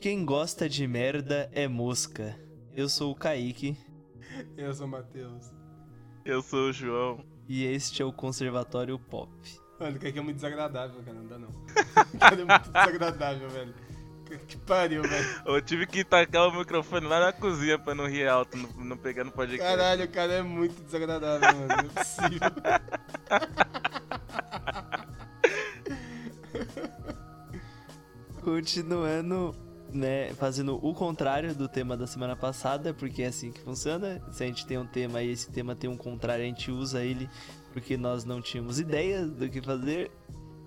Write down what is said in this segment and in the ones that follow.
Quem gosta de merda é mosca. Eu sou o Kaique. Eu sou o Matheus. Eu sou o João. E este é o Conservatório Pop. Mano, o Kaique é muito desagradável, cara. Não dá não. O cara é muito desagradável, velho. Que pariu, velho. Eu tive que tacar o microfone lá na cozinha pra não rir alto, não, não pegar no podcast. Caralho, o cara é muito desagradável, mano. Não é possível. Continuando, né, fazendo o contrário do tema da semana passada, porque é assim que funciona. Se a gente tem um tema e esse tema tem um contrário, a gente usa ele porque nós não tínhamos ideia do que fazer.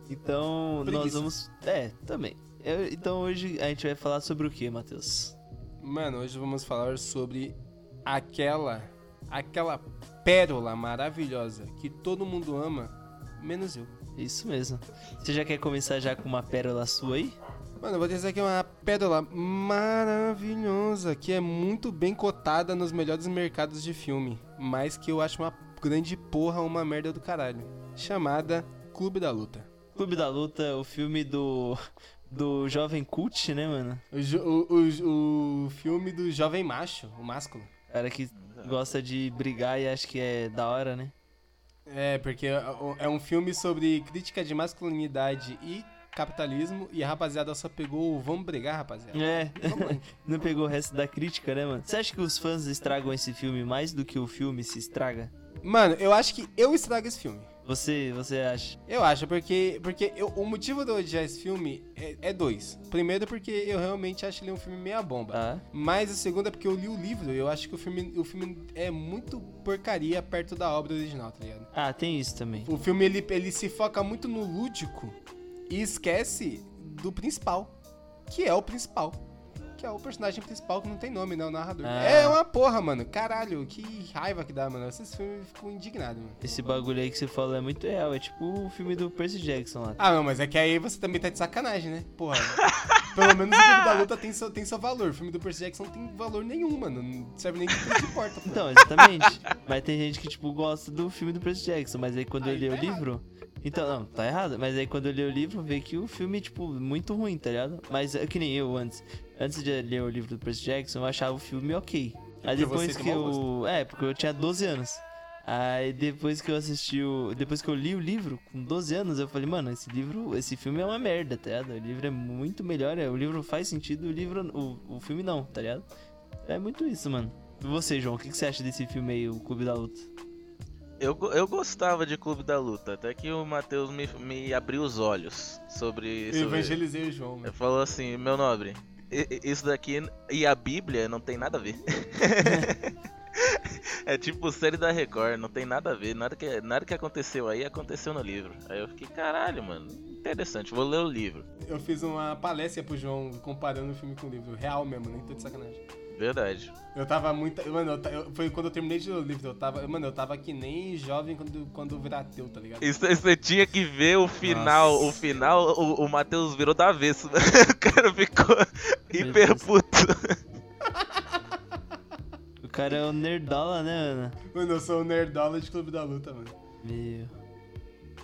Então, nós Preguiça. vamos. É, também. Eu- então, hoje a gente vai falar sobre o que, Matheus? Mano, hoje vamos falar sobre aquela. Aquela pérola maravilhosa que todo mundo ama, menos eu. Isso mesmo. Você já quer começar já com uma pérola sua aí? Mano, eu vou dizer que é uma pérola maravilhosa, que é muito bem cotada nos melhores mercados de filme, mas que eu acho uma grande porra, uma merda do caralho. Chamada Clube da Luta. Clube da Luta, o filme do. do Jovem Cult, né, mano? O, jo- o, o, o filme do jovem macho, o másculo. Cara que gosta de brigar e acha que é da hora, né? É, porque é é um filme sobre crítica de masculinidade e capitalismo, e a rapaziada só pegou o vamos brigar, rapaziada. É, não pegou o resto da crítica, né, mano? Você acha que os fãs estragam esse filme mais do que o filme se estraga? Mano, eu acho que eu estrago esse filme. Você, você acha? Eu acho, porque, porque eu- o motivo de eu odiar esse filme é, é dois. Primeiro, porque eu realmente acho ele um filme meia bomba. Ah, Mas o segundo é porque eu li o livro e eu acho que o filme, o filme é muito porcaria perto da obra original, tá ligado? ah, tem isso também. O filme ele, ele se foca muito no lúdico e esquece do principal, que é o principal. Que é o personagem principal que não tem nome, né? O narrador. Ah. É uma porra, mano. Caralho, que raiva que dá, mano. Esse filme eu fico indignado, mano. Esse bagulho aí que você falou é muito real. É tipo o filme do Percy Jackson lá. Ah, não, mas é que aí você também tá de sacanagem, né? Porra. Pelo menos o filme da luta tem seu, tem seu valor. O filme do Percy Jackson não tem valor nenhum, mano. Não serve nem de porta. pô. Então, exatamente. mas tem gente que, tipo, gosta do filme do Percy Jackson. Mas aí quando Aí eu li tá o livro. Então, não, tá errado. Mas aí quando eu li o livro, vê que o filme, tipo, muito ruim, tá ligado? Mas é que nem eu antes. Antes de ler o livro do Percy Jackson, eu achava o filme ok. Aí porque depois que eu. É, porque eu tinha 12 anos. Aí depois que eu assisti o. Depois que eu li o livro, com 12 anos, eu falei, mano, esse livro, esse filme é uma merda, tá ligado? O livro é muito melhor, é, o livro faz sentido, o livro. O, o filme não, tá ligado? É muito isso, mano. E você, João, o que, que você acha desse filme aí, o Clube da Luta? Eu, eu gostava de Clube da Luta, até que o Matheus me, me abriu os olhos sobre. Eu sobre... evangelizei o João, Ele mano. falou assim, meu nobre, isso daqui e a Bíblia não tem nada a ver. é tipo série da Record, não tem nada a ver, nada que, nada que aconteceu aí aconteceu no livro. Aí eu fiquei, caralho, mano, interessante, vou ler o livro. Eu fiz uma palestra pro João comparando o filme com o livro. Real mesmo, nem tô de sacanagem. Verdade. Eu tava muito. Mano, eu eu- foi quando eu terminei de ler o livro. Eu tava. Mano, eu tava que nem jovem quando, quando virar ateu, tá ligado? Isso você tinha que ver o final, Nossa. o final, o, o Matheus virou do avesso. o cara ficou hiper puto. O cara é o nerdola, né, Ana? Mano, eu sou o nerdola de Clube da Luta, mano. Meu.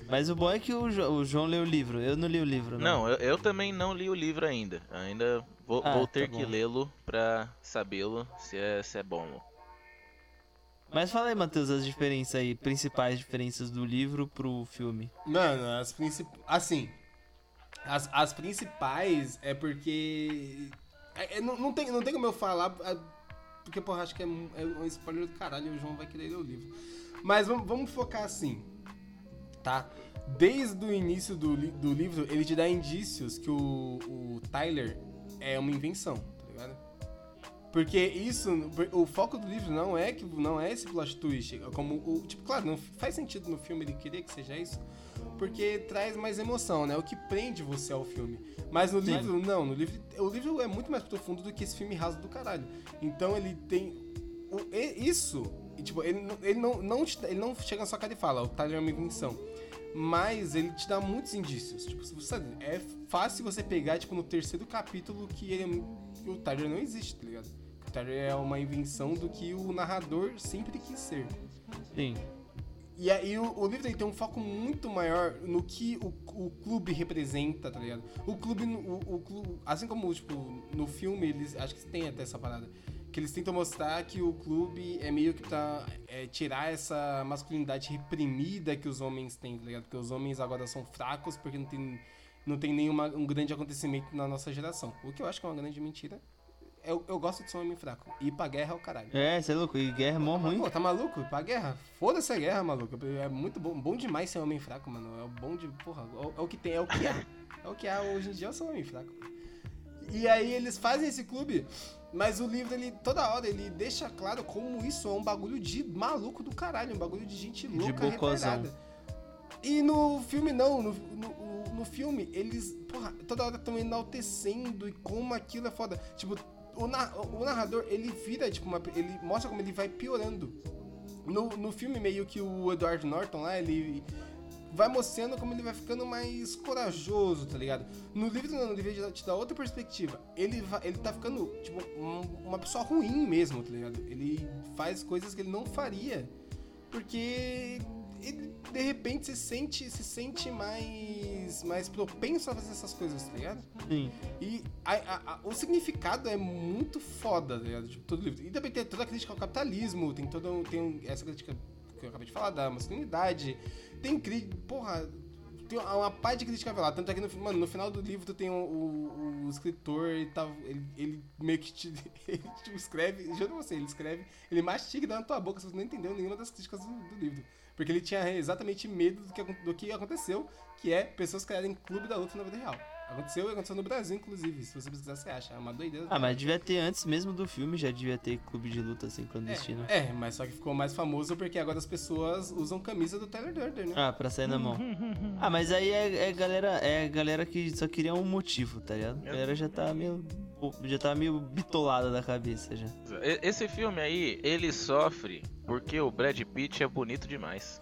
Mas o bom é que o, Jo- o João leu o livro. Eu não li o livro, não. Não, eu, eu também não li o livro ainda. Ainda vou, Ah, vou tá ter que bom. lê-lo pra sabê-lo se é, se é bom. Mas fala aí, Matheus, as diferenças aí, principais diferenças do livro pro filme. Mano, as principais. Assim. As, as principais é porque. é- é- não, não, tem, não tem como eu falar. é, Porque, porra, acho que é, um- é um spoiler do caralho e o João vai querer ler o livro. Mas vamos, vamos focar assim. Tá? Desde o início do, li- do livro, ele te dá indícios que o, o Tyler é uma invenção, tá ligado? Porque isso, o foco do livro não é que não é esse plot twist, como o tipo, claro, não faz sentido no filme ele querer que seja isso, porque traz mais emoção, né? O que prende você ao filme. Mas no livro não, no livro o livro é muito mais profundo do que esse filme raso do caralho. Então ele tem o- isso, e, tipo, ele, não- ele não, não ele não chega na sua cara e fala, o Tyler é uma invenção. Mas ele te dá muitos indícios. Tipo, você, é fácil você pegar, tipo, no terceiro capítulo que, ele, é- o Tyler não existe, tá ligado? O Tyler é uma invenção do que o narrador sempre quis ser. Sim. E aí o, o livro ele tem um foco muito maior no que o, o clube representa, tá ligado? O clube, o, o clube, assim como tipo no filme eles acho que tem até essa parada que eles tentam mostrar que o clube é meio que pra é, tirar essa masculinidade reprimida que os homens têm, tá ligado? Porque os homens agora são fracos porque não tem não tem nenhum um grande acontecimento na nossa geração. O que eu acho que é uma grande mentira eu, eu gosto de ser um homem fraco. Ir pra guerra é o caralho. É, você é louco. E guerra é mó ruim. Pô, tá maluco? Ir pra guerra? Foda-se a guerra, maluco. É muito bom. Bom demais ser um homem fraco, mano. É o bom de. Porra, é o que tem, é o que há. É o que há. Hoje em dia eu sou um homem fraco. E aí eles fazem esse clube. Mas o livro, ele, toda hora, ele deixa claro como isso é um bagulho de maluco do caralho, um bagulho de gente louca, de retardada. E no filme, não. No, no, no filme, eles, porra, toda hora estão enaltecendo e como aquilo é foda. Tipo, o, na, o narrador, ele vira, tipo, uma, ele mostra como ele vai piorando. No, no filme, meio que o Edward Norton lá, ele vai mostrando como ele vai ficando mais corajoso, tá ligado? No livro, não, no livro te dá outra perspectiva. Ele, vai, ele tá ficando, tipo, um, uma pessoa ruim mesmo, tá ligado? Ele faz coisas que ele não faria. Porque ele de repente se sente, se sente mais, mais propenso a fazer essas coisas, tá ligado? Sim. E a, a, a, o significado é muito foda, tá ligado? Tipo, todo livro. E também tem toda a crítica ao capitalismo, tem toda tem essa crítica que eu acabei de falar, da masculinidade. Tem crítica. Porra, tem uma parte de crítica lá. Tanto é que, no, mano, no final do livro tu tem o, o, o escritor, ele, tá, ele, ele, meio que te, ele te escreve, juro você, ele escreve, ele mastiga e dá na tua boca, você não entendeu nenhuma das críticas do, do livro. Porque ele tinha exatamente medo do que, do que aconteceu, que é pessoas criarem clube da luta na vida real. Aconteceu e aconteceu no Brasil, inclusive. Se você pesquisar, você acha. É uma doideira. Ah, mas devia ter antes mesmo do filme, já devia ter clube de luta assim clandestino. É, é, mas só que ficou mais famoso porque agora as pessoas usam camisa do Tyler Durden, né? Ah, pra sair na mão. ah, mas aí é, é, galera, é galera que só queria um motivo, tá ligado? A galera já tá meio. Já tá meio bitolada da cabeça já. Esse filme aí, ele sofre porque o Brad Pitt é bonito demais.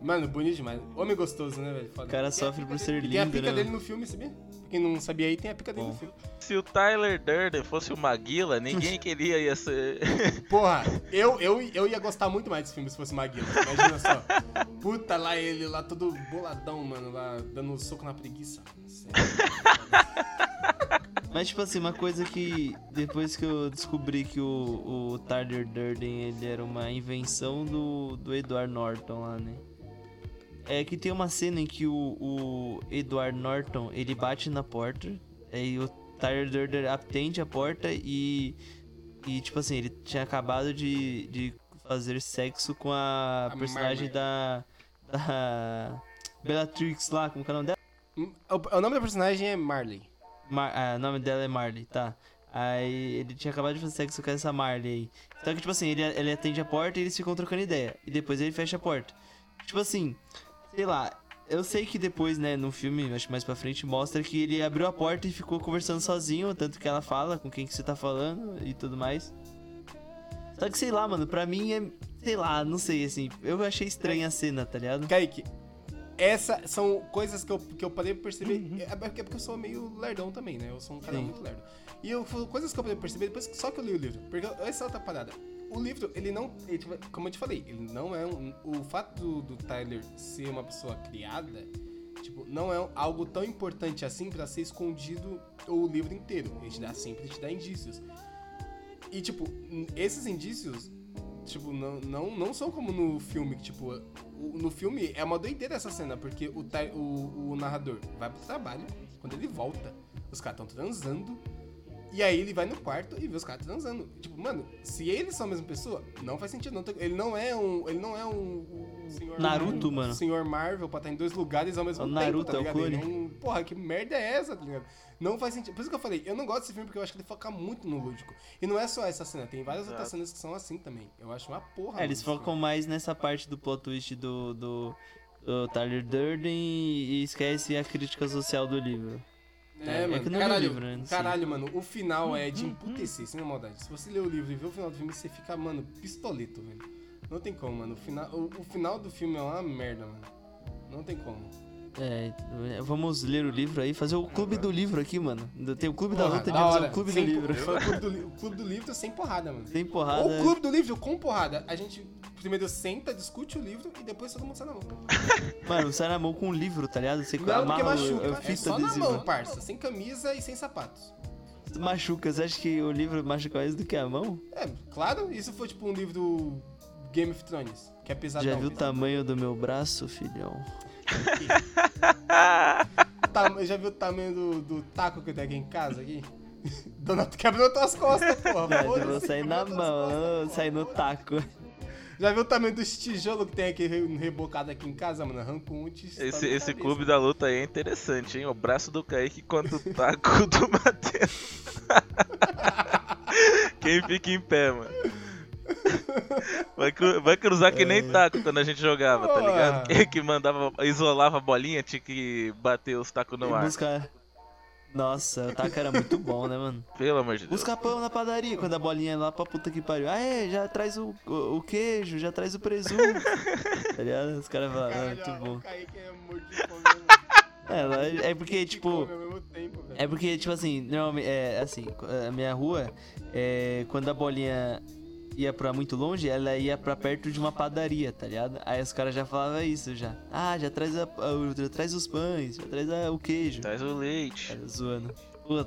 Mano, bonito demais. Homem gostoso, né, velho? O cara sofre por ser lindo. Tem a pica né? dele no filme, sabia? Quem não sabia aí, tem a pica dele Bom. no filme. Se o Tyler Durden fosse o Maguila, ninguém queria ia ser. Porra, eu, eu, eu ia gostar muito mais desse filme se fosse Maguila. Imagina só. Puta lá ele, lá todo boladão, mano, lá dando soco na preguiça. Mas, tipo assim, uma coisa que depois que eu descobri que o, o Tyler Durden ele era uma invenção do, do Edward Norton lá, né? É que tem uma cena em que o, o Edward Norton ele bate na porta, aí o Tyler Durden atende a porta e. E, tipo assim, ele tinha acabado de, de fazer sexo com a, a personagem da. da. Bellatrix lá, como é o nome dela? O, o nome da personagem é Marley. Mar ah, o nome dela é Marley, tá. Aí ele tinha acabado de fazer sexo com essa Marley aí. Então que, tipo assim, ele, ele atende a porta e eles ficam trocando ideia. E depois ele fecha a porta. Tipo assim, sei lá. Eu sei que depois, né, no filme, acho mais pra frente, mostra que ele abriu a porta e ficou conversando sozinho, tanto que ela fala com quem que você tá falando e tudo mais. Só que sei lá, mano, pra mim é. Sei lá, não sei, assim. Eu achei estranha a cena, tá ligado? Kaique, essa são coisas que eu, que eu parei perceber. Uhum. É, é porque eu sou meio lerdão também, né? Eu sou um cara Sim. muito lerdo. E eu, coisas que eu parei perceber depois só que eu li o livro. Porque essa é outra parada. O livro, ele não. Ele, tipo, como eu te falei, ele não é um. O fato do, do Tyler ser uma pessoa criada, tipo, não é algo tão importante assim para ser escondido o livro inteiro. Ele te dá sempre te dá indícios. E, tipo, esses indícios Tipo, não, não, não são como no filme, que, tipo, no filme é uma doideira essa cena, porque o, o, o narrador vai pro trabalho, quando ele volta, os caras estão transando, e aí ele vai no quarto e vê os caras transando. Tipo, mano, se eles são a mesma pessoa, não faz sentido. Não, ele não é um. Ele não é um. um senhor Naruto, um, mano. senhor Marvel pra estar em dois lugares ao mesmo o tempo. Naruto, tá ligado? É um, porra, que merda é essa, tá ligado? Não faz sentido. Por isso que eu falei, eu não gosto desse filme porque eu acho que ele foca muito no lúdico. E não é só essa cena, tem várias Exato. outras cenas que são assim também. Eu acho uma porra. É, eles focam mais nessa parte do plot twist do, do, do Tyler Durden e esquece a crítica social do livro. É, é, mano, é caralho, livro, né? caralho, mano, o final é de emputecer, sem maldade. Se você ler o livro e ver o final do filme, você fica, mano, pistoleto, velho. Não tem como, mano. O final, o, o final do filme é uma merda, mano. Não tem como. É, vamos ler o livro aí, fazer o clube do livro aqui, mano. Tem o clube da Porra, luta de da fazer o clube do Sem- livro. O clube do, li- o clube do livro sem porrada, mano. Ou porrada. o clube do livro com porrada. A gente primeiro senta, discute o livro e depois todo mundo sai na mão. Mano, sai na mão com um livro, tá ligado? Você Não, porque amarra o- machuca. a É fita só na adesiva. mão, parça. Sem camisa e sem sapatos. Machuca, você acha que o livro machuca mais do que a mão? É, claro, isso foi tipo um livro Game of Thrones, que é pesadão. Já viu o tamanho do meu braço, filhão? Ta- Já viu o tamanho do, do taco que eu tenho aqui em casa aqui? Dona, quebrou tuas costas, porra. Velho, eu vou sair na mão, sair no taco. Já viu o tamanho dos tijolos que tem aqui re- rebocado aqui em casa, mano? Arranca um Esse, esse cabeça. clube da luta aí é interessante, hein? O braço do Kaique contra o taco do Matheus. Quem fica em pé, mano? Vai, cru- vai cruzar que nem taco quando a gente jogava, tá ligado? Que, que mandava, isolava a bolinha, tinha que bater os tacos no ar. Buscar. Nossa, o taco era muito bom, né, mano? Pelo amor de Deus. Busca pão na padaria quando a bolinha é lá pra puta que pariu. Ah, é, já traz o, o, o queijo, já traz o presunto. tá ligado? Os caras falam, ah, muito bom. É. É, é porque, tipo. É porque, tipo assim, normalmente, é assim, a minha rua, é, quando a bolinha ia pra muito longe, ela ia pra perto de uma padaria, tá ligado? Aí os caras já falavam isso já. Ah, já traz, a, já traz os pães, já traz a- o queijo. Traz o leite. Era zoando. O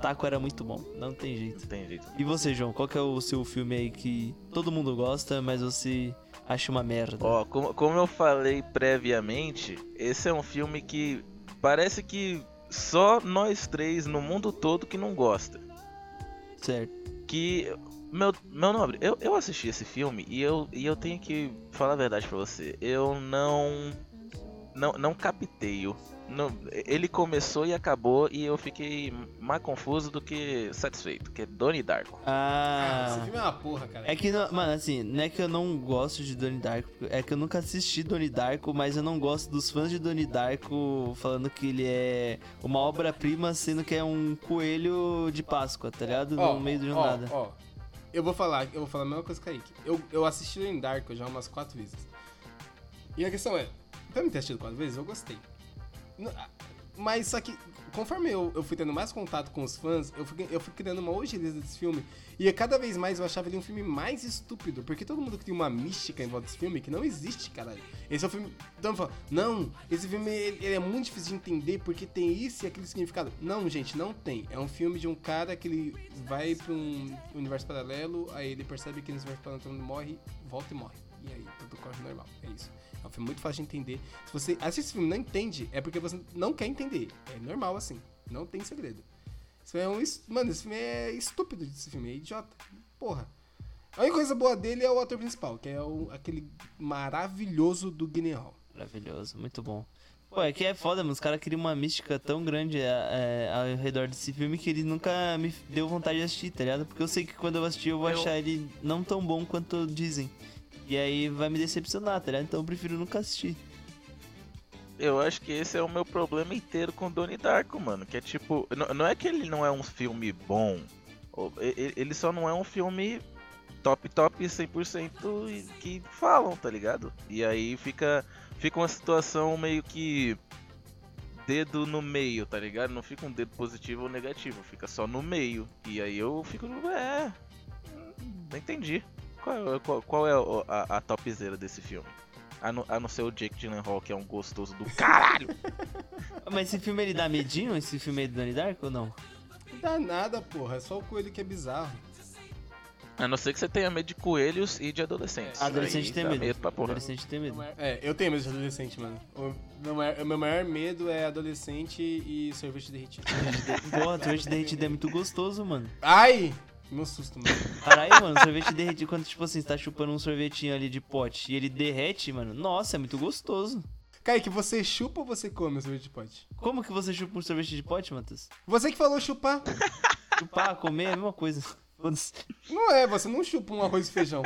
taco era muito bom, não tem jeito. Não tem jeito. E você, João, qual que é o seu filme aí que todo mundo gosta, mas você acha uma merda? Ó, como, como eu falei previamente, esse é um filme que parece que só nós três no mundo todo que não gosta. Certo. que meu, meu nobre, eu, eu assisti esse filme e eu, e eu tenho que falar a verdade pra você. Eu não não, não captei o não, ele começou e acabou e eu fiquei mais confuso do que satisfeito, que é Donnie Darko. Ah, esse filme é uma porra, cara. É que, não- mano, assim, não é que eu não gosto de Donnie Darko, é que eu nunca assisti Donnie Darko, mas eu não gosto dos fãs de Donnie Darko falando que ele é uma obra-prima, sendo que é um coelho de Páscoa, tá ligado? Ó, no meio do ó, nada. Ó, eu vou falar, eu vou falar a mesma coisa que o Kaique. Eu, eu assisti Dark já umas quatro vezes. E a questão é, pra me ter assistido quatro vezes, eu gostei. Ah, Mas só que, conforme eu, eu fui tendo mais contato com os fãs, eu fui, eu fui criando uma ojeriza desse filme. E cada vez mais eu achava ele um filme mais estúpido. Porque todo mundo cria uma mística em volta desse filme que não existe, caralho. Esse é o filme. Então fala, não, esse filme ele, ele é muito difícil de entender porque tem isso e aquele significado. Não, gente, não tem. É um filme de um cara que ele vai pra um universo paralelo, aí ele percebe que nesse universo paralelo morre, volta e morre. E aí, tudo corre normal. É isso. É um filme muito fácil de entender. Se você assiste esse filme e não entende, é porque você não quer entender. É normal assim. Não tem segredo. Esse filme é um. Mano, esse filme é estúpido. Esse filme é idiota. Porra. A única coisa boa dele é o ator principal, que é o, aquele maravilhoso do Guinness Hall. Maravilhoso, muito bom. Pô, é que é foda, mano. Os caras criam uma mística tão grande é, é, ao redor desse filme que ele nunca me deu vontade de assistir, tá ligado? Porque eu sei que quando eu assistir eu vou Eu- achar ele não tão bom quanto dizem. E aí vai me decepcionar, tá ligado? Então eu prefiro nunca assistir. Eu acho que esse é o meu problema inteiro com Donnie Darko, mano. Que é tipo, não é que ele não é um filme bom, ele só não é um filme top, top 100% e- que falam, tá ligado? E aí fica, fica uma situação meio que dedo no meio, tá ligado? Não fica um dedo positivo ou negativo, fica só no meio. E aí eu fico, é, não entendi. Qual, é- qual, qual é a, a topzera desse filme? A não, a não ser o Jake Gyllenhaal, que é um gostoso do caralho. Mas esse filme ele dá medinho, esse filme aí do Donnie Darko ou não? Não dá nada, porra. É só o coelho que é bizarro. A não ser que você tenha medo de coelhos e de adolescentes. Adolescente Aí tem dá medo. pra porra. Adolescente tem medo. É, eu tenho medo de adolescente, mano. O meu maior, o meu maior medo é adolescente e sorvete derretido. Porra, sorvete derretido é muito gostoso, mano. Ai! Meu susto, mano. Caralho, mano, sorvete derretido, quando, tipo assim, você tá chupando um sorvetinho ali de pote e ele derrete, mano, nossa, é muito gostoso. Kaique, você chupa ou você come o sorvete de pote? Como que você chupa um sorvete de pote, Matheus? Você que falou chupar. Chupar, comer é a mesma coisa. Não é, você não chupa um arroz e feijão.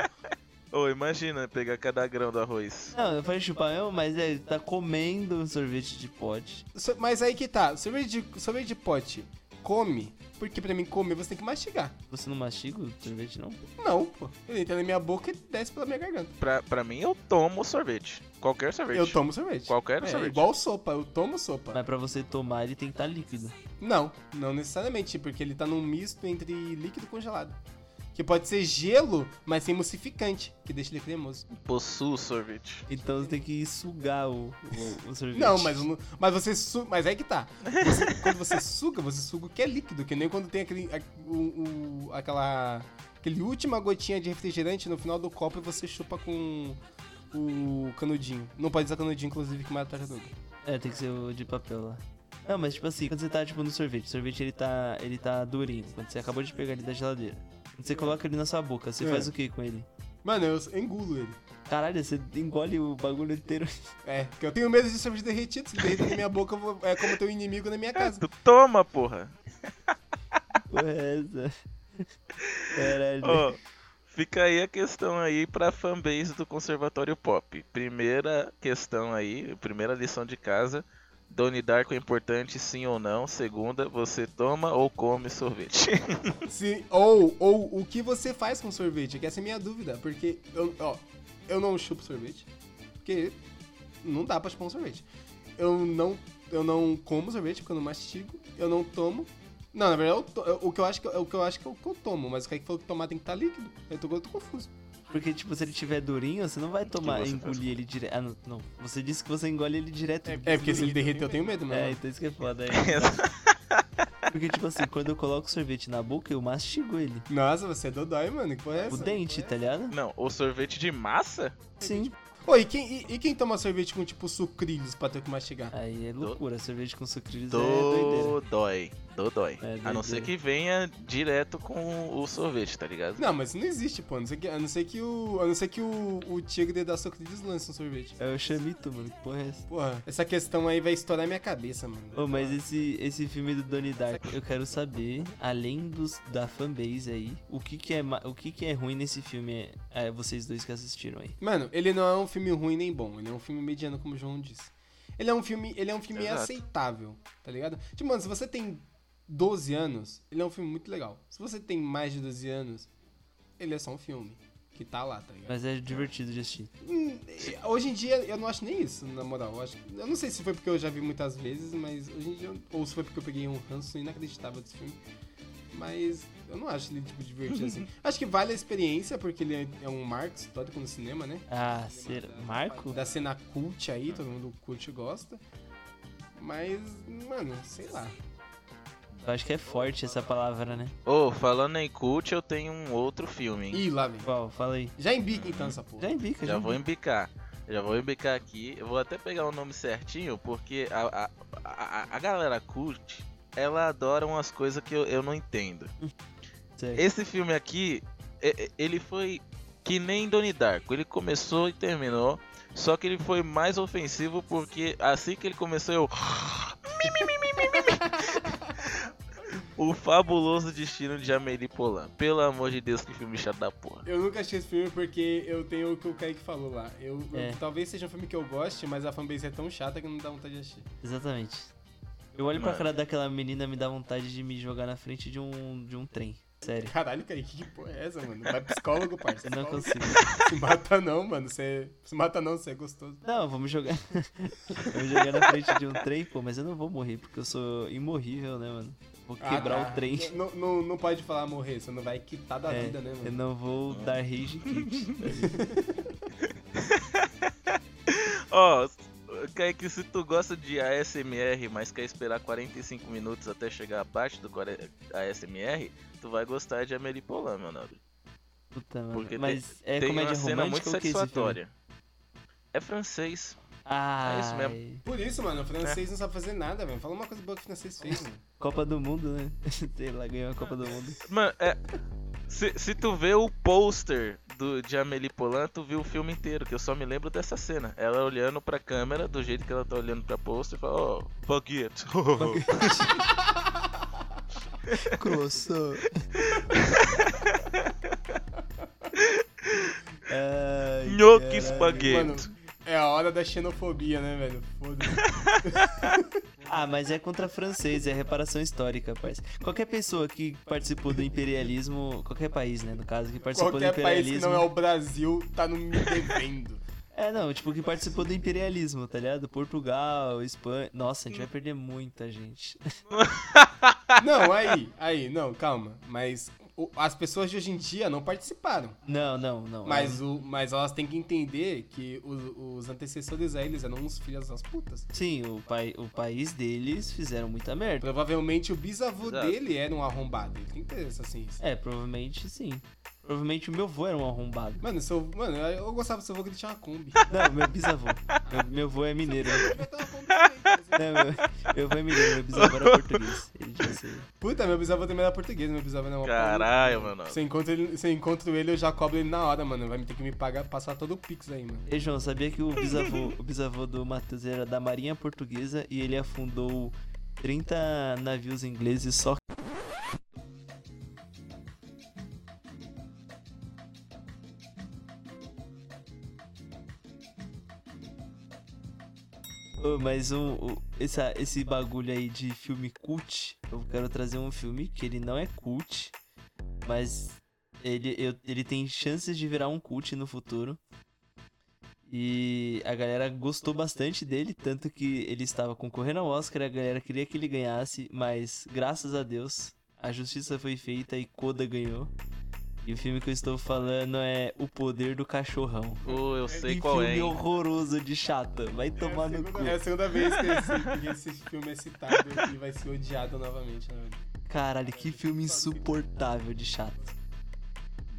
Ô, imagina pegar cada grão do arroz. Não, eu falei chupar mesmo, mas é, tá comendo um sorvete de pote. So- Mas aí que tá, sorvete de, sorvete de pote come. Porque pra mim comer você tem que mastigar. Você não mastiga o sorvete, não? Não, pô. Ele entra na minha boca e desce pela minha garganta. Pra, pra mim, eu tomo sorvete. Qualquer sorvete. Eu tomo sorvete. Qualquer é, sorvete. igual sopa, eu tomo sopa. Mas pra você tomar, ele tem que estar líquido. Não, não necessariamente, porque ele tá num misto entre líquido e congelado. Que pode ser gelo, mas sem emulsificante, que deixa ele cremoso. Possuo sorvete. Então você tem que sugar o, o, o sorvete. Não, mas, mas você su Mas aí que tá. Você- quando você suga, você suga o que é líquido, que nem quando tem aquele. a- o, o- aquela. Aquele última gotinha de refrigerante no final do copo e você chupa com o canudinho. Não pode usar canudinho, inclusive, que mata a tartaruga. É, tem que ser o de papel lá. Não, mas tipo assim, quando você tá tipo no sorvete, o sorvete ele tá, ele tá durinho, quando você acabou de pegar ele da geladeira. Você coloca ele na sua boca, você É. faz o que com ele? Mano, eu engulo ele. Caralho, você engole o bagulho inteiro. É, porque eu tenho medo de sorvete derretido. Se derreter na minha boca, eu vou- é como ter um inimigo na minha casa. Tu toma, porra. Porra, é essa? Caralho. Ó, fica aí a questão aí pra fanbase do Conservatório Pop. Primeira questão aí, primeira lição de casa. Donnie Darko é importante, sim ou não? Segunda, você toma ou come sorvete? Se, ou, ou o que você faz com sorvete? Que essa é a minha dúvida. Porque eu, ó, eu não chupo sorvete. Porque não dá pra chupar um sorvete. Eu não, eu não como sorvete porque eu não mastigo. Eu não tomo. Não, na verdade, eu to- eu- o que eu acho que, o que eu acho que eu, que eu tomo. Mas o Kaique falou que tomar tem que estar líquido. Eu tô, eu tô confuso. Porque, tipo, se ele tiver durinho, você não vai tomar, você engolir ele direto. Ah, não, não. Você disse que você engole ele direto. É, porque se ele derreter eu tenho medo, mano. É, então isso que é foda. É. Porque, tipo assim, quando eu coloco o sorvete na boca, eu mastigo ele. Nossa, você é dodói, mano. Que porra é O essa? dente, tá ligado? não, o sorvete de massa? Sim. Ô, e quem, e, e quem toma sorvete com, tipo, sucrilhos pra ter que mastigar? Aí é loucura. Sorvete com sucrilhos é doideira. Do dói. Do dói. É, a não ser que venha direto com o sorvete, tá ligado? Não, mas isso não existe, pô. A não ser que, a não ser que o. A não ser que o, o tigre da sucrilhos lance um sorvete. É o chamito, mano. Que porra é essa? Porra, essa questão aí vai estourar minha cabeça, mano. Ô, mas esse, esse filme do Donnie Darko, eu quero saber, além dos, da fanbase aí, o que que é, o que que é ruim nesse filme, é, vocês dois que assistiram aí. Mano, ele não é um filme ruim nem bom, ele é um filme mediano, como o João disse. Ele é um filme, ele é um filme Exato. aceitável, tá ligado? Tipo, mano, se você tem 12 anos, ele é um filme muito legal. Se você tem mais de 12 anos, ele é só um filme que tá lá, tá ligado? Mas é divertido de assistir. Hum, hoje em dia eu não acho nem isso, na moral. Eu, acho, eu não sei se foi porque eu já vi muitas vezes, mas hoje em dia. eu- Ou se foi porque eu peguei um ranço inacreditável desse filme. Mas eu não acho ele, tipo, divertido assim. Acho que vale a experiência, porque ele é, um marco histórico no cinema, né? Ah, ser... Marco? Da cena cult aí, todo mundo curte e gosta. Mas, mano, sei lá. Eu acho que é forte essa palavra, né? Ô, falando em cult, eu tenho um outro filme, hein? Ih, lá vem. Qual? Fala aí. Já embica então essa porra. Já embica, Já já vou embica. embicar. Já vou embicar aqui. Eu vou até pegar o nome certinho, porque a, a, a, a galera cult, ela adora umas coisas que eu, eu não entendo. Esse filme aqui, e- e- ele foi que nem Donnie Darko. Ele começou e terminou. Só que ele foi mais ofensivo porque assim que ele começou eu. o fabuloso destino de Amélie Poulain. Pelo amor de Deus, que filme chato da porra. Eu nunca assisti esse filme porque eu tenho o que o Kaique falou lá. Eu, eu- É. talvez seja um filme que eu goste, mas a fanbase é tão chata que não dá vontade de assistir. Exatamente. Eu olho pra Mano. cara daquela menina me dá vontade de me jogar na frente de um, de um trem. Sério. Caralho, Kaique, que porra é essa, mano? Vai psicólogo, parça. Eu não Psicólogo. consigo. Se mata não, mano. Você se mata não, você é gostoso. Não, vamos jogar. vamos jogar na frente de um trem, pô, mas eu não vou morrer, porque eu sou imorrível, né, mano? Vou quebrar Ah, tá. o trem. Não, não, não pode falar morrer, você não vai quitar da É, vida, né, eu mano? não vou dar rage quit. Ó, Kaique, se tu gosta de ASMR, mas quer esperar 45 minutos até chegar a parte do ASMR, tu vai gostar de Amélie Poulain, meu nobre. Puta, mano. Porque Mas é Tem comédia uma cena muito é satisfatória. É francês. Ah, É isso mesmo. Por isso, mano, o É. francês não sabe fazer nada, velho. Fala uma coisa boa que o francês fez, mano. Copa do Mundo, né? Sei lá, ganhou a Copa do Mundo. Mano, é. Se, se tu vê o pôster do, de Amélie Poulain, tu viu o filme inteiro, que eu só me lembro dessa cena. Ela olhando pra câmera, do jeito que ela tá olhando pra pôster, e fala, oh, fuck it. Croissant. Ai, espaguete. Mano, É a hora da xenofobia, né, velho? Foda-se. Ah, mas é contra francês, é reparação histórica, parceiro. Qualquer pessoa que participou do imperialismo, qualquer país, né, no caso, que participou Qualquer do país imperialismo. que não é o Brasil tá no me devendo. É, não, tipo, que participou do imperialismo, tá ligado? Portugal, Espanha. Nossa, a gente vai perder muita gente. Não, aí, aí, não, calma. Mas o- as pessoas de hoje em dia não participaram. Não, não, não. Mas, o, mas elas têm que entender que os, os antecessores a eles eram uns filhos das putas. Sim, o, pai, o país deles fizeram muita merda. Provavelmente o bisavô Exato. dele era um arrombado. Ele tem que ter essa ciência. É, provavelmente sim. Provavelmente o meu avô era um arrombado. Mano, seu, mano, eu gostava do seu avô que ele tinha uma Kombi. Não, meu bisavô. Meu, meu avô é mineiro. Ele vai ter uma Kombi também. Não, meu, meu mineiro, meu bisavô era português. Ele tinha sido. Puta, meu bisavô também era português, meu bisavô não é uma Caralho, mano. Se eu encontro ele, se encontro ele, eu já cobro ele na hora, mano. Vai me ter que me pagar, passar todo o Pix aí, mano. Ei, João, sabia que o bisavô, o bisavô do Matheus era da Marinha Portuguesa e ele afundou 30 navios ingleses só. Mas um, o- essa, esse bagulho aí de filme cult, eu quero trazer um filme que ele não é cult, mas ele, eu- ele tem chances de virar um cult no futuro. E a galera gostou bastante dele, tanto que ele estava concorrendo ao Oscar, a galera queria que ele ganhasse, mas graças a Deus a justiça foi feita e Koda ganhou. E o filme que eu estou falando é O Poder do Cachorrão. Pô, eu sei Que qual é. filme horroroso de chata. Vai tomar é, a no cu. segunda, é a segunda vez que esse, que esse filme é citado e vai ser odiado novamente, né, velho? Caralho, que filme insuportável de chato.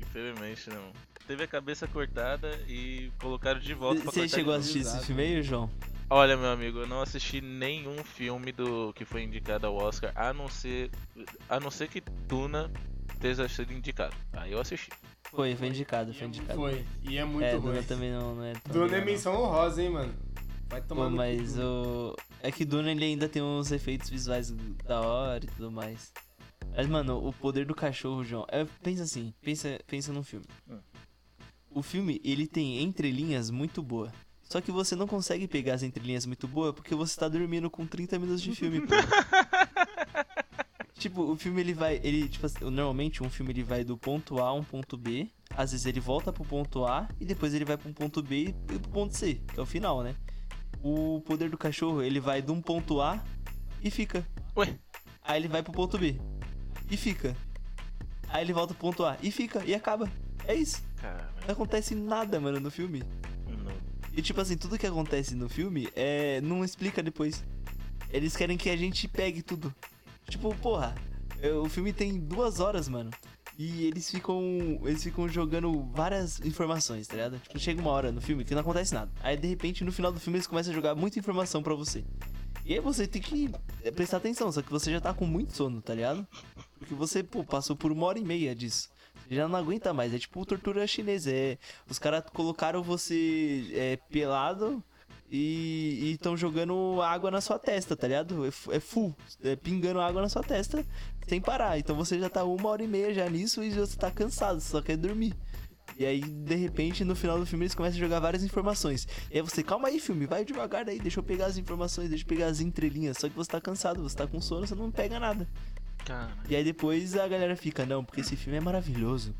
Infelizmente, não. Teve a cabeça cortada e colocaram de volta pra Você chegou a assistir esse filme aí, João? Olha, meu amigo, eu não assisti nenhum filme do que foi indicado ao Oscar, a não ser a não ser que Tuna esteja sido indicado. Aí eu assisti. Foi, foi indicado, foi indicado. Foi. E é muito é, ruim. Duna também não, não é tão Duna é legal, não. menção honrosa, hein, mano. Vai tomar Pô, no mas o. É que Duna ele ainda tem uns efeitos visuais da hora e tudo mais. Mas, mano, o poder do cachorro, João. É, pensa assim, pensa, pensa num filme. O filme, ele tem entrelinhas muito boa. Só que você não consegue pegar as entrelinhas muito boas porque você tá dormindo com 30 minutos de filme, pô. tipo, o filme ele vai. Ele, tipo assim, normalmente um filme ele vai do ponto A a um ponto B. Às vezes ele volta pro ponto A e depois ele vai pro ponto B e pro ponto C, que é o final, né? O poder do cachorro, ele vai de um ponto A e fica. Ué? Aí ele vai pro ponto B e fica. Aí ele volta pro ponto A e fica e acaba. É isso. Cara, Não acontece nada, mano, no filme. não. E tipo assim, tudo que acontece no filme é. não explica depois. Eles querem que a gente pegue tudo. Tipo, porra, é, o filme tem duas horas, mano. E eles ficam. Eles ficam jogando várias informações, tá ligado? Tipo, chega uma hora no filme que não acontece nada. Aí de repente no final do filme eles começam a jogar muita informação pra você. E aí você tem que é, prestar atenção, só que você já tá com muito sono, tá ligado? Porque você, pô, passou por uma hora e meia disso. Você já não aguenta mais. É tipo tortura chinesa. É, os caras colocaram você é, pelado e estão jogando água na sua testa, tá ligado? É, é full. É, pingando água na sua testa sem parar. Então você já tá uma hora e meia já nisso e você tá cansado, só quer dormir. E aí, de repente, no final do filme, eles começam a jogar várias informações. E aí você, calma aí, filme, vai devagar daí, deixa eu pegar as informações, deixa eu pegar as entrelinhas. Só que você tá cansado, você tá com sono, você não pega nada. Cara. E aí depois a galera fica, não, porque esse filme é maravilhoso.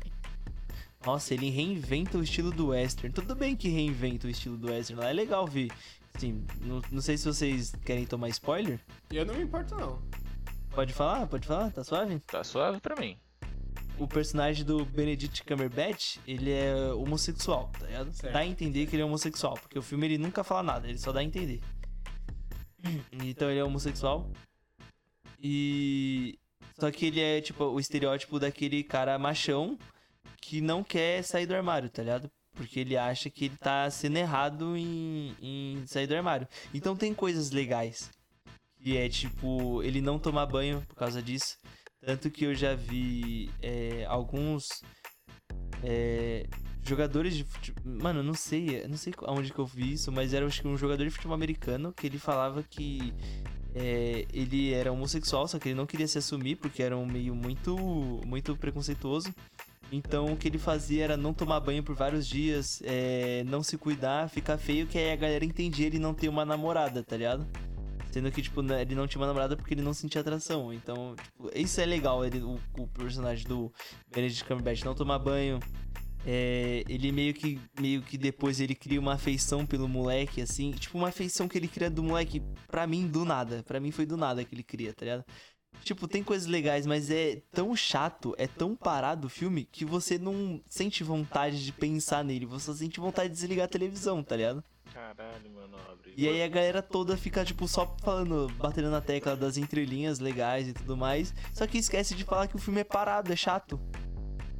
Nossa, ele reinventa o estilo do western. Tudo bem que reinventa o estilo do western lá, é legal ver. Assim, não, não sei se vocês querem tomar spoiler. Eu não me importo, não. Pode falar? Pode falar? Tá suave? Tá suave pra mim. O personagem do Benedict Cumberbatch, ele é homossexual, tá ligado? Certo. Dá a entender que ele é homossexual, porque o filme ele nunca fala nada, ele só dá a entender. Então ele é homossexual. E. Só que ele é, tipo, o estereótipo daquele cara machão que não quer sair do armário, tá ligado? Porque ele acha que ele tá sendo errado em, em sair do armário. Então tem coisas legais. E é tipo, ele não tomar banho por causa disso. Tanto que eu já vi é, alguns é, jogadores de futebol. Mano, não sei, não sei aonde que eu vi isso, mas era acho que um jogador de futebol americano que ele falava que é, ele era homossexual, só que ele não queria se assumir porque era um meio muito, muito preconceituoso. Então o que ele fazia era não tomar banho por vários dias, é, não se cuidar, ficar feio, que aí a galera entendia ele não ter uma namorada, tá ligado? Sendo que, tipo, né, ele não tinha uma namorada porque ele não sentia atração. Então, tipo, isso é legal, ele, o, o personagem do Benedict Cumberbatch não tomar banho. É, ele meio que, meio que depois ele cria uma afeição pelo moleque, assim. Tipo, uma afeição que ele cria do moleque, pra mim, do nada. Pra mim foi do nada que ele cria, tá ligado? Tipo, tem coisas legais, mas é tão chato, é tão parado o filme que você não sente vontade de pensar nele. Você sente vontade de desligar a televisão, tá ligado? Caralho, mano. Abre. E aí a galera toda fica, tipo, só falando, batendo na tecla das entrelinhas legais e tudo mais. Só que esquece de falar que o filme é parado, é chato.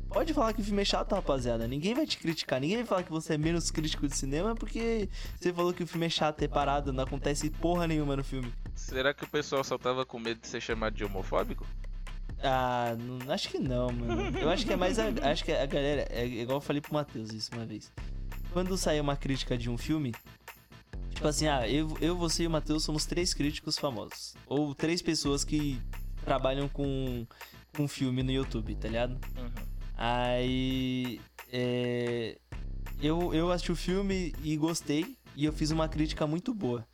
Pode falar que o filme é chato, rapaziada. Ninguém vai te criticar. Ninguém vai falar que você é menos crítico de cinema porque você falou que o filme é chato, é parado, não acontece porra nenhuma no filme. Será que o pessoal só tava com medo de ser chamado de homofóbico? Ah, não, acho que não, mano. Eu acho que é mais a, acho que a galera, é igual eu falei pro Matheus isso uma vez. Quando sair uma crítica de um filme, tipo assim, ah, eu, eu você e o Matheus somos três críticos famosos. Ou três pessoas que trabalham com, com filme no YouTube, tá ligado? Uhum. Aí. É, eu, eu assisti o filme e gostei. E eu fiz uma crítica muito boa.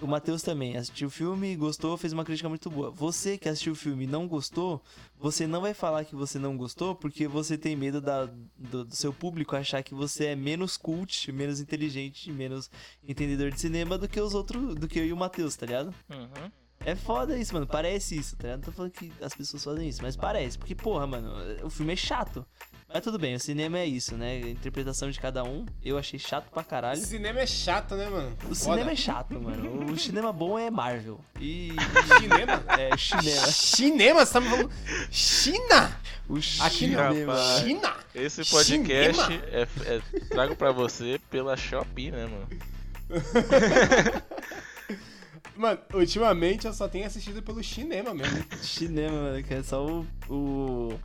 O Matheus também assistiu o filme, gostou, fez uma crítica muito boa. Você que assistiu o filme e não gostou, você não vai falar que você não gostou porque você tem medo da, do, do seu público achar que você é menos cult, menos inteligente, menos entendedor de cinema do que os outros, do que eu e o Matheus, tá ligado? Uhum. É foda isso, mano. Parece isso, tá ligado? Não tô falando que as pessoas fazem isso, mas parece. Porque, porra, mano, o filme é chato. Mas tudo bem, o cinema é isso, né? A interpretação de cada um, eu achei chato pra caralho. Cinema é chato, né, mano? O cinema é chato, mano. O cinema bom é Marvel. E. Cinema? É, cinema. Cinema? Você tá me falando. China? O. Rapaz. China? Esse podcast Cinema? é, é trago pra você pela Shopee, né, mano? Mano, ultimamente eu só tenho assistido pelo cinema mesmo. Cinema, mano, que é só o. O.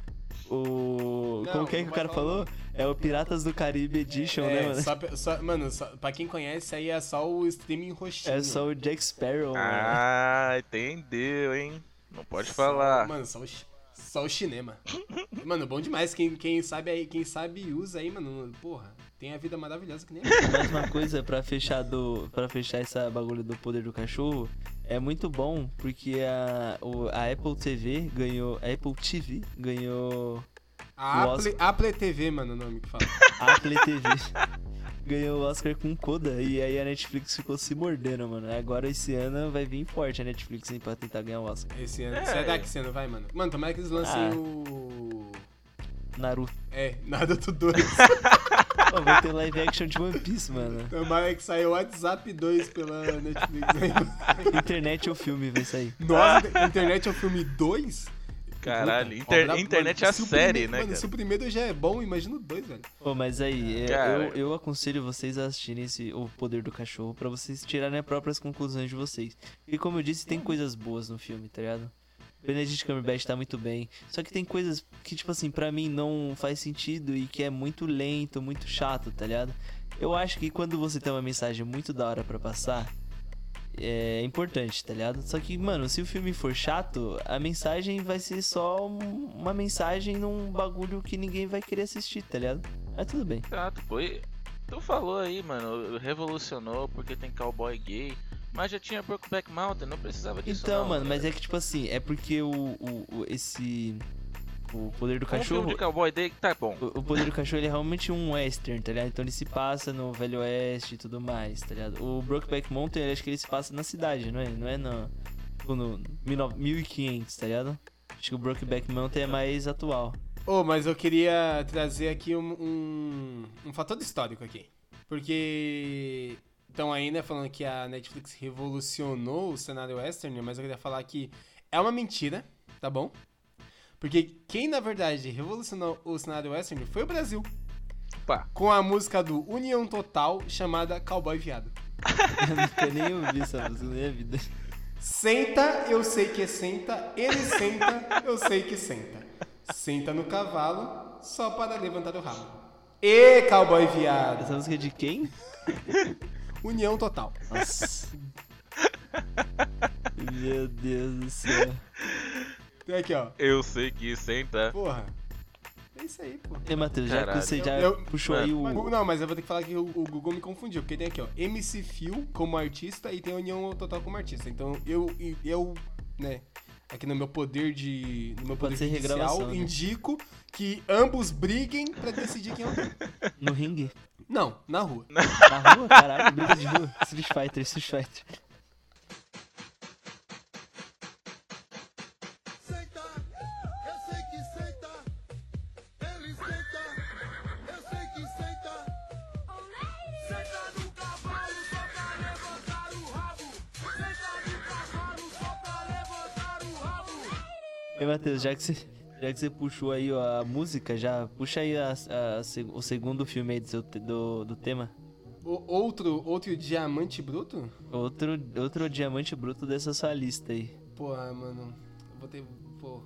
o Não, como que é que o cara falou? É o Piratas do Caribe Edition, né, É, mano? só, só- mano, só, pra quem conhece, aí é só o streaming roxinho. É só o Jack Sparrow, mano. Ah, entendeu, hein? Não pode Só- falar. Mano, só o, só o cinema. mano, bom demais. Quem, quem sabe aí, quem sabe usa aí, mano. Porra, tem a vida maravilhosa que nem eu. Mais uma coisa pra fechar do para fechar essa bagulho do poder do cachorro, é muito bom porque a, o, a Apple TV ganhou, a Apple TV ganhou A Apple, Apple TV, mano, o nome que fala. a Apple TV ganhou o Oscar com Coda e aí a Netflix ficou se mordendo, mano. Agora esse ano vai vir forte a Netflix hein, pra tentar ganhar o Oscar. Esse ano. É. Será que esse ano vai, mano? Mano, tomara que eles lancem Ah. o. Naruto. É, nada do 2. Pô, vai ter live action de One Piece, mano. tomara que saia o WhatsApp 2 pela Netflix aí. Internet ou filme vai sair. Nossa, internet é o filme 2? Caralho, inter- obra- internet é mano, a se o série, primeiro- né, Mano, cara? se o primeiro já é bom, imagina o 2, velho. Pô, mas aí, é, eu, eu aconselho vocês a assistirem esse O Poder do Cachorro pra vocês tirarem as próprias conclusões de vocês. E como eu disse, tem coisas boas no filme, tá ligado? Benedict Cumberbatch tá muito bem. Só que tem coisas que, tipo assim, pra mim não faz sentido e que é muito lento, muito chato, tá ligado? Eu acho que quando você tem uma mensagem muito da hora pra passar, é importante, tá ligado? Só que, mano, se o filme for chato, a mensagem vai ser só um- uma mensagem num bagulho que ninguém vai querer assistir, tá ligado? Mas tudo bem. Exato, pô. Tu falou aí, mano, revolucionou porque tem cowboy gay. Mas já tinha Brokeback Mountain, não precisava disso. Então, não, mano, mas é que tipo assim, é porque o, o, o- esse o poder do Um cachorro, de cowboy gay, tá bom. o, o poder do cachorro ele é realmente um western, tá ligado? Então ele se passa no Velho Oeste e tudo mais, tá ligado? O Brokeback Mountain, acho que ele se passa na cidade, não é? Não é no tipo, no 19- 1500, tá ligado? Acho que o Brokeback Mountain é mais atual. Ô, mas eu queria trazer aqui um, um, um fator histórico aqui. Porque estão aí, né, falando que a Netflix revolucionou o cenário western, mas eu queria falar que é uma mentira, tá bom? Porque quem, na verdade, revolucionou o cenário western foi o Brasil. Opa. Com a música do União Total, chamada Cowboy Viado. Eu nunca nem ouvi essa música na minha vida. Senta, eu sei que senta, ele senta, eu sei que senta. Senta no cavalo, só para levantar o rabo. E cowboy viado. Essa música é de quem? União total. Nossa. Meu Deus do céu. Tem aqui, ó. Eu sei que senta. Porra. É isso aí, pô. E, Matheus, já que você já Eu- puxou aí o. Mas, não, mas eu vou ter que falar que o, o Google me confundiu, porque tem aqui, ó, MC Phil como artista e tem a União Total como artista. Então eu, eu né, aqui no meu poder de. No meu Pode poder judicial, né? indico que ambos briguem pra decidir quem é o quem. No ringue? Não, na rua. Na rua? Caralho, briga de rua. Street Fighter, Street Fighter. E, Matheus, já que você. Já que você puxou aí a música, já puxa aí a- a o segundo filme aí do, seu do, do tema. O- outro, outro diamante bruto? Outro, outro diamante bruto dessa sua lista aí. Porra, mano. Eu vou ter. Pô.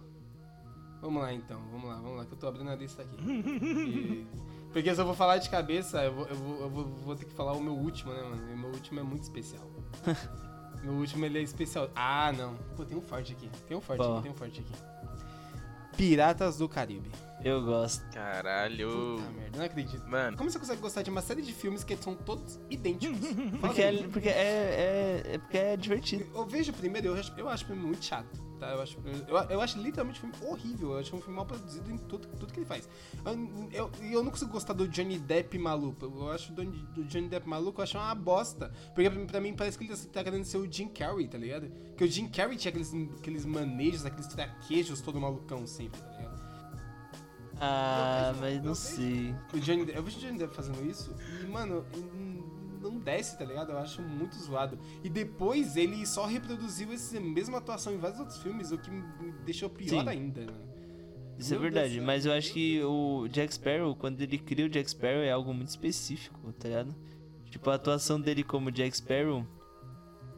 Vamos lá então, vamos lá, vamos lá, que eu tô abrindo a lista aqui. E- Porque se eu vou falar de cabeça, eu vou, eu vou, eu vou, vou ter que falar o meu último, né, mano? E meu último é muito especial. meu último ele é especial. Ah, não. Pô, tem um forte aqui. Tem um forte Qual? aqui, tem um forte aqui. Piratas do Caribe. Eu gosto. Caralho. Puta merda, não acredito. Mano, Como você consegue gostar de uma série de filmes que são todos idênticos? Porque, é, porque é, é, é, porque é divertido. Eu vejo o primeiro eu acho, eu acho o filme muito chato, tá? Eu acho, eu, eu acho literalmente um filme horrível. Eu acho um filme mal produzido em tudo, tudo que ele faz. Eu, eu, e eu não consigo gostar do Johnny Depp maluco. Eu acho do, do Johnny Depp maluco, eu acho uma bosta. Porque pra, pra mim parece que ele tá, tá querendo ser o Jim Carrey, tá ligado? Que o Jim Carrey tinha aqueles, aqueles manejos, aqueles traquejos todo malucão sempre, tá ligado? Ah, mas não sei. O Johnny, eu vejo o Johnny Depp fazendo isso e, mano, não desce, tá ligado? Eu acho muito zoado. E depois ele só reproduziu essa mesma atuação em vários outros filmes, o que me deixou pior Sim. ainda, mano. Isso é Meu Deus verdade, céu. mas eu acho que o Jack Sparrow, quando ele cria o Jack Sparrow, é algo muito específico, tá ligado? Tipo, a atuação dele como Jack Sparrow,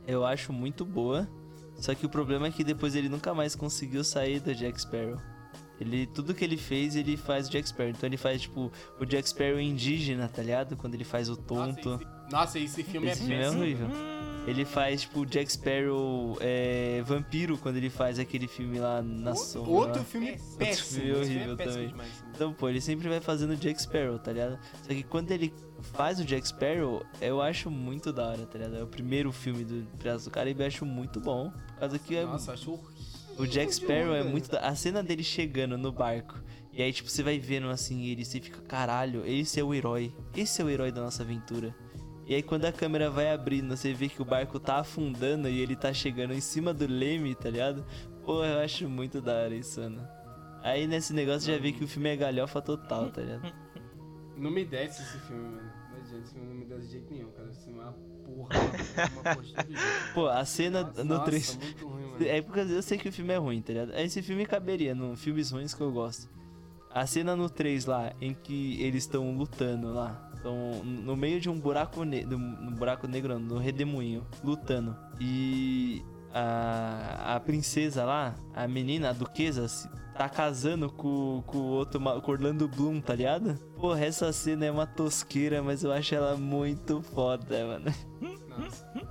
eu acho muito boa. Só que o problema é que depois ele nunca mais conseguiu sair do Jack Sparrow. Ele, tudo que ele fez, ele faz o Jack Sparrow. Então ele faz, tipo, o Jack Sparrow indígena, tá ligado? Quando ele faz o tonto. Nossa, esse, nossa, esse filme Esse é filme é péssimo. horrível. Ele faz, tipo, o Jack Sparrow é, vampiro, quando ele faz aquele filme lá na Outro, sombra. outro lá. filme filme péssimo. esse filme horrível é péssimo também. demais. Então, pô, ele sempre vai fazendo o Jack Sparrow, tá ligado? Só que quando ele faz o Jack Sparrow, eu acho muito da hora, tá ligado? É o primeiro filme do Piratas do Caribe, eu acho muito bom. Por causa que é- Nossa, acho horrível. O Jack Sparrow é muito. A cena dele chegando no barco. E aí, tipo, você vai vendo assim ele, você fica, caralho, esse é o herói. Esse é o herói da nossa aventura. E aí, quando a câmera vai abrindo, você vê que o barco tá afundando e ele tá chegando em cima do leme, tá ligado? Pô, eu acho muito da hora isso, mano. Aí nesse negócio já vê que o filme é galhofa total, tá ligado? Não me desce esse filme, mano. Não adianta, esse filme não me desce de jeito nenhum, cara. Esse filme é uma porra, uma, uma porra de jeito. Pô, a cena Nossa, no nossa, 3. muito ruim. É porque eu sei que o filme é ruim, tá ligado? Esse filme caberia num filmes ruins que eu gosto. A cena no 3 lá, em que eles estão lutando lá. Estão no meio de um buraco negro. No buraco negro, no redemoinho. Lutando. E a, a princesa lá, a menina, a duquesa, tá casando com, com o outro, com Orlando Bloom, tá ligado? Porra, essa cena é uma tosqueira, mas eu acho ela muito foda, mano. Nossa.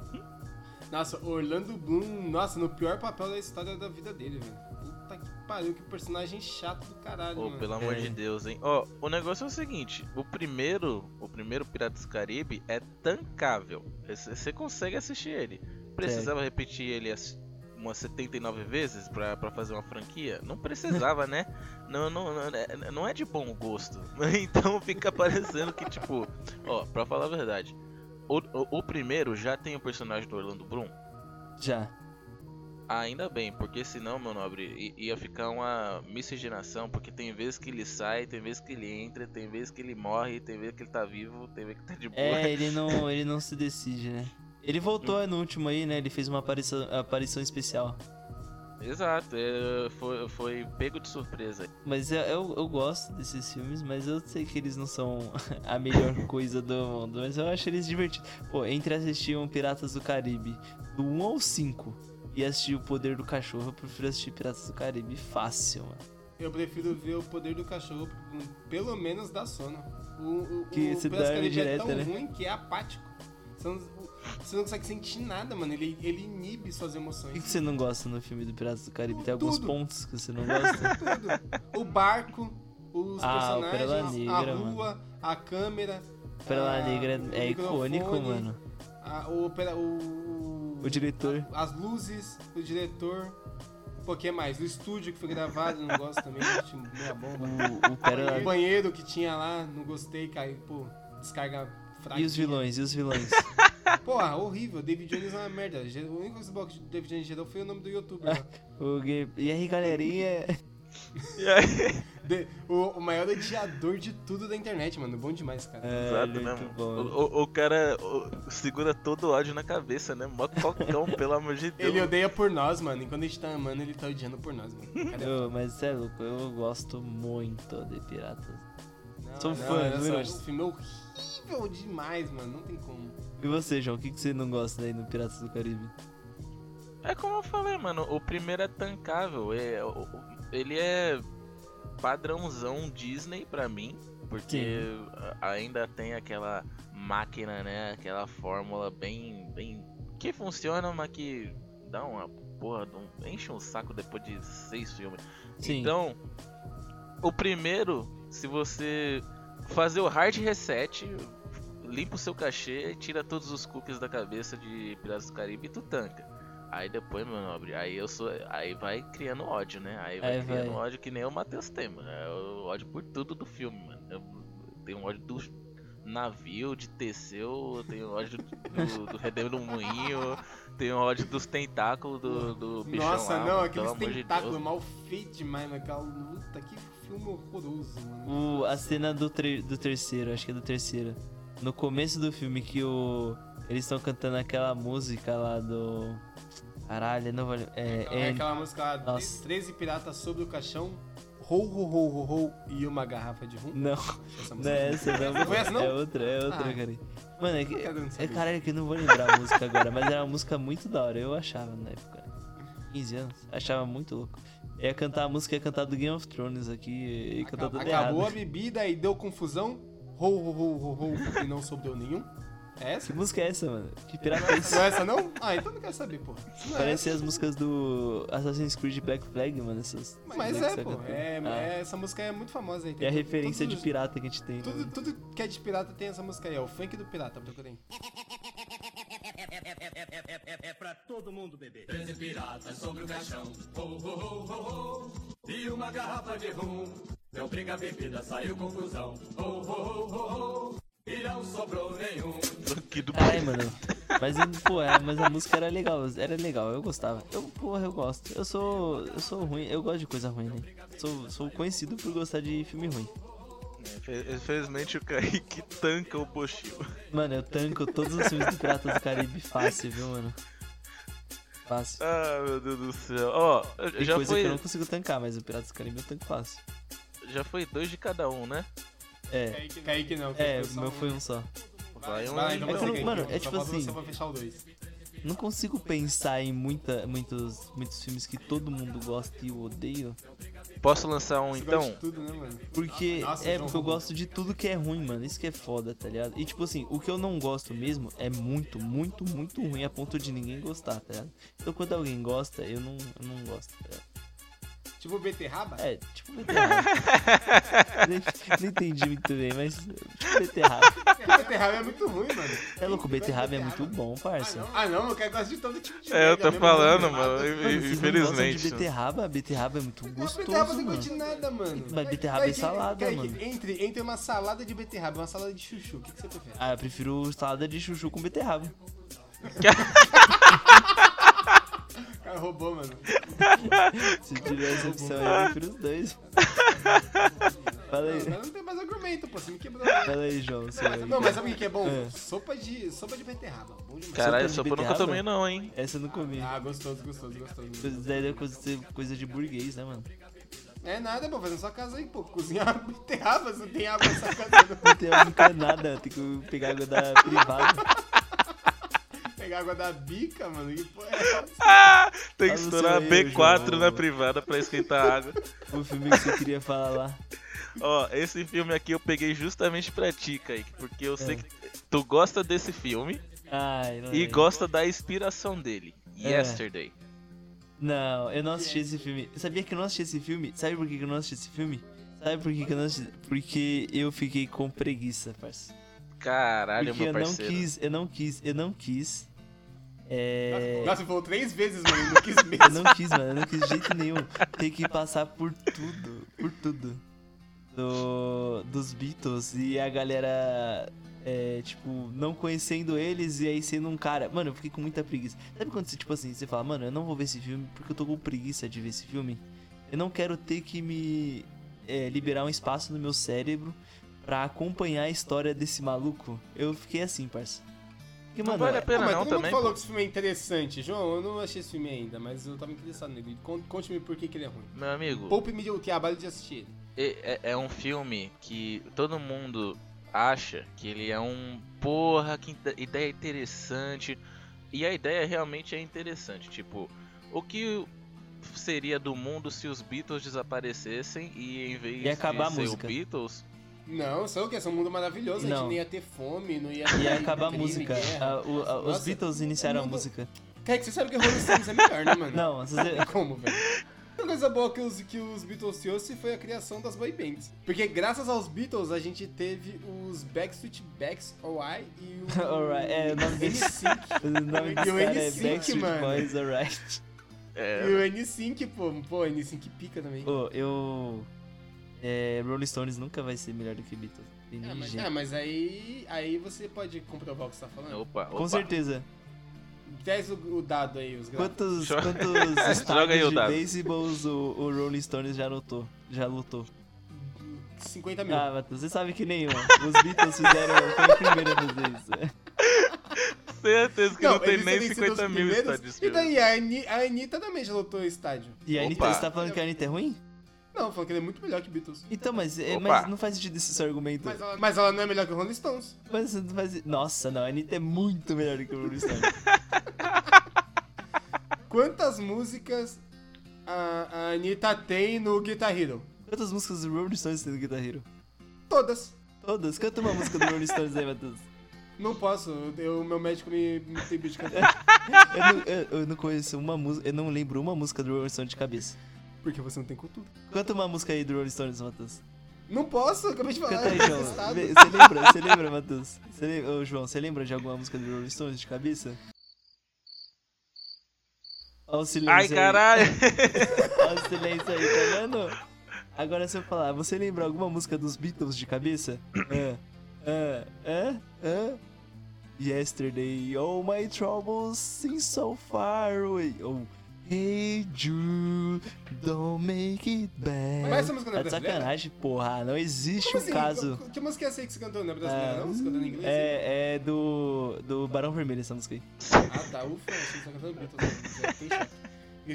Nossa, Orlando Bloom, nossa, no pior papel da história da vida dele, velho. Puta que pariu, que personagem chato do caralho, Pô, mano. pelo amor É. de Deus, hein? Ó, o negócio é o seguinte, o primeiro, o primeiro Piratas do Caribe é tancável. Você consegue assistir ele. Precisava repetir ele as- umas 79 vezes pra, pra fazer uma franquia? Não precisava, né? Não, não, não, é- não é de bom gosto. Então fica parecendo que, tipo, ó, pra falar a verdade, o, o, o primeiro já tem o personagem do Orlando Bloom. Já. Ainda bem, porque senão, meu nobre, ia ficar uma miscigenação, porque tem vezes que ele sai, tem vezes que ele entra, tem vezes que ele morre, tem vezes que ele tá vivo, tem vezes que tá de boa. É, ele não, ele não se decide, né? Ele voltou no último aí, né? Ele fez uma aparição, aparição especial. Exato, é, foi, foi pego de surpresa. Mas eu, eu, eu gosto desses filmes, mas eu sei que eles não são a melhor coisa do mundo. Mas eu acho eles divertidos. Pô, entre assistir um Piratas do Caribe do 1 ao 5 e assistir O Poder do Cachorro, eu prefiro assistir Piratas do Caribe fácil, mano. Eu prefiro ver o poder do cachorro, pelo menos dá sono. O, o, Que o Piratas do Caribe é direto, tão né? ruim que é apático. Não, você não consegue sentir nada, mano. Ele, ele inibe suas O que, emoções. que você não gosta no filme do Piratas do Caribe? Tem alguns Tudo. pontos que você não gosta? Tudo. O barco, os Ah, o personagens, Pérola a Negra, rua, a câmera. Pérola a- Negra o é icônico, mano. a- o, o, O diretor. a- as luzes, o diretor. Pô, que mais? O estúdio que foi gravado, não gosto também, meia bomba. O, o Pérola... O banheiro que tinha lá, não gostei, caiu, pô, descarga fraca. E os vilões, e os vilões? Porra, horrível, David Jones é uma merda. O único boa que o David Jones gerou foi o nome do youtuber. lá. o E aí, galerinha? E aí, De- o, o maior odiador de tudo da internet, mano. Bom demais, cara. É, exato, né, mano? bom. O, o- o cara o- segura todo o ódio na cabeça, né? Mó cocão, pelo amor de Deus. Ele odeia por nós, mano. E quando a gente tá amando, ele tá odiando por nós, mano. Cara, Ô, mas cê é louco, eu gosto muito de Piratas. não, sou não, fã, viu? só, Esse filme é horrível demais, mano. Não tem como. E você, João, o que, que você não gosta aí no Piratas do Caribe? É como eu falei, mano, o primeiro é tancável. É, ele é padrãozão Disney pra mim, porque a- ainda tem aquela máquina, né? Aquela fórmula bem, bem que funciona, mas que dá uma porra, um- enche um saco depois de seis filmes. Sim. Então, o primeiro, se você fazer o hard reset, limpa o seu cachê, tira todos os cookies da cabeça de Piratas do Caribe e tu tanca. Aí depois, meu nobre, aí eu sou. Aí vai criando ódio, né? Aí vai Aí criando vai. ódio que nem o Matheus tem, mano. É o ódio por tudo do filme, mano. Eu tenho ódio do navio, de Teseu, eu tenho ódio do, do Redemo do Moinho, tenho ódio dos tentáculos do, do bichão Nossa, lá, não, mano, aqueles de tentáculos Deus. mal feitos demais, mano. Aquela luta, que filme horroroso, mano. O, a cena do, tre- do terceiro, acho que é do terceiro. No começo do filme que o. Eles estão cantando aquela música lá do. Caralho, eu não vou. É, É é, aquela música lá, Nossa. 13 piratas sobre o caixão, rou, rou, rou, rou, rou, e uma garrafa de rum. Não, Essa não é essa, não. Não foi essa, não? É outra, é outra, Ah. cara. Mano, é que. É caralho que eu não vou lembrar a música agora, mas era uma música muito da hora, eu achava na época. 15 anos, achava muito louco. Ia cantar a música, ia cantar do Game of Thrones aqui, ia cantar Acabou, tudo acabou a errado. bebida e deu confusão, rou, rou, rou, rou, rou, e não sobrou nenhum. É essa? Que música é essa, mano? Que pirata é isso? Não é essa não? Ah, então não quero saber, pô. Não é Parece as músicas do Assassin's Creed Black Flag, mano. Essas, Mas é, pô. É, Ah, é- essa música é muito famosa aí. é a referência de todos- pirata que a gente tem. né? Tudo, tudo que é de pirata tem essa música aí, é o funk do pirata, procurei. É pra todo mundo beber. Treze piratas sobre o caixão. Ho, ho, ho, ho, ho. E uma garrafa de rum. Deu briga, bebida, saiu confusão. Ho, ho, ho, ho. E não sobrou nenhum. Funk do Ai, mano. Mas, pô, é, mas a música era legal, era legal, eu gostava. Eu, porra, eu gosto. Eu sou. Eu sou ruim, eu gosto de coisa ruim, né? Sou, sou conhecido por gostar de filme ruim. Infe- Infelizmente o Kaique tanca o Pochil. Mano, eu tanco todos os filmes do Piratas do Caribe fácil, viu, mano? Fácil. Ah, meu Deus do céu. Ó, Tem já coisa foi, que eu não consigo tancar, mas o Piratas do Caribe eu tanco fácil. Já foi dois de cada um, né? É, Kaique não. é, o meu foi um só. Vai um Vai então É que eu não- mano, é tipo assim- Você vai fechar o dois. Não consigo pensar em muita, muitos, muitos filmes que todo mundo gosta e eu odeio. Posso lançar um Você então? gosta de tudo, né, mano? Porque Nossa, é João porque eu gosto de tudo que é ruim, mano. Isso que é foda, tá ligado? E tipo assim, o que eu não gosto mesmo é muito, muito, muito ruim a ponto de ninguém gostar, tá ligado? Então quando alguém gosta, eu não, eu não gosto, tá ligado? Tipo beterraba? É, tipo beterraba. Não entendi muito bem, mas tipo beterraba. beterraba é muito ruim, mano. É louco, Quem beterraba é muito bom, parça. Ah, não, eu quero gostar de todo tipo de É, eu tô mesmo, falando, beterraba. mano. Não Infelizmente. de beterraba, beterraba é muito Mas gostoso, beterraba não mano. gosto de nada, mano. Mas beterraba é salada, mano. Entre, entre uma salada de beterraba e uma salada de chuchu, o que, que você prefere? Ah, eu prefiro salada de chuchu com beterraba. O cara roubou, mano. Se tiver essa opção aí, eu prefiro os dois. Fala Não, aí, mas não tem mais argumento, pô. Você me quebrou. fala aí, João. seu aí. Não, mas sabe o que é bom? É. Sopa, de, sopa de beterraba. Bom demais. Caralho, Sopa sopa eu nunca tomei não, hein? Essa eu não comi. Ah, gostoso, gostoso, gostoso. Isso daí é coisa, coisa de burguês, né, mano? É nada, pô. Faz na sua casa aí, pô. Cozinhar beterraba, você não tem água na sua casa. não. Não tem água encanada, tem que pegar água da privada. Pegar água da bica, mano. Que porra é essa? Ah, tem que estourar seu aí, B4 João. na privada pra esquentar água. O filme que você queria falar lá. Ó, esse filme aqui eu peguei justamente pra ti, Kaique, porque eu sei É. que tu gosta desse filme Ai, não e lembro. gosta da inspiração dele. É. Yesterday. Não, eu não assisti esse filme. Sabia que eu não assisti esse filme? Sabe por que que eu não assisti esse filme? Sabe por que, que eu não assisti? Porque eu fiquei com preguiça, parça. Caralho, Porque meu eu não parceiro. quis, eu não quis, eu não quis. É. Nossa, você falou três vezes, mano. eu Não quis Eu mesmo. não quis, mano. Eu não quis de jeito nenhum ter que passar por tudo. Por tudo. Do, dos Beatles e a galera. É, tipo, não conhecendo eles e aí sendo um cara. Mano, eu fiquei com muita preguiça. Sabe quando você, tipo assim, você fala, mano, eu não vou ver esse filme porque eu tô com preguiça de ver esse filme? Eu não quero ter que me é, liberar um espaço no meu cérebro pra acompanhar a história desse maluco. Eu fiquei assim, parça. Porque, Não vale a pena mas não todo mundo também. falou pô. que esse filme é interessante. João, eu não achei esse filme ainda, mas eu tava interessado nele. Con- Conte-me por que, que ele é ruim. Meu amigo, Poupe-me o trabalho de assistir ele. é, é- é um filme que todo mundo acha que ele é um porra, que ide- ideia interessante. E a ideia realmente é interessante. Tipo, o que seria do mundo se os Beatles desaparecessem e em vez de ser música. o Beatles, Não, sei o que, esse é um mundo maravilhoso. A Não. gente nem ia ter fome, não ia ia ter acabar a crime, música. guerra. A- o- a- os Nossa, Beatles iniciaram o a mundo- música. Kaique, você sabe que Rolling Stones é melhor, né, mano? Não, você- Como, velho? A coisa boa que os, que os Beatles trouxe foi a criação das boy bands. Porque graças aos Beatles a gente teve os Backstreet Backs, OI e o Alright, é, o nome N-Sync. o nome E o caras é N5, Backstreet mano. Boys, alright. é, E o N-Sync, pô. Pô, N-Sync pica também. Ô, eu. É, Rolling Stones nunca vai ser melhor do que Beatles. Tem É, mas, é, mas aí, aí você pode comprovar o que você tá falando. opa, opa. Com certeza. Traz o, o dado aí, os gráficos. Quantos, quantos Joga aí o estádios de beisebol o, o Rolling Stones já lutou? Já lutou. 50 mil. Ah, Matheus, você sabe que nenhum. Os Beatles fizeram. Foi o primeiro a fazer isso. Certeza que não, tem eles nem terem sido 50 os mil estádios. E daí, a, Ani, a Anitta também já lotou estádio. E a Anitta, você tá falando que a Anitta é ruim? Não, falando que ele é muito melhor que Beatles. Então, mas, é, mas não faz sentido esse seu argumento. Mas ela, mas ela não é melhor que o Rolling Stones. Mas não faz... Nossa, não, a Anitta é muito melhor do que o Rolling Stones. Quantas músicas a, a Anitta tem no Guitar Hero? Quantas músicas do Rolling Stones tem no Guitar Hero? Todas. Todas. Canta uma música do Rolling Stones aí, Matheus. Não posso, o meu médico me, me proibiu de cantar. Eu não, eu, eu não conheço uma música, eu não lembro uma música do Rolling Stones de cabeça. Porque você não tem cultura. Canta uma música aí do Rolling Stones, Matheus. Não posso, acabei de falar. Canta aí, João. Você lembra, você lembra, Matheus? Você lembra, ô, João, você lembra de alguma música do Rolling Stones de cabeça? Olha o silêncio Ai, aí. caralho! Olha o silêncio aí, tá vendo? Agora se eu falar, você lembra alguma música dos Beatles de cabeça? Ah, ah, ah, ah. Yesterday, all my troubles seem so far away. Oh, hey Jude, don't make it bad. Mas essa música não é Tá de brasileira? sacanagem, porra. Não existe Como um assim? caso. Que, que música é essa aí que você cantou? Não é brasileira, Ah, não? Você cantando em inglês? É, é do, do Barão Vermelho essa música aí. Ah, tá, ufa, achei que você tá cantando Beatles. né?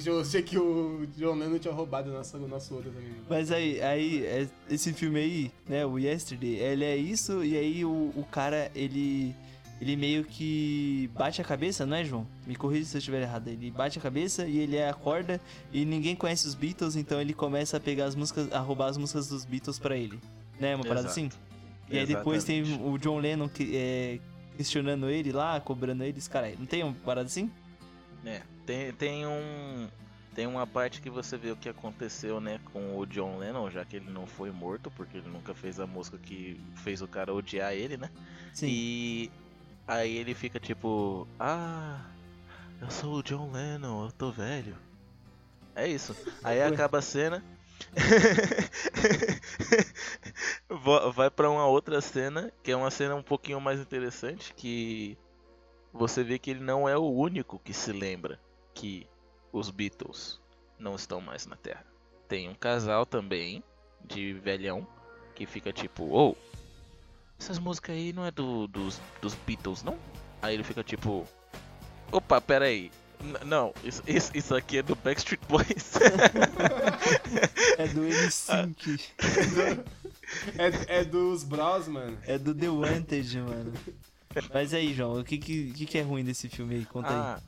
Eu achei que o John Lennon tinha roubado o nosso, o nosso outro também. Mas aí, aí, é- esse filme aí, né, o Yesterday, ele é isso, e aí o, o cara, ele. Ele meio que bate a cabeça, não é, João? Me corrija se eu estiver errado. Ele bate a cabeça e ele acorda e ninguém conhece os Beatles, então ele começa a pegar as músicas, a roubar as músicas dos Beatles pra ele. Né? Uma parada Exato. assim? E aí depois tem Exatamente. o John Lennon que, é, questionando ele lá, cobrando eles. Cara, não tem uma parada assim? É, tem, tem um. Tem uma parte que você vê o que aconteceu, né, com o John Lennon, já que ele não foi morto, porque ele nunca fez a música que fez o cara odiar ele, né? Sim. E aí ele fica tipo, ah, eu sou o John Lennon, eu tô velho. É isso. Aí acaba a cena. Vai pra uma outra cena, que é uma cena um pouquinho mais interessante, que você vê que ele não é o único que se lembra que os Beatles não estão mais na Terra. Tem um casal também de velhão que fica tipo, ou essas músicas aí não é do, dos, dos Beatles, não? Aí ele fica tipo, opa, pera aí. N- não, isso, isso, isso aqui é do Backstreet Boys. É do N5. É, é dos Bros, mano. É do The Wanted, mano. Mas aí, João, o que, que, que é ruim desse filme aí? Conta aí. Ah,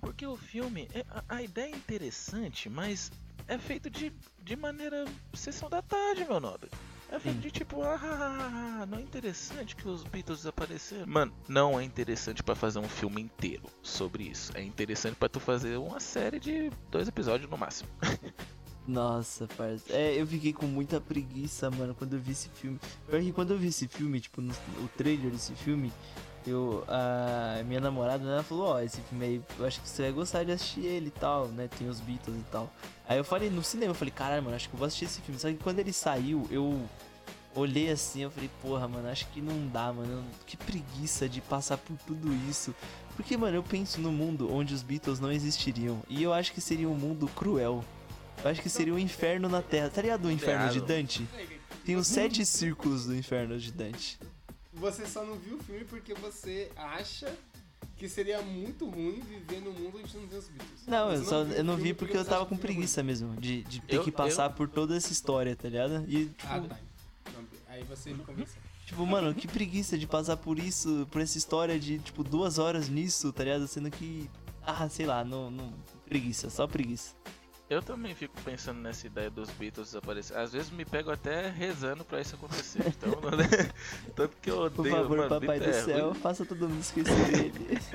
porque o filme, é- a, a ideia é interessante, mas é feito de, de maneira sessão da tarde, meu nobre. É Sim. de tipo, ah, não é interessante que os Beatles desapareceram. Mano, não é interessante pra fazer um filme inteiro sobre isso. É interessante pra tu fazer uma série de dois episódios no máximo. Nossa, parça. É, eu fiquei com muita preguiça, mano, quando eu vi esse filme. Pior que quando eu vi esse filme, tipo, no, o trailer desse filme, eu. A minha namorada, né, falou, ó, esse filme aí, eu acho que você vai gostar de assistir ele e tal, né? Tem os Beatles e tal. Aí eu falei no cinema, eu falei, caralho, mano, acho que eu vou assistir esse filme. Só que quando ele saiu, eu olhei assim, eu falei, porra, mano, acho que não dá, mano. Que preguiça de passar por tudo isso. Porque, mano, eu penso no mundo onde os Beatles não existiriam. E eu acho que seria um mundo cruel. Eu acho que seria um inferno na Terra. Tá ligado o inferno de. Dante? Tem os sete círculos do inferno de Dante. Você só não viu o filme porque você acha que seria muito ruim viver num mundo onde não tem os Beatles. Não, eu só viu o eu não vi porque eu você tava com preguiça mesmo. De, de ter Eu- que passar por toda essa história, tá ligado? E, tipo, ruim. Ah, tá. Não, Aí você me convenceu. tipo, mano, que preguiça de passar por isso, por essa história de, tipo, duas horas nisso, tá ligado? Sendo que. Ah, sei lá, não. não preguiça, só preguiça. Eu também fico pensando nessa ideia dos Beatles desaparecer. Às vezes me pego até rezando pra isso acontecer. Então, tanto que eu odeio, Por favor, mano, papai do Beatles céu, faça todo mundo esquecer dele.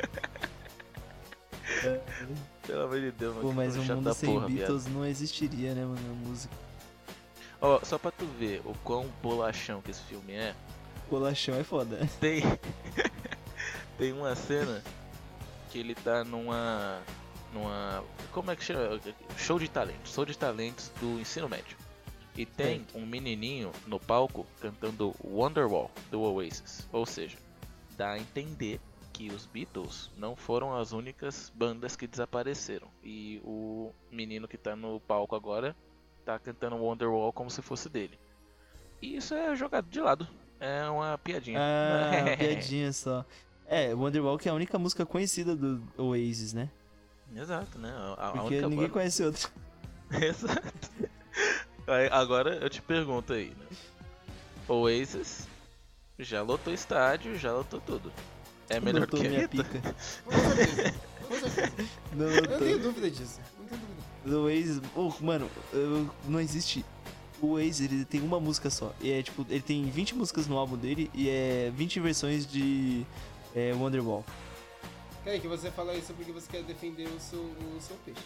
Pelo amor de Deus, mano. Pô, mas um mundo sem porra, viado. Beatles não existiria, né, mano? A música. Ó, só pra tu ver o quão bolachão que esse filme é, Bolachão é foda. tem. tem uma cena que ele tá numa. Numa. Como é que chama? Show de talentos. Show de talentos do ensino médio. E tem um menininho no palco cantando Wonderwall do Oasis. Ou seja, dá a entender que os Beatles não foram as únicas bandas que desapareceram. E o menino que tá no palco agora tá cantando Wonderwall como se fosse dele. E isso é jogado de lado. É uma piadinha. Ah, uma piadinha só. É, Wonderwall que é a única música conhecida do Oasis, né? Exato, né? A, a Porque ninguém banda- conhece outra. Exato. Aí, agora eu te pergunto aí, né? Oasis já lotou estádio, já lotou tudo. É melhor Notou que a minha Rita? pica. Com certeza. Com certeza. Não Eu não notou. tenho dúvida disso. Não tenho dúvida. Do Oasis, oh, mano, eu- não existe. O Oasis, ele tem uma música só. E é tipo, ele tem 20 músicas no álbum dele e é 20 versões de é, Wonderwall. Kaique, você fala isso porque você quer defender o seu, o seu peixe.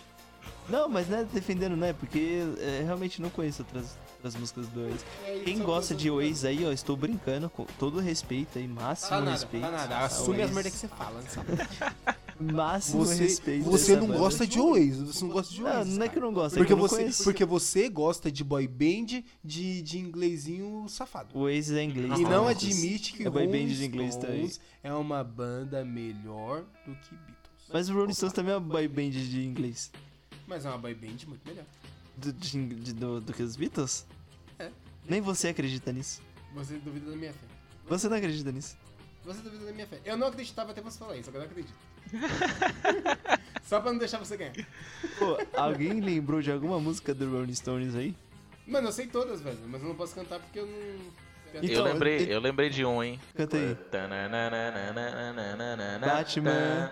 Não, mas não é defendendo, não é? Porque é, realmente não conheço outras, outras músicas do Oasis. Aí, Quem só gosta de Oasis aí, ó, estou brincando com todo respeito aí, máximo Fala nada, respeito. fala nada. Assume as merdas que você fala, sabe? Máximo Você, respeito. você não banda. gosta de Oasis, você não gosta de Não, Oasis. não é cara. que eu não gosto, é Porque não você, conheço. porque você gosta de boy band de, de inglesinho safado. O Oasis é inglês. E não admite que É boy band de inglês também. É uma banda melhor do que Beatles. Mas o Rolling Stones também é uma boy band de inglês. Mas é uma boy band muito melhor. Do, de- de- do, do que os Beatles? É. Nem você acredita nisso. Você duvida da minha fé. Você não acredita nisso. Você duvida da minha fé. Eu não acreditava até você falar isso, agora eu acredito. Só pra não deixar você ganhar. Pô, alguém lembrou de alguma música do Rolling Stones aí? Mano, eu sei todas, velho, mas eu não posso cantar porque eu não. Eu Então, lembrei, ele- eu lembrei de um, hein? Canta aí. Batman.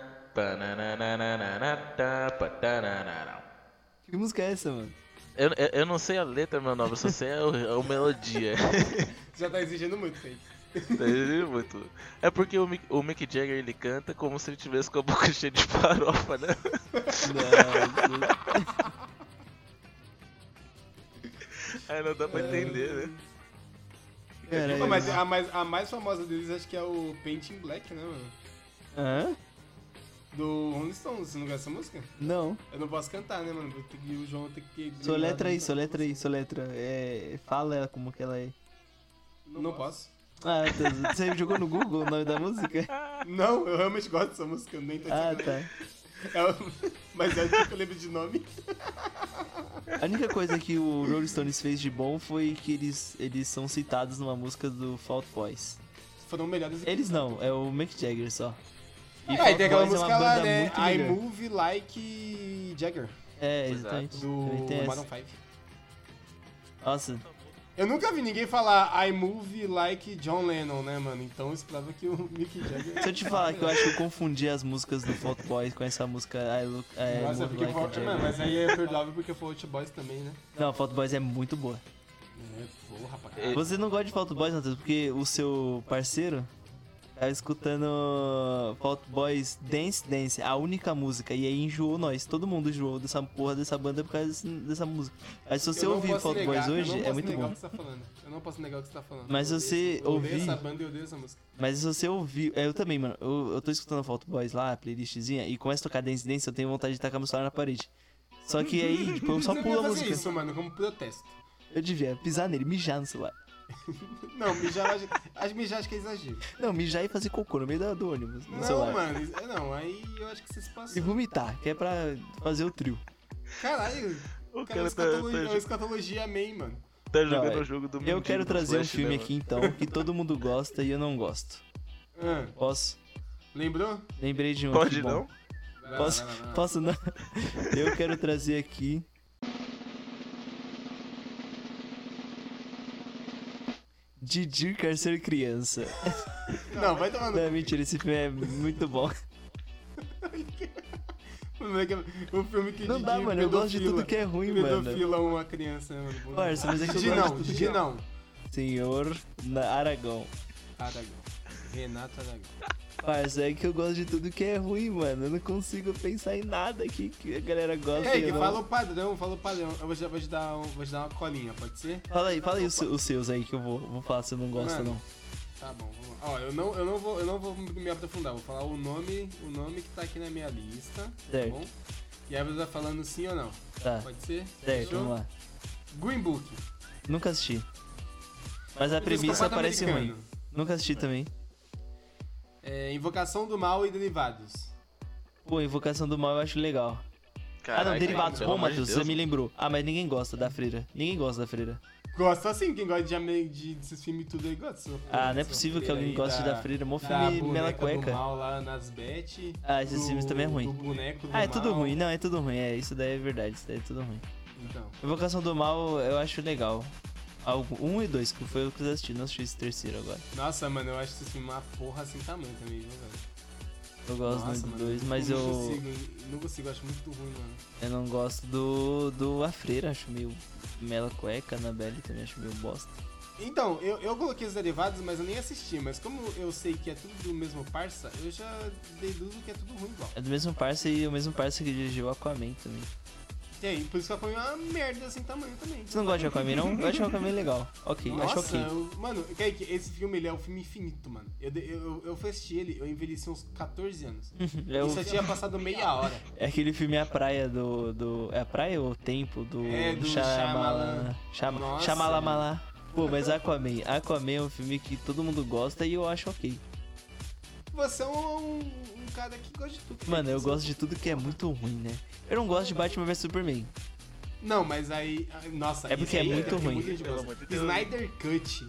Que música é essa, mano? Eu, eu, eu não sei a letra, meu nome, eu só sei a, a melodia. Já tá exigindo muito, Kaique. Tá muito. É porque o Mick, o Mick Jagger ele canta como se ele tivesse com a boca cheia de farofa, né? Nossa. Aí não dá pra entender, né? Pô, mas a mais, a mais famosa deles acho que é o Painting Black, né, mano? Hã? Do Rolling Stones, você não gosta dessa música? Não. Eu não posso cantar, né, mano? Que- O João tem que. Soletra aí, soletra aí, soletra. É, fala ela como que ela é. Não posso. Ah, tá. você jogou no Google o nome da música? Não, eu realmente gosto dessa música, eu nem tô Ah, tá. É Mas é o que eu lembro de nome. A única coisa que o Rolling Stones fez de bom foi que eles, eles são citados numa música do Fault Boys. Foram melhores. Eles não, é o Mick Jagger só. E É, e Fault tem aquela é uma música lá, banda né? I melhor. Move Like Jagger, É, Exato. exatamente. do. Maroon 5. Nossa, Eu nunca vi ninguém falar I Move Like John Lennon, né, mano? Então isso prova que o Mick Jagger... se eu te falar que eu acho que eu confundi as músicas do Fault Boys com essa música I Look I Nossa, Move porque... Like a Mano, Jagger. mas aí é perdoável porque foi Out Boys também, né? Não, Fault Boys é muito boa. É, porra, pra caralho. Você não gosta de Fault Boys, Matheus, porque o seu parceiro Tava escutando Fault Boys Dance Dance, a única música. E aí enjoou nós. Todo mundo enjoou dessa porra dessa banda por causa desse- dessa música. Aí se você ouvir Fault negar, Boys eu não hoje, é posso muito negar bom. O que você tá falando. Eu não posso negar o que você tá falando. Mas eu você ouvir- essa banda e odeio essa música. Mas se você ouvir. é, Eu também, mano. Eu, eu tô escutando Fault Boys lá, a playlistzinha, e começa a tocar Dance Dance, eu tenho vontade de tacar meu celular na parede. Só que aí, tipo, eu só pulo a música. isso, mano, como protesto. Eu devia pisar nele, mijar no celular. Não, mijar, acho, mijar acho que é exagero. Não, mijar e fazer cocô no meio da- do ônibus, Não, celular. mano, é, não, aí eu acho que você se E passou. vomitar, que é pra fazer o trio. Caralho, O cara é cara tá, escatologia, é tá, uma escatologia amém, mano. tá Não, jogando é- o jogo do Eu quero trazer um Flash, filme né, aqui então, que todo mundo gosta e eu não gosto. Ah, Posso? lembrou? Lembrei de um Pode não? Posso, lá. posso não? Eu quero trazer aqui. Didi quer ser criança. Não, vai tomar no Não, mentira, esse filme é muito bom. É O filme que Não dá, Didi mano, eu gosto de tudo que é ruim, mano. Pedofila uma criança, mano. Parça, mas é que eu Didi gosto de não, tudo Didi que é- não. Senhor Aragão. Aragão. Renato Aragão. Parça, é que eu gosto de tudo que é ruim, mano. Eu não consigo pensar em nada aqui que a galera gosta. É, que não. fala o padrão, fala o padrão. Eu vou te, vou te dar, um- vou te dar uma colinha, pode ser? Fala aí, fala aí os, os seus aí que eu vou, vou falar se eu não gosto Mano, não. Tá bom, vamos lá. Ó, eu não, eu não, vou, eu não vou me aprofundar, vou falar o nome, o nome que tá aqui na minha lista, tá Certo. bom? E aí você vai falando sim ou não. Tá, Pode ser? certo, Fechou? vamos lá. Green Book. Nunca assisti. Mas a premissa parece ruim. Americano. Nunca assisti também. É, Invocação do Mal e Derivados. Pô, Invocação do Mal eu acho legal. ah, Caraca, não, Derivados. Bom, de Matheus, Deus. você me lembrou. Ah, mas ninguém gosta da Freira. Ninguém gosta da Freira. Gosta assim, quem gosta de, de desses filmes tudo aí gosta. Ah, não é possível que alguém goste da Freira. Mó da filme mela do cueca. mal lá nas Bet. Ah, esses do- filmes também é ruim. do boneco do Ah, é tudo mal. ruim. Não, é tudo ruim. É, isso daí é verdade. Isso daí é tudo ruim. Então. Invocação do Mal eu acho legal. Um e dois, que foi o que eu assisti. Não assisti esse terceiro agora. Nossa, mano, eu acho esse filme uma porra sem tamanho também, viu, velho? Eu gosto Nossa, do mas não eu, Consigo, não consigo, eu acho muito ruim, mano. eu não gosto do, do A Freira. Acho meio mela cueca. Annabelle também acho meio bosta. Então, eu, eu coloquei os derivados, mas eu nem assisti. Mas como eu sei que é tudo do mesmo parça, eu já deduzo que é tudo ruim igual. É do mesmo parça e o mesmo parça que dirigiu Aquaman também. E aí, por isso que eu ponho uma merda sem tamanho também. Você não gosta de Aquaman, não? Eu acho Aquaman legal. Ok, Nossa, acho ok. eu- mano, Kaique, esse filme ele é um filme infinito, mano. Eu, eu, eu fui assistir ele, eu envelheci uns 14 anos. É, o- só tinha passado meia hora. é aquele filme A Praia do, do. É a Praia ou o Tempo do. É, do Shyamalan. Shyamalan. Pô, mas Aquaman. Aquaman é um filme que todo mundo gosta e eu acho ok. Você é um cara que gosta de tudo. Mano, eu gosto de tudo que é muito ruim, né? Eu não gosto de Batman vs Superman. Não, mas aí. Nossa, É porque isso aí é muito ruim. de. Snyder Cut.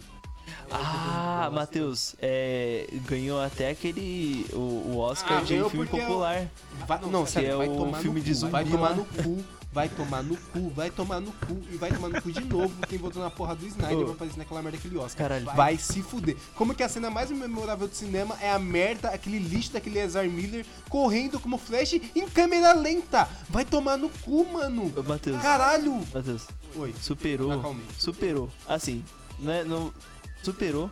Ah, Matheus, é, ganhou até aquele. O, o Oscar Ah, de filme porque é popular. Vai, não, que sério, é vai o tomar filme no de cu, zumbi vai tomar no cu, vai tomar no cu, vai tomar no cu e vai tomar no cu de novo quem votou na porra do Snyder Ô. pra aparecer naquela merda aquele Oscar. Caralho. Vai se fuder. Como que a cena mais memorável do cinema é a merda, aquele lixo daquele Ezra Miller correndo como Flash em câmera lenta. Vai tomar no cu, mano. Matheus, Caralho. Matheus, Oi. superou. Acalmei. Superou. Assim, né? Não, superou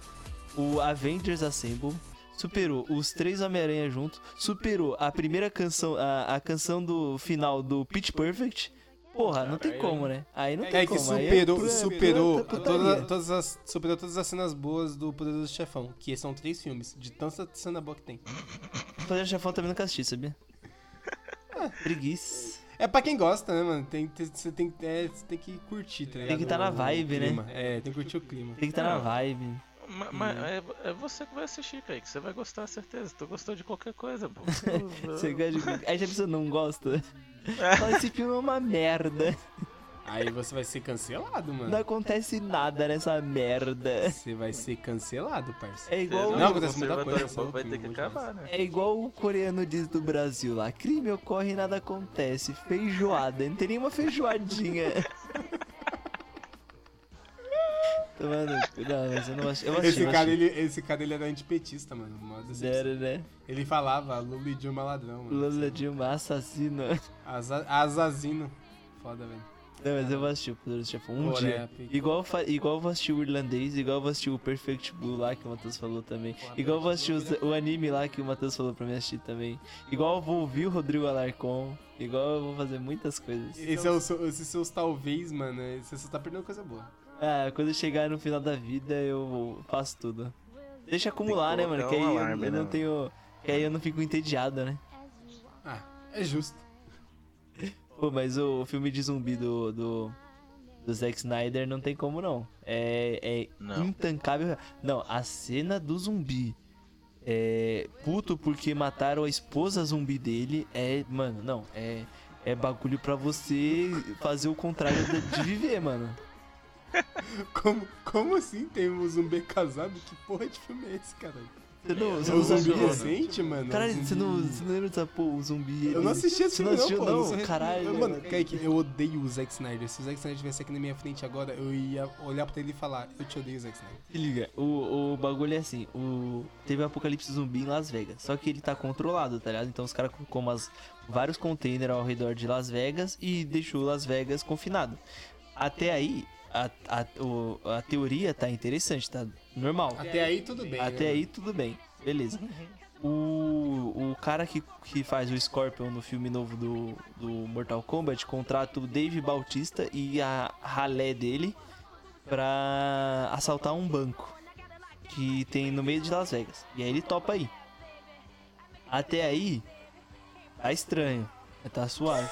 o Avengers Assemble. Superou os três Homem-Aranha juntos. Superou a primeira canção, a, a canção do final do Pitch Perfect. Porra, não tem como, né? Aí não tem É que como. aí superou, pura- superou, toda- todas as, superou todas as cenas boas do Poderoso Chefão, que são três filmes, de tanta cena boa que tem. Fazer chefão também nunca assisti, sabia? Ah. Preguiça. É pra quem gosta, né, mano? Tem, tem- você tem, é, você tem que curtir, tá ligado? que tá na O vibe, né? É, tem que curtir o clima. Tem que estar na vibe. Ma- Mas é, é você que vai assistir, Kaique. Você vai gostar, certeza. Tu gostou de qualquer coisa, pô. Você gosta de... Aí já pessoa não gosta. Fala, esse filme é uma merda. Aí você vai ser cancelado, Não mano. acontece nada nessa merda. Você vai ser cancelado, parceiro. É igual, Não, o acontece muita coisa, só vai ter que não acabar, né? é igual o coreano diz do Brasil lá. Crime ocorre e nada acontece. Feijoada. Não tem nenhuma feijoadinha. Tomando. Não, mas eu não acho. Eu assisti, Esse eu cara, assisti. ele, esse cara, ele era antipetista, mano. Zero, né? Ele falava, Lula Dilma ladrão, mano. Lula Dilma assassino. Azazino. Foda, velho. Não, mas eu vou assistir o Poderoso Chefão um dia. Epic. Igual, igual eu vou assistir o Irlandês, igual eu vou assistir o Perfect Blue lá que o Matheus falou também. Igual eu vou assistir os- o anime lá que o Matheus falou pra mim assistir também. Igual eu vou ouvir o Rodrigo Alarcon. Igual eu vou fazer muitas coisas. Esse é o seu- esses seus talvez, mano. Você só tá perdendo coisa boa. Ah, quando eu chegar no final da vida eu faço tudo. Deixa acumular, né, mano? Que aí eu, alarme, eu né, não mano? tenho. Que aí eu não fico entediado, né? Ah, é justo. Pô, mas o, filme de zumbi do, do, do Zack Snyder não tem como não. É, é Não. intancável. Não, a cena do zumbi. É. Puto porque mataram a esposa zumbi dele. É. Mano, não. É. É bagulho pra você fazer o contrário de, de viver, mano. Como, como assim tem um zumbi casado? Que porra de filme é esse, caralho? Você não, você É não um zumbi recente, mano? Caralho, Um você não, você não lembra dessa porra, o zumbi. Eu não assisti esse Você não filme, assistiu, pô. não? re- Caralho. Eu, Mano, Kaique, eu odeio o Zack Snyder. Se o Zack Snyder estivesse aqui na minha frente agora, eu ia olhar pra ele e falar: Eu te odeio, Zack Snyder. Se liga, o, o bagulho é assim, o, teve um apocalipse zumbi em Las Vegas, só que ele tá controlado, tá ligado? Então os caras colocou umas, vários containers ao redor de Las Vegas e deixou Las Vegas confinado. Até aí, a, a, o- a teoria tá interessante, tá normal. Até aí tudo bem. Até né, aí tudo bem, beleza. O, o cara que, que faz o Scorpion no filme novo do, do Mortal Kombat contrata o Dave Bautista e a ralé dele pra assaltar um banco que tem no meio de Las Vegas. E aí ele topa aí. Até aí, tá estranho, tá suave.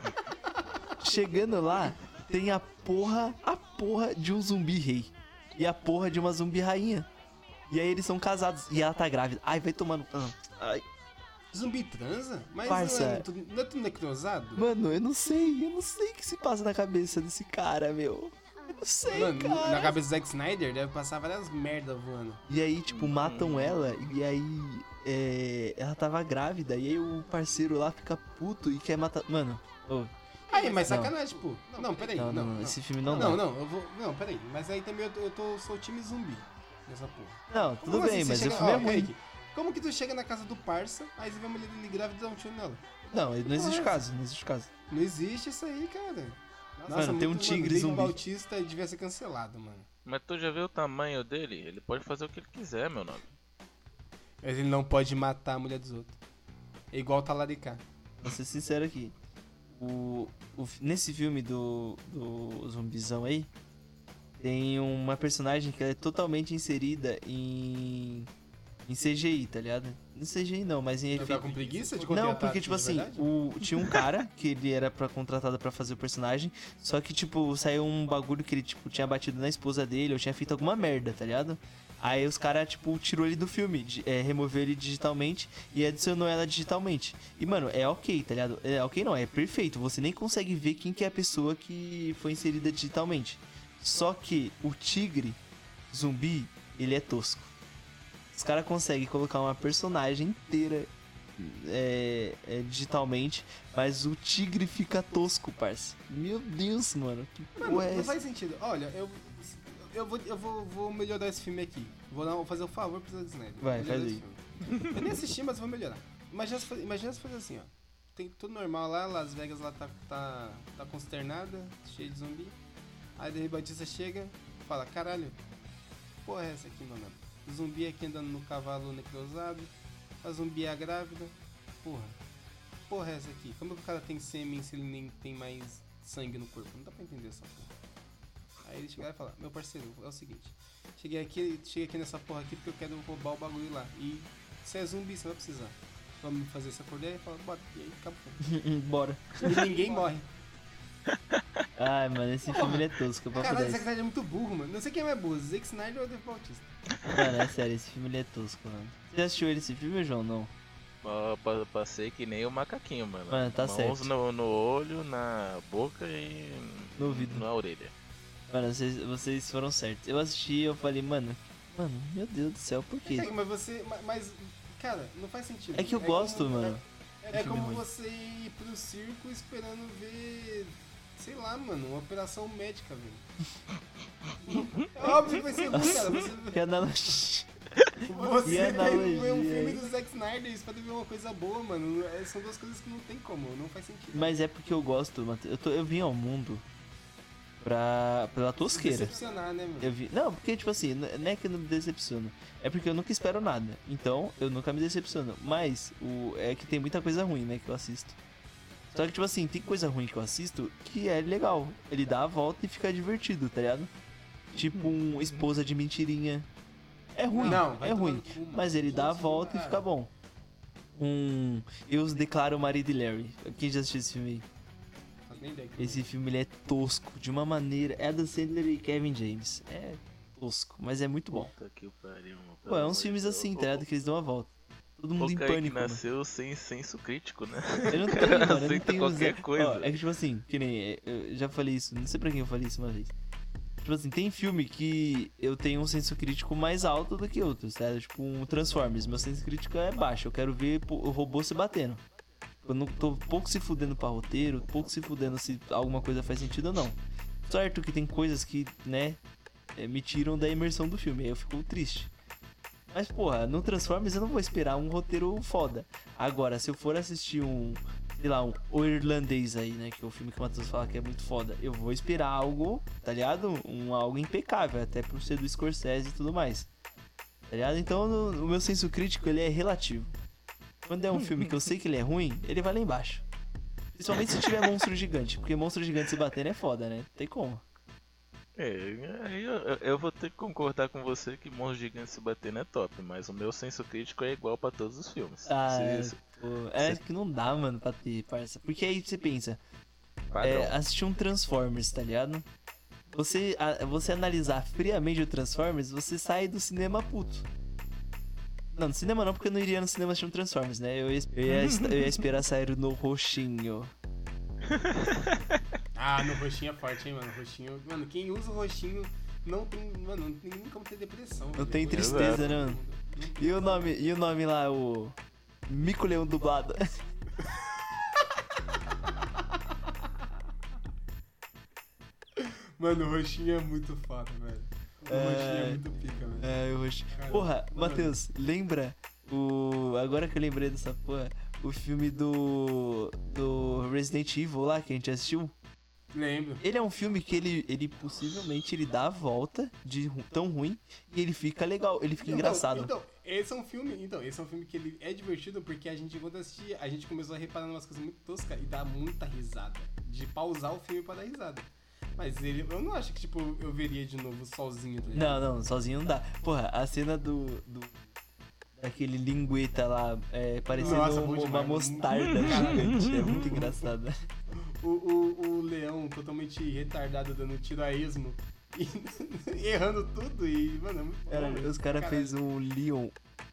Chegando lá, tem a porra, a porra de um zumbi rei e a porra de uma zumbi rainha. E aí eles são casados e ela tá grávida. Ai, vai tomando. Ai. Zumbi transa? Mas Parça. não, é, tudo- não é tudo necrosado? Mano, eu não sei, eu não sei o que se passa na cabeça desse cara, meu. Eu não sei, Mano, cara. na cabeça do Zack Snyder deve passar várias merda voando. E aí, tipo, matam ela e aí é, ela tava grávida e aí o parceiro lá fica puto e quer matar. Mano, ô, Aí, mas Não. sacanagem, pô. Não, peraí. não, Não, não, não. esse filme não, Não, dá. não, eu vou. Não, peraí. Mas aí também eu, tô, eu tô, sou time zumbi nessa porra. Não, tudo Como bem, assim, mas você o chega- filme é ruim. Como que tu chega na casa do parça, aí você vê a mulher dele grávida e dá um tiro nela? Não, não existe Porra, caso, não existe caso. Não existe isso aí, cara. Mano, tem um tigre Dave zumbi. Bautista devia ser cancelado, mano. Mas tu já viu o tamanho dele? Ele pode fazer o que ele quiser, meu nome. Mas ele não pode matar a mulher dos outros. É igual o Talaricá. Vou ser sincero aqui. O, o- nesse filme do, do zumbizão aí, tem uma personagem que é totalmente inserida em, em CGI, tá ligado? Não CGI não, mas em Você tá efeito. com preguiça de Não, porque, tipo assim, o, tinha um cara que ele era pra, contratado pra fazer o personagem, só que, tipo, saiu um bagulho que ele, tipo, tinha batido na esposa dele, ou tinha feito alguma merda, tá ligado? Aí os caras, tipo, tirou ele do filme, de- é, removeu ele digitalmente e adicionou ela digitalmente. E, mano, é ok, tá ligado? É ok não, é perfeito. Você nem consegue ver quem que é a pessoa que foi inserida digitalmente. Só que o tigre zumbi, ele é tosco. Os caras conseguem colocar uma personagem inteira é, é, digitalmente, mas o tigre fica tosco, parça. Meu Deus, mano. Que Mano, porra é não faz sentido. Olha, eu, eu, vou, eu vou, vou melhorar esse filme aqui. Vou dar, um- fazer um favor pro Zack Snyder. Vou Vai, faz filme. Eu nem assisti, mas vou melhorar. Imagina se, imagina se fosse assim, ó. Tem tudo normal lá, Las Vegas lá tá, tá, tá consternada, cheio de zumbi. Aí David Batista chega fala, caralho, porra é essa aqui, mano? O zumbi aqui andando no cavalo necrosado, a zumbi é grávida, porra. Porra é essa aqui? Como que o cara tem sêmen se ele nem tem mais sangue no corpo? Não dá pra entender essa porra. Aí ele chega lá e fala, meu parceiro, é o seguinte, cheguei aqui, cheguei aqui nessa porra aqui porque eu quero roubar o bagulho lá. E você é zumbi, você vai precisar. Vamos fazer essa porra e fala, bora. E aí acaba o filme. Bora. E ninguém morre. Ai, mano, esse filme ele é tosco, pra Caralho, o poder. Zack Snyder é muito burro, mano. Não sei quem é mais burro, Zack Snyder ou Dave Bautista. Mano, é sério, esse filme ele é tosco, mano. Você já assistiu ele, esse filme, João? Não. Passei que nem o macaquinho, mano. Mano, tá Mãos certo. No, no olho, na boca e No ouvido. na orelha. Mano, vocês, vocês foram certos. Eu assisti e eu falei, mano, mano, meu Deus do céu, por quê? Mas você. ma- Mas, cara, não faz sentido. É que eu gosto, como- mano. É, é como ruim. você ir pro circo esperando ver. Sei lá, mano, uma operação médica, velho. É óbvio que vai ser ruim, cara. Você... Que analogia. Você ver um filme do Zack Snyder, você pode ver uma coisa boa, mano. É, São duas coisas que não tem como, não faz sentido. Mas é porque eu gosto, Matheus. Eu, tô- eu vim ao mundo pra, pela tosqueira. Decepcionar, né, mano? Eu vi. Não, porque, tipo assim, não é que eu não me decepciono. É porque eu nunca espero nada. Então, eu nunca me decepciono. Mas, o, é que tem muita coisa ruim, né, que eu assisto. Só que, tipo assim, tem coisa ruim que eu assisto que é legal. Ele dá a volta e fica divertido, tá ligado? Tipo um esposa de mentirinha. É ruim, Não, é ruim. Mas ele dá a volta e fica bom. Um. Eu declaro marido e Larry. Quem já assistiu esse filme aí? Esse filme ele é tosco de uma maneira. É Adam Sandler e Kevin James. É tosco, mas é muito bom. Puta que pariu, mano. Pô, é uns filmes assim, tá ligado? Que eles dão a volta. Todo mundo O em pânico. mano. nasceu sem senso crítico, né? Eu não tenho, mano. Eu não tenho qualquer zero- coisa. Ó, é que tipo assim, que nem. é, Eu já falei isso, não sei pra quem eu falei isso uma vez. Tipo assim, tem filme que eu tenho um senso crítico mais alto do que outros, tá? Tipo um Transformers, meu senso crítico é baixo. Eu quero ver o robô se batendo. Eu não tô pouco se fudendo pra roteiro, pouco se fudendo se alguma coisa faz sentido ou não. Certo que tem coisas que, né, é, me tiram da imersão do filme, aí eu fico triste. Mas, porra, no Transformers eu não vou esperar um roteiro foda. Agora, se eu for assistir um, sei lá, um O Irlandês aí, né? Que é o filme que o Matheus fala que é muito foda. Eu vou esperar algo, tá ligado? Um algo impecável, até por ser do Scorsese e tudo mais. Tá ligado? Então, no- o meu senso crítico, ele é relativo. Quando é um filme que eu sei que ele é ruim, ele vai lá embaixo. Principalmente se tiver monstro gigante. Porque monstro gigante se batendo é foda, né? Tem como. É, aí eu, eu- vou ter que concordar com você que Monstro Gigante se batendo é top, mas o meu senso crítico é igual pra todos os filmes. Ah, Se- é, se- é que não dá, mano, pra ter, parça. Porque aí você pensa, é, assistir um Transformers, tá ligado? Você, a- você analisar friamente o Transformers, você sai do cinema puto. Não, no cinema não, porque eu não iria no cinema assistir um Transformers, né? Eu ia, eu ia, eu ia esperar sair no roxinho. Ah, no roxinho é forte, hein, mano. Roxinho. Mano, quem usa o roxinho não tem. Mano, não tem nem como ter depressão. Não velho. tem tristeza, né, mano? E o nome, e o nome lá, o Mico Leão dublado. Mano, o roxinho é muito foda, velho. O É. roxinho é muito pica, velho. É, o Porra. Matheus, lembra o. Agora que eu lembrei dessa porra, o filme do. do Resident Evil lá que a gente assistiu? Lembro. Ele é um filme que ele, ele possivelmente ele dá a volta de ru- tão ruim e ele fica legal, ele fica Então, engraçado. Então, esse é um filme. Então, esse é um filme que ele é divertido porque a gente, quando assistia, a gente começou a reparar umas coisas muito toscas e dá muita risada. De pausar o filme pra dar risada. Mas ele. Eu não acho que, tipo, eu veria de novo sozinho, tá? Não, não, sozinho não dá. Porra, a cena do. do daquele lingueta lá, é, parecendo Nossa, um- uma demais. mostarda gigante. É muito engraçado. O, o, o leão totalmente retardado dando tiro a esmo. E errando tudo e, mano, é muito bom. Cara, os caras fez um Leon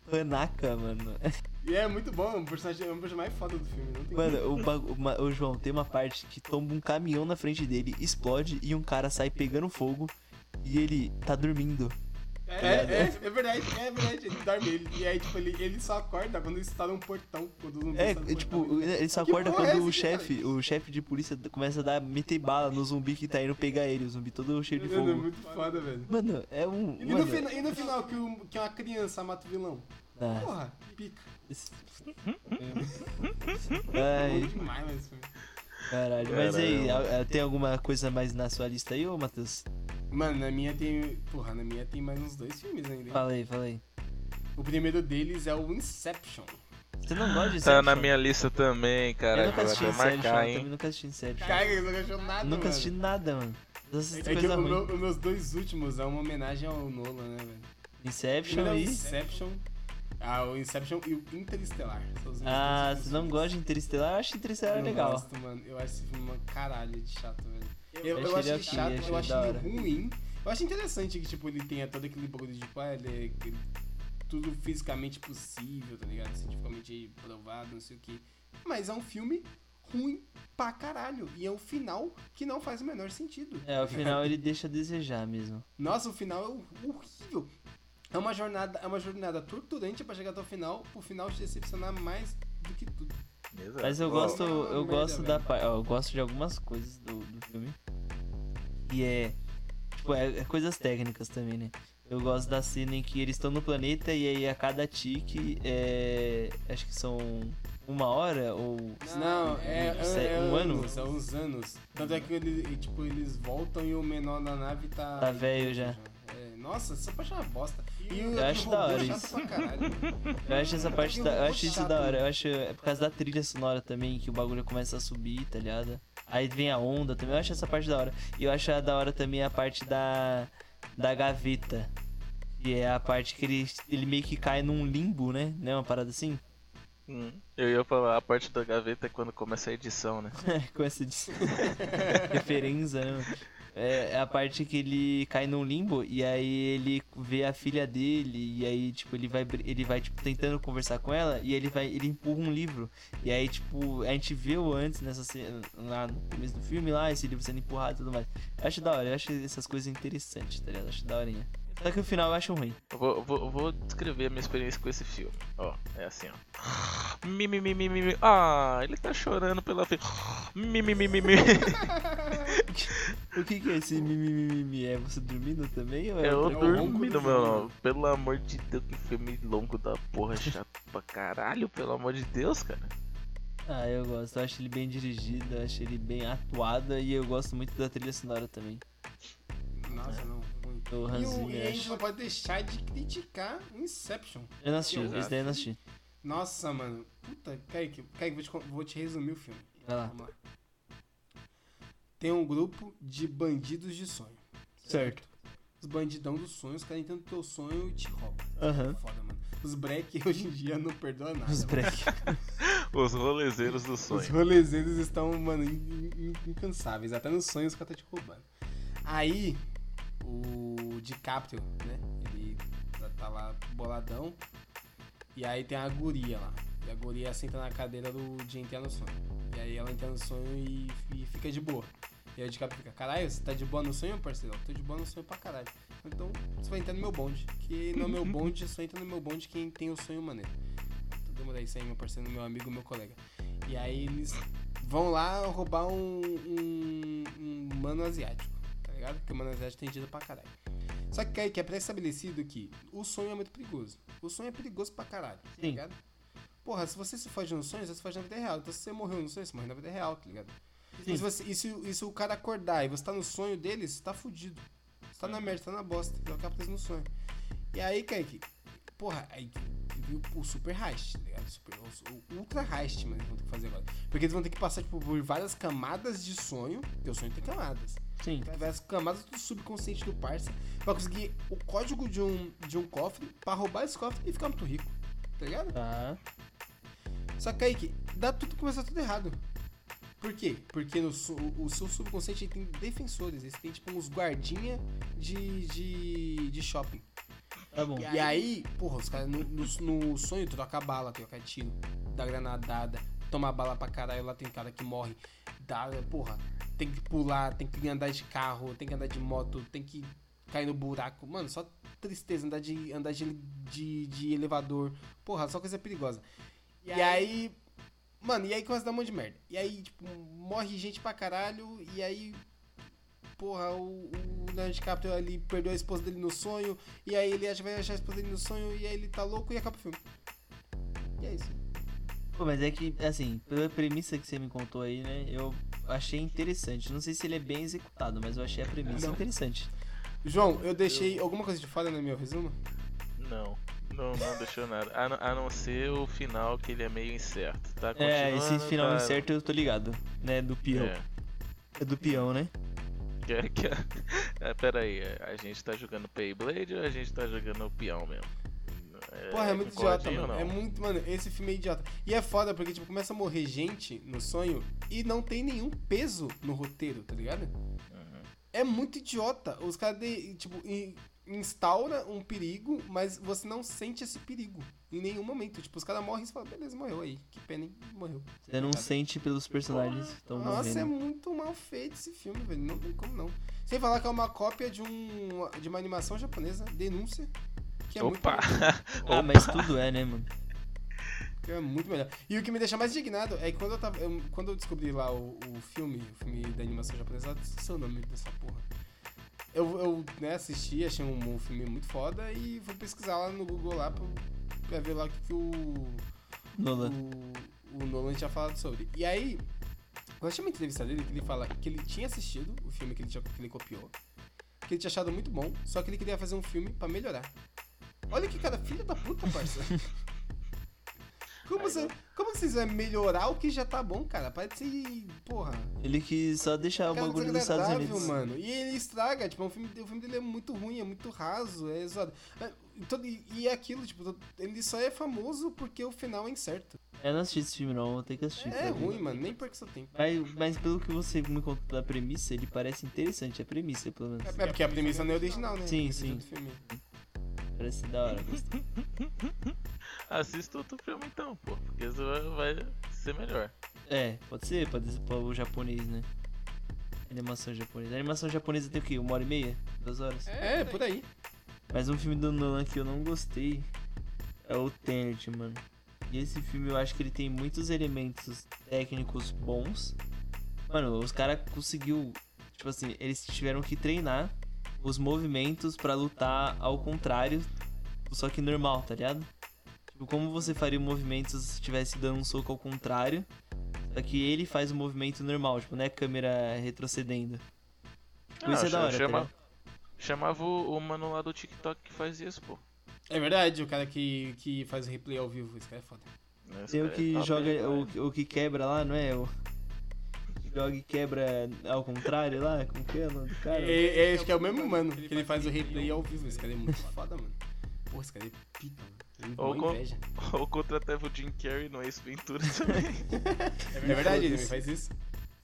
panaca, mano. E é muito bom, é um personagem, é um personagem mais foda do filme. Não tem Mano, o, bagu- uma- o João, tem uma parte que tomba um caminhão na frente dele, explode e um cara sai pegando fogo e ele tá dormindo. É, é, é verdade, é verdade. Ele dorme, ele, e aí, tipo, ele, ele só acorda quando estoura um portão. Quando o zumbi É, estoura um tipo, portão. ele só Que acorda porra é quando o aqui, chefe, o chefe de polícia começa a dar, meter bala no zumbi que tá indo pegar ele, o zumbi todo cheio de Mano, é fogo. muito foda, velho. Mano, é um. E no, Mano, fina- e no final, que, o, que uma criança mata o vilão? Ah, Porra, pica. Bom Ai, demais, mas esse filme. caralho. Mas aí, a- a- tem alguma coisa mais na sua lista aí, ô Matheus? Mano, na minha tem. Porra, na minha tem mais uns dois filmes ainda. hein? Fala aí, fala aí. O primeiro deles é o Inception. Você não gosta de Tá na Inception? minha lista também, cara. Eu nunca assisti Inception, marcar, hein? também nunca assisti Inception. Cara, eu não achou nada, Nunca mano. assisti nada, mano. Assisti É que o meu- os meus dois últimos é uma homenagem ao Nolan, né, velho? Inception é e. Inception. Ah, o Inception e o Interestelar. Ah, você não gosta de Interestelar? Eu acho Interestelar Eu legal. gosto, mano. Eu acho esse filme uma caralho de chato, velho. Eu, Eu eu, acho ele chato, eu acho ele ruim. Eu acho interessante que, tipo, ele tenha todo aquele bagulho de, tipo, ah, ele é tudo fisicamente possível, tá ligado? Cientificamente provado, não sei o que. Mas é um filme ruim pra caralho. E é um final que não faz o menor sentido. É, ao final ele deixa a desejar mesmo. Nossa, o final é horrível. É uma jornada, é uma jornada torturante pra chegar até o final, pro final te decepcionar mais do que tudo. Exato. Mas eu gosto, uma eu merda, gosto da velho. eu gosto de algumas coisas do, do filme. E é tipo, é, é coisas técnicas também, né? Eu gosto da cena em que eles estão no planeta e aí a cada tique é. Acho que são uma hora ou. Não, é, é, Se- é um ano? anos, é uns anos. Tanto é que ele, tipo, eles voltam e o menor da nave tá. Tá velho já. É, nossa, essa parte é uma bosta. E Eu acho da hora isso. Eu acho essa parte da, eu acho isso da hora. Eu acho é por causa da trilha sonora também que o bagulho começa a subir, tá ligado? Aí vem a onda também. Eu acho essa parte da hora. E eu acho da hora também a parte da da gaveta. Que é a parte que ele, ele meio que cai num limbo, né? Não é uma parada assim? Hum, Eu ia falar, a parte da gaveta é quando começa a edição, né? Com essa dis- referência, né? É é a parte que ele cai num limbo e aí ele vê a filha dele e aí, tipo, ele vai, ele vai tipo, tentando conversar com ela e ele vai, ele empurra um livro. E aí, tipo, a gente viu antes nessa cena, lá no começo do filme, lá, esse livro sendo empurrado e tudo mais. Eu acho da hora, eu acho essas coisas interessantes, tá ligado? Eu acho da horinha. Só que o final eu acho ruim. Eu vou, vou, vou descrever a minha experiência com esse filme. Ó, é assim, ó. Mi, mi, mi, mi. Ah, ele tá chorando pela filha. Mi, mi, mi, mi, mi. O que que é esse mimimi? É você dormindo também? Ou é Eu outra o ronco dormi do no meu. Pelo amor de Deus, que filme longo da porra, chato pra caralho. Pelo amor de Deus, cara. Ah, eu gosto. Eu acho ele bem dirigido, eu acho ele bem atuado e eu gosto muito da trilha sonora também. Nossa, não. E, o- e a gente não pode deixar de criticar o Inception. Eu não assisti, esse daí eu não assisti. Nossa, mano. Puta, Kaique, Kaique vou, te, vou te resumir o filme. Vai lá. Vamos lá. Tem um grupo de bandidos de sonho. Certo. Os bandidão dos sonhos querem tanto teu sonho e te roubam. Aham. Foda, mano. Os break hoje em dia não perdoam nada. Os break. Os rolezeiros do Os sonho. rolezeiros estão, mano, in- in- incansáveis. Até nos sonhos os caras tá te roubando. Aí, o DiCaprio, né? Ele tá- tá lá boladão. E aí tem a guria lá. E a guria senta na cadeira do, de entrar no sonho. E aí ela entra no sonho e, e fica de boa. E aí o DiCaprio fica, caralho, você tá de boa no sonho, parceiro? Eu tô de boa no sonho pra caralho. Então você vai entrar no meu bonde. Que no meu bonde, só entra no meu bonde quem tem o sonho maneiro. Então demorei isso aí, meu parceiro, meu amigo, meu colega. E aí eles vão lá roubar um, um, um mano asiático, ligado? Porque o asiático tem dinheiro pra caralho. Só que aí que é pré-estabelecido que o sonho é muito perigoso. O sonho é perigoso pra caralho, tá ligado? Porra, se você se foge no sonho, você se foge na vida real. Então se você morreu no sonho, você morre na vida real, tá ligado? Sim. E se, você, e, se, e se o cara acordar e você tá no sonho dele, você tá fudido. Você tá na merda, você tá na bosta. Você vai ficar preso no sonho. E aí, Kaique, porra, aí viu o super heist, tá ligado? Super, o, o ultra heist, mano, eles vão ter que fazer agora. Porque eles vão ter que passar tipo, por várias camadas de sonho. O sonho tem camadas. Sim. Várias camadas do subconsciente do parça pra conseguir o código de um, de um cofre pra roubar esse cofre e ficar muito rico. Tá ligado? Tá. Só que aí que dá tudo começa tudo errado. Por quê? Porque no, su- o seu subconsciente tem defensores, eles têm tipo uns guardinha de, de, de shopping. Tá bom. E aí, porra, os caras no, no, no sonho troca bala, troca tiro, dá granadada, toma bala pra caralho, lá tem cara que morre, dá, porra, tem que pular, tem que andar de carro, tem que andar de moto, tem que cair no buraco. Mano, só tristeza, andar de, andar de, de, de elevador. Porra, só coisa perigosa. E, aí, Mano, e aí começa a dar um monte de merda. E aí, tipo, morre gente pra caralho. E aí, porra, o, o Leonardo DiCaprio ali perdeu a esposa dele no sonho. E aí ele acha, vai achar a esposa dele no sonho. E aí ele tá louco e acaba o filme. E é isso. Pô, mas é que, assim, pela premissa que você me contou aí, né, eu achei interessante. Não sei se ele é bem executado, mas eu achei a premissa Não. interessante. João, eu deixei alguma coisa de fora no meu resumo? Não, não, não deixou nada. A, não- a não ser o final, que ele é meio incerto. Tá É, esse final tá- incerto eu tô ligado, né, do peão. É. É do peão, né? Que, é- que, é- é, pera aí, é, a gente tá jogando Payblade ou a gente tá jogando o peão mesmo? Porra, é muito idiota, mano. É muito, mano, esse filme é idiota. E é foda porque, tipo, começa a morrer gente no sonho e não tem nenhum peso no roteiro, tá ligado? Uhum. É muito idiota. Os caras, de- tipo, instaura um perigo, mas você não sente esse perigo em nenhum momento. Tipo, os caras morrem e você fala, beleza, morreu aí. Que pena, hein? Morreu. Você não sente pelos personagens que estão Nossa, é morrendo. muito mal feito esse filme, velho. Não tem como não. Sem falar que é uma cópia de, um, de uma animação japonesa, Denúncia. Que é muito Opa! Ah, mas tudo é, né, mano? É muito melhor. E o que me deixa mais indignado é que quando eu, tava, eu- quando eu descobri lá o, o filme, o filme da animação japonesa, eu esqueci o nome dessa porra. Eu, eu né, assisti, achei um, um filme muito foda e fui pesquisar lá no Google lá pra, pra ver lá o que, que o, Nolan. o, o Nolan tinha falado sobre. E aí, eu achei uma entrevista dele que ele fala que ele tinha assistido o filme que ele, tinha, que ele copiou, que ele tinha achado muito bom, só que ele queria fazer um filme pra melhorar. Olha que cara, filho da puta, parça. Como, você, como vocês vão melhorar o que já tá bom, cara? Parece. Porra. Ele quis só deixar o Cara bagulho nos Estados Unidos. mano. E ele estraga, tipo, o filme, o filme dele é muito ruim, é muito raso, é. É, todo- E é aquilo, tipo, ele só é famoso porque o final é incerto. Eu não assisti esse filme, não. Vou ter que assistir. É ruim, mano, nem perca seu tempo. Mas, mas pelo que você me contou da premissa, ele parece interessante. A premissa, pelo menos. É porque a premissa não é original, né? Sim, sim. Parece da hora. Assista outro filme então, pô. Porque isso vai, vai ser melhor. É, pode ser, pode ser o japonês, né? Animação japonesa. A animação japonesa tem o quê? Uma hora e meia? Duas horas? É, por aí. Mas um filme do Nolan que eu não gostei é o Tenet, mano. E esse filme eu acho que ele tem muitos elementos técnicos bons. Mano, os caras conseguiu, tipo assim, eles tiveram que treinar os movimentos pra lutar ao contrário, só que normal, tá ligado? Tipo, como você faria o movimento se você estivesse dando um soco ao contrário, só que ele faz o movimento normal, tipo, não é câmera retrocedendo. Tipo, isso é da hora, tá chama, ligado? chamava o, o mano lá do TikTok que faz isso, pô. É verdade, o cara que, que faz o replay ao vivo, esse cara é foda. Tem o é que top, joga, hein, o, o que quebra lá, não é? O que joga e quebra ao contrário lá? Como que é o nome do cara? É, é, acho que é o mesmo mano que ele faz o replay ao vivo. Esse cara é muito foda, mano. Porra, esse cara é pica, mano. Ou inveja. Ou contratava o Jim Carrey no Ace Ventura também. É verdade, ele faz isso.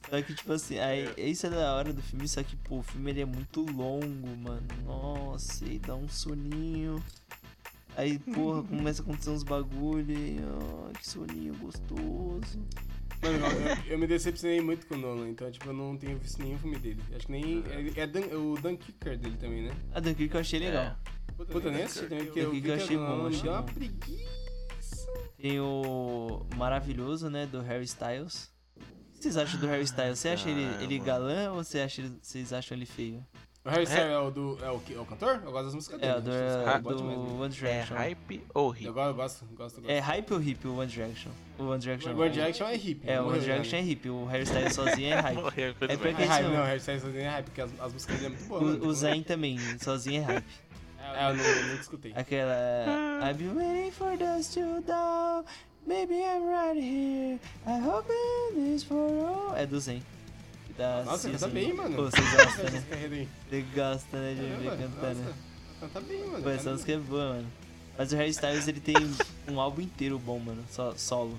Só que, tipo assim, aí, isso é da hora do filme, só que, pô, o filme ele é muito longo, mano. Nossa, e dá um soninho. Aí, porra, começa a acontecer uns bagulho e, ai, que soninho gostoso. Mano, eu, eu me decepcionei muito com o Nolan, então, tipo, eu não tenho visto nenhum filme dele. Acho que nem. É, é Dan- o Dan Kicker dele também, né? A Dunkirk eu achei legal. Puta, nem assisti também, porque eu vi eu que achei o bom, achei uma bom. preguiça. Tem o maravilhoso, né, do Harry Styles. O que vocês acham do Harry Styles? Você acha ele, ele galã ou você acha, ele- vocês acham ele feio? O Harry Styles é o do. É o, que- é o cantor? Eu gosto das músicas dele. É, do, que esse cara é bom demais, do. One É Direction. hype ou hip? eu gosto, gosto. gosto. É hype ou hip o One Direction? O One Direction. O One Direction é hip. É, o One já, Direction né? é hip, o Harry Styles sozinho é hype. Morreu, É infelizmente. porque- É hype, Não. o Harry Styles sozinho é hype, porque as, as músicas dele é muito boas. O, mano. o Zayn também, sozinho é hype. É, eu não, eu escutei. Aquela. I've been waiting for dust to down. Maybe I'm right here. I hope it is for all. É do Zen. Dá Nossa, assim, canta bem, mano. Pô, você gosta, né? Essa. Você gosta, né, de me ver Caramba, cantando. nossa, Canta bem, mano. Pô, essa música é boa, mano. Mas o Harry Styles, ele tem um álbum inteiro bom, mano. Só, solo.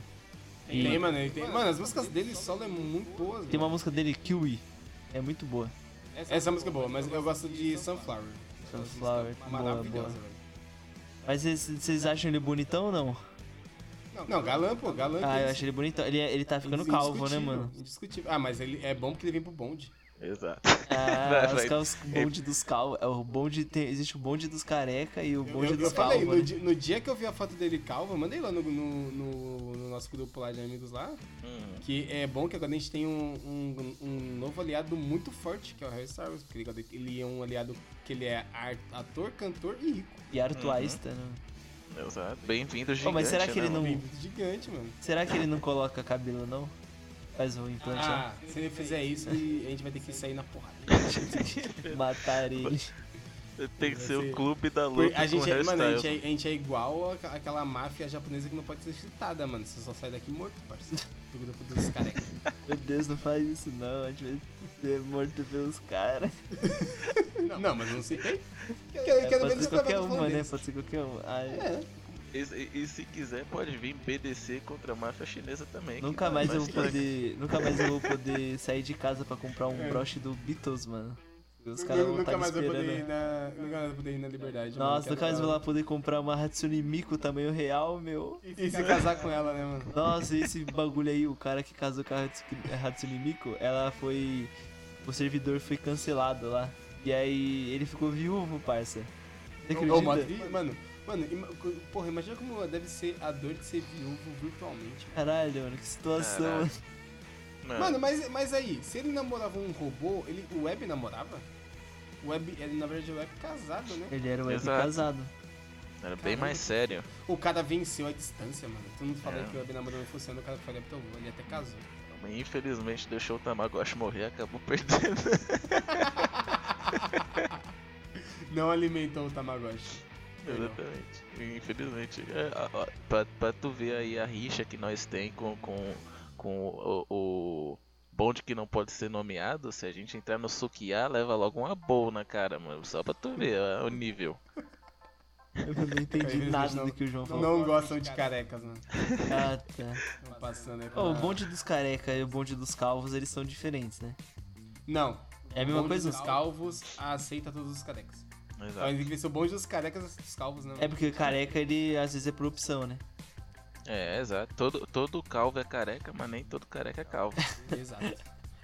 E Tem, mano, ele tem. Mano, as músicas dele solo é muito boas. tem uma mano. música dele, Kiwi. É muito boa. Essa música é boa, mas eu gosto de Sunflower. Sunflower, é boa, Maravilhosa, boa. velho. Mas vocês- acham ele bonitão ou não? Não, galã, pô, galã. Ah, eu acho ele bonitão. Ele, ele tá ficando calvo, né, mano? Indiscutível. Ah, mas ele é bom porque ele vem pro bonde. Exato. Ah, Vai, os, calvos- o bonde dos calvos. É o bonde tem, existe o bonde dos careca e o Eu, bonde eu, dos eu falei, calvos. no, né? dia, no dia que eu vi a foto dele calvo, eu mandei lá no, no, no- no nosso grupo lá de amigos lá, Hum, que é bom que agora a gente tem um, um, um novo aliado muito forte, que é o Harry Styles, porque ele, é um aliado que ele é ator, cantor e rico. E Arthur Uhum. Né? exato. Bem-vindo, gigante, mas será que né, ele não- mano? Bem gigante, mano. Será que ele não coloca cabelo, não? Faz o implante Ah, se ele fizer isso, a gente vai ter que sair na porrada. matar ele. Tem que ser o clube da luta a gente, com é, mano, a gente, é, a gente é igual a- aquela máfia japonesa que não pode ser citada, mano. Você só sai daqui morto, parceiro. Do grupo dos carecas. Meu Deus, não faz isso não. A gente vai ser morto pelos caras. Não, mas eu não citei. Quero, É, quero pode ser qualquer uma, né? Pode ser qualquer uma. Ai, É. E, e- e se quiser, pode vir BDC contra a máfia chinesa também. Nunca tá mais eu vou poder. Nunca mais eu vou poder sair de casa pra comprar um É. broche do Beatles, mano. Os caras vão Nunca estar me mais eu vou poder ir esperando. na, nunca mais eu vou poder ir na liberdade. Nossa, mano. nunca mais vou lá poder comprar uma Hatsune Miku tamanho real, meu. E se casar com ela, né, mano? Nossa, esse bagulho aí, o cara que casou com a Hatsune- Miku, ela foi. O servidor foi cancelado lá. E aí ele ficou viúvo, parça. Você acredita? mano, mano, ima- porra, imagina como deve ser a dor de ser viúvo virtualmente. Caralho, mano, que situação. Caralho. Mano, Mano, mas, mas aí, se ele namorava um robô, ele, o Web namorava? Web, ele na verdade é web casado, né? Ele era o web Exato. casado. Era bem mais sério. O cara venceu a distância, mano. Todo mundo fala É. que o web namoro não funciona, o cara falou, então ele até casou. Mas infelizmente deixou o Tamagotchi morrer e acabou perdendo. Não alimentou o Tamagotchi. Exatamente. Infelizmente. É, pra, pra tu ver aí a rixa que nós tem com, com, com o, o bonde que não pode ser nomeado, se a gente entrar no Sukiá, leva logo uma boa na cara, mano. Só pra tu ver ó, o nível. Eu não entendi Eles nada não- do que o João Não, falou. não gostam de carecas, mano. Ah, tá. Passando aí Ô, pela- o bonde dos careca e o bonde dos calvos, eles são diferentes, né? Não. É a O mesma bonde coisa? dos calvos aceita todos os carecas. Exato. tem que ser o bonde dos carecas dos calvos, né? É porque careca, ele às vezes é por opção, né? É, exato. Todo, todo calvo é careca, mas nem todo careca é calvo. Exato.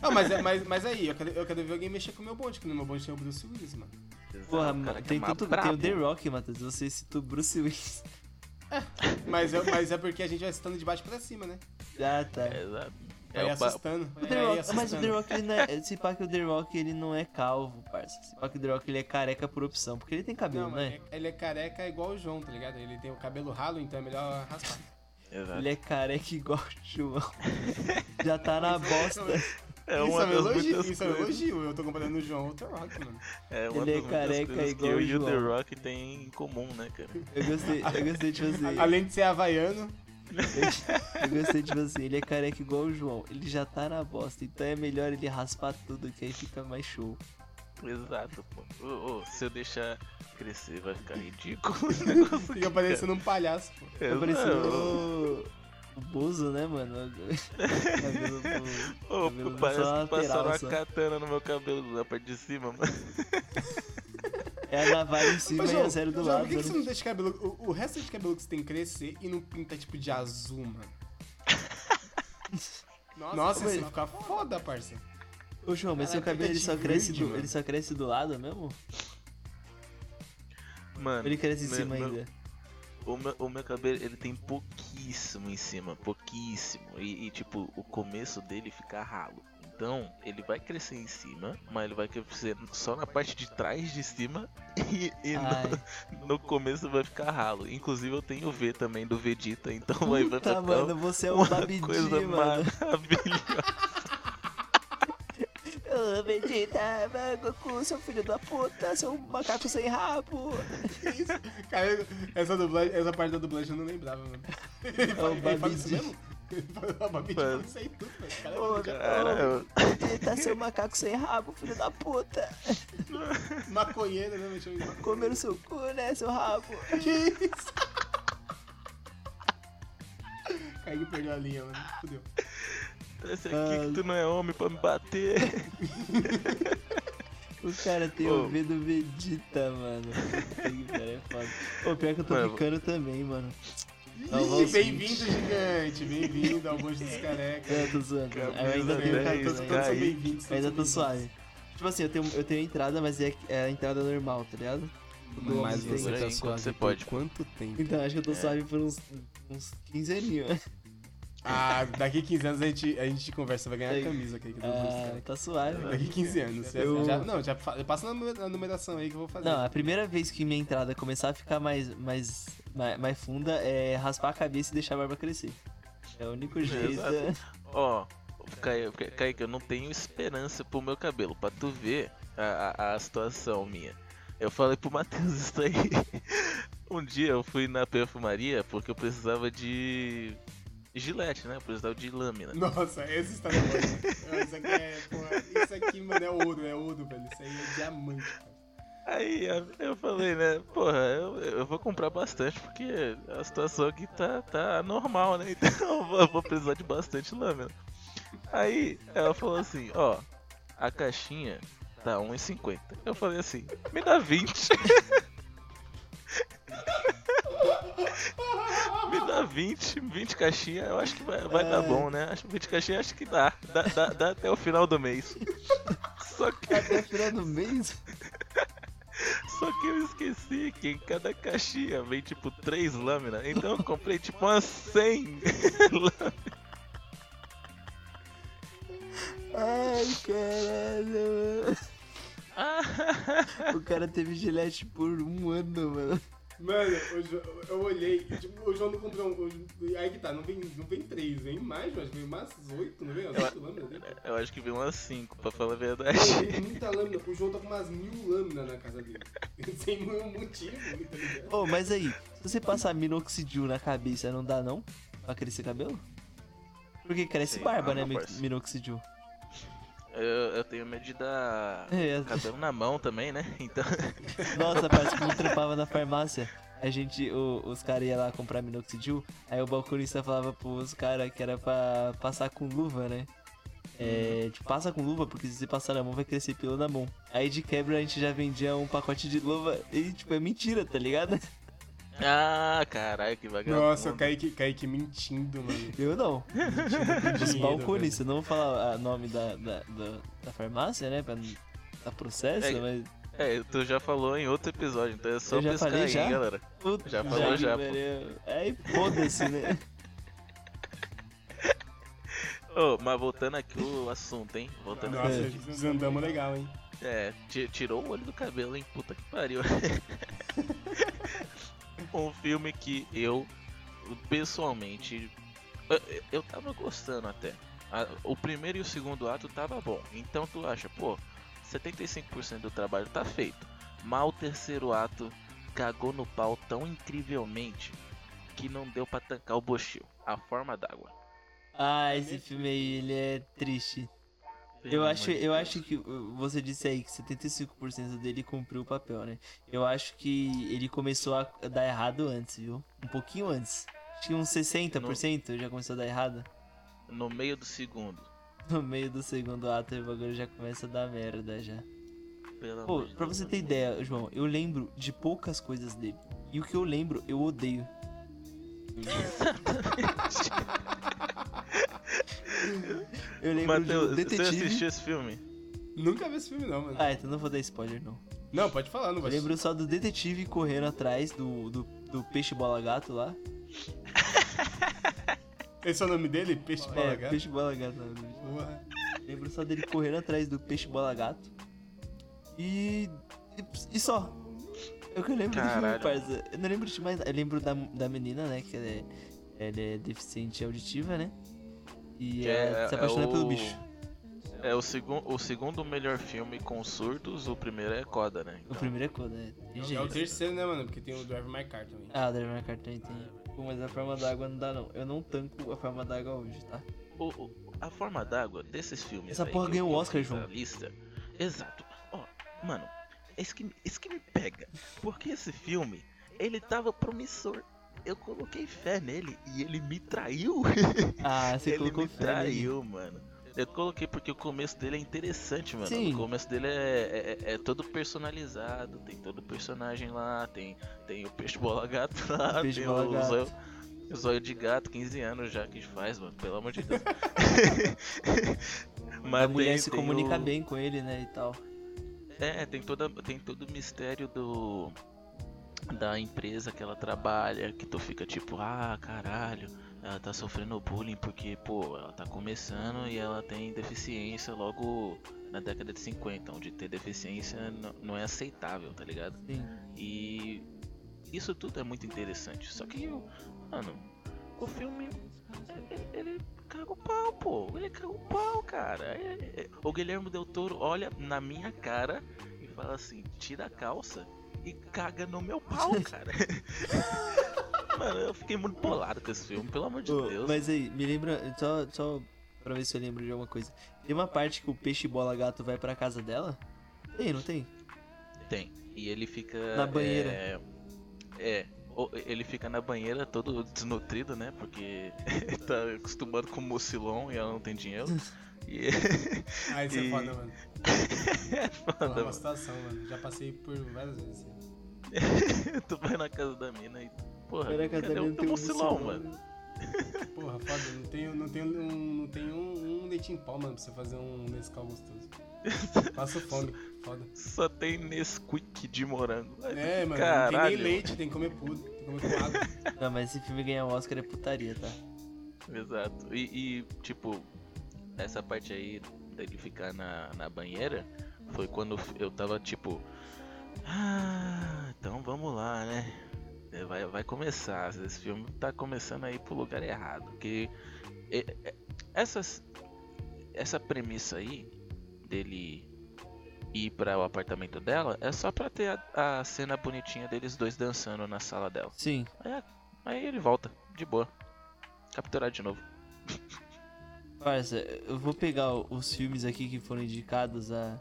Ah, mas, é- mas, mas aí, eu quero, eu quero ver alguém mexer com o meu bonde, que no meu bonde tem o Bruce Willis, mano. Porra, Exato, careca tem, mais tanto, tem o. The Rock, Matheus. Você citou Bruce Willis. Mas, eu- mas é porque a gente vai citando de baixo pra cima, né? Ah, tá. É, exato. Vai É o ba- assustando. O vai The aí Rock, mas o assustando. The Rock, ele não é. Se pá que o The Rock, ele não é calvo, parça. Se pá que o The Rock, ele é careca por opção. Porque ele tem cabelo, Não, mas é? é- ele é careca igual o João, tá ligado? Ele tem o cabelo ralo, então é melhor raspar. exato. Ele é careca igual o João. Já tá na bosta. É isso, uma é um das elogio, isso é um elogio. Eu tô comparando o João ao The Rock, mano. É uma Ele é careca coisas que igual eu o e o The. Rock tem em comum, né, cara? Eu gostei, eu gostei de você. Além de ser havaiano, Eu gostei de você. Ele é careca igual o João. Ele já tá na bosta. Então é melhor ele raspar tudo, que aí fica mais show. Exato, pô. Ô, ô, se eu deixar crescer, vai ficar ridículo. fica parecendo um palhaço, pô. cara. Tá parecendo Bozo, né, mano? Cabelo Ô, cabelo parece que passaram uma katana no meu cabelo da parte de cima, mano. É a navalha em cima Mas, e João, a zero do João, lado. por que, que você né? não deixa cabelo. O, o resto de cabelo que você tem crescer e não pinta tipo de azul, mano? Nossa, isso fica foda, parça. Ô, João, mas seu cabelo ele só, cresce verde, do, mano. ele só cresce do lado mesmo? Mano, ele cresce em cima meu- ainda? O meu, o meu cabelo, ele tem pouquíssimo em cima, pouquíssimo. E, e, tipo, o começo dele fica ralo. Então, ele vai crescer em cima, mas ele vai crescer só na parte de trás de cima e, e no- no, começo vai ficar ralo. Inclusive, eu tenho o V também do Vegeta, então vai, vai puta, ficar mano, você é um uma Babidi, coisa mano. maravilhosa. Ô, Vegeta, Goku, seu filho da puta, seu macaco sem rabo. Cara, essa, dublagem, essa parte da dublagem eu não lembrava, mano. Ele fala, ele fala isso mesmo? Mano. isso aí tudo, velho. Cara, é Ô, Cara, eu- Vegeta, seu macaco sem rabo, filho da puta. maconheiro, né? Maconheiro. Comer o seu cu, né, seu rabo. Que isso? Kaique perdeu a linha, mano. Fudeu. Esse aqui Ah. que tu não é homem pra me bater. O cara tem Ô. o V do Vegeta, mano. Pariu, é foda. Ô, pior que eu tô Mano. ficando também, mano. Ih, Valsinho. Bem-vindo, gigante. Bem-vindo ao Monte dos Carecas. Eu tô zoando. Eu ainda tenho 10, cartão, Todos ainda, todos são aí. bem-vindos. ainda tô suave. Tipo assim, eu tenho, eu tenho entrada, mas é, é a entrada normal, tá ligado? Do Mas você tem. tá suave você pode. quanto tempo? Então, acho que eu tô É. suave por uns, uns 15 aninhos. Ah, daqui 15 anos a gente, a gente conversa, vai ganhar a camisa aqui. que Ah, tá suave. Daqui 15 anos. Eu- já- não, já fa- passa na numer- na numeração aí que eu vou fazer. Não, a primeira vez que minha entrada começar a ficar mais, mais, mais, mais funda é raspar a cabeça e deixar a barba crescer. É o único jeito. Ó, Kaique, Kaique, eu não tenho esperança pro meu cabelo. Pra tu ver a, a, a situação minha. Eu falei pro Matheus isso aí. Um dia eu fui na perfumaria porque eu precisava de gilete, né? Eu precisava de lâmina. Nossa, essa história é boa. Isso aqui é, porra, isso aqui, mano, é ouro, é ouro, velho. Isso aí é diamante, cara. Aí eu falei, né? Porra, eu, eu vou comprar bastante porque a situação aqui tá, tá normal, né? Então eu vou- eu vou precisar de bastante lâmina. Aí ela falou assim: Ó, a caixinha tá 1,50. Eu falei assim: Me dá 20. Me dá 20, 20 caixinhas, eu acho que vai, vai dar bom, né? Acho que 20 caixinhas acho que dá. Dá, dá, dá até o final do mês. Só que Até o final do mês? Só que eu esqueci que em cada caixinha vem tipo 3 lâminas. Então eu comprei tipo umas 100 lâminas. Ai, caralho. O cara teve gilete por um ano, mano. Mano, o Jo- eu olhei, tipo, o João não comprou um. Aí que tá, não vem, não vem três, vem mais, mas vem umas oito, não vem? As oito lâminas dele. Eu acho que vi umas 5, pra falar a verdade. Tem muita lâmina, o João tá com umas mil lâminas na casa dele. Sem nenhum motivo, tá ligado? Ô, mas aí, se você passar minoxidil na cabeça, não dá não? Pra crescer cabelo? Porque cresce Sei barba, né, minoxidil. Eu, eu tenho medo de dar É. cabelo na mão também, né? Então. Nossa, parece que eu trampava na farmácia. A gente, o- os caras iam lá comprar minoxidil, aí o balconista falava pros caras que era pra passar com luva, né? É, tipo, passa com luva, porque se você passar na mão vai crescer pelo na mão. Aí de quebra a gente já vendia um pacote de luva e, tipo, é mentira, tá ligado? Ah, caralho, que vagabundo. Nossa, o Kaique, Kaique mentindo, mano. Eu não. Os dinheiro, balconistas, não vou falar o nome da, da, da, da farmácia, né? Pra dar processo, É, mas. É, tu já falou em outro episódio, então é só Eu já pescar falei aí, já? galera. Puta Já falou, que já, pô. pariu. Aí foda-se, né? Ô, mas voltando aqui o assunto, hein? Voltando Nossa, É. desandamos legal, hein? É, ti- tirou o olho do cabelo, hein? Puta que pariu. um filme que eu, pessoalmente, eu, eu tava gostando até. O primeiro e o segundo ato tava bom. Então tu acha, pô, 75% do trabalho tá feito. Mas o terceiro ato cagou no pau tão incrivelmente que não deu pra tancar o bochil. A forma d'água. Ah, esse filme aí, ele é triste. Eu acho, eu acho que uh, você disse aí que 75% dele cumpriu o papel, né? Eu acho que ele começou a dar errado antes, viu? Um pouquinho antes. Acho que uns 60% já começou a dar errado. No meio do segundo. No meio do segundo ato, o bagulho já começa a dar merda já. Pelo Pô, amor de pra você ter ideia, João, eu lembro de poucas coisas dele. E o que eu lembro, eu odeio. eu lembro Matheus, de um você detetive. assistiu esse filme? Nunca vi esse filme, não, mano. Ah, então não vou dar spoiler, não. Não, pode falar, não Eu vai lembro só do detetive correndo atrás do, do, do peixe bola gato lá. Esse é o nome dele? Peixe bola é, gato? peixe bola gato. Porra. Lembro só dele correndo atrás do peixe bola gato. E. E, e só. É o que eu lembro do filme, Caralho. parça. Eu não lembro de mais. Eu lembro da, da menina, né? Que ela é, ela é deficiente auditiva, né? E ela é- se é apaixona o- pelo bicho. É o, segun, o segundo melhor filme com surdos, o primeiro é Coda, né? O primeiro é quando, né? Tem É o terceiro, né, mano? Porque tem o Drive My Car também. Ah, o Drive My Car também tem. Pô, mas a forma d'água não dá, não. Eu não tanco a forma d'água hoje, tá? O, o- a forma d'água desses filmes. Essa aí porra ganhou um Oscar, João. Lista, exato. Ó, mano, isso que, isso que me pega. Porque esse filme, ele tava promissor. Eu coloquei fé nele e ele me traiu. Ah, você ele colocou me fé nele. traiu, mano. Eu coloquei porque o começo dele é interessante, mano. Sim. O começo dele é, é, é todo personalizado, tem todo personagem lá, tem, tem o peixe bola gato lá, Peixe tem bola o gato. zóio, o zóio de gato, 15 anos já que faz, mano, pelo amor de Deus. Mas A mulher tem- se comunica o- bem com ele, né? E tal. É, tem, toda, tem todo o mistério do da empresa que ela trabalha, que tu fica tipo, ah, caralho, ela tá sofrendo bullying porque, pô, ela tá começando e ela tem deficiência logo na década de 50, onde ter deficiência não é aceitável, tá ligado? Sim. E isso tudo é muito interessante. Só que, o- mano, o filme. Ele, ele caga o pau, pô. Ele caga o pau, cara. O Guilherme Del Toro olha na minha cara e fala assim: tira a calça e caga no meu pau, cara. mano, eu fiquei muito bolado com esse filme, pelo amor de Ô, Deus. mas aí, me lembra. Só, só pra ver se eu lembro de alguma coisa. Tem uma parte que o peixe bola gato vai pra casa dela? Tem, não tem? Tem. E ele fica. Na banheira. É. é, o- ele fica na banheira todo desnutrido, né? Porque tá acostumado com mucilon e ela não tem dinheiro. E Ah, isso é E- foda, mano. é Porra, foda, é uma mano. situação, mano. Já passei por várias vezes. tu vai na casa da mina e. Porra, Vai na casa cadê da o teu um mucilon, mano? Porra, foda. Não tenho, não tenho, um, não tenho um, um leite em pó, mano, pra você fazer um Nescau gostoso. Passo fome. Foda. Só tem Nesquik de morango. É, mano. Não tem Caralho. nem leite, tem que comer puro. Tem que comer com água. Não, mas esse filme ganhar um Oscar é putaria, tá? Exato. E, e, tipo, essa parte aí dele ficar na, na banheira foi quando eu tava tipo. Ah, então vamos lá, né? É, Vai, vai começar. Esse filme tá começando a ir pro lugar errado. Porque é, é, essas, essa premissa aí dele ir para o apartamento dela é só pra ter a, a cena bonitinha deles dois dançando na sala dela. Sim. Aí, aí ele volta, de boa. Capturar de novo. Parça, eu vou pegar os filmes aqui que foram indicados a.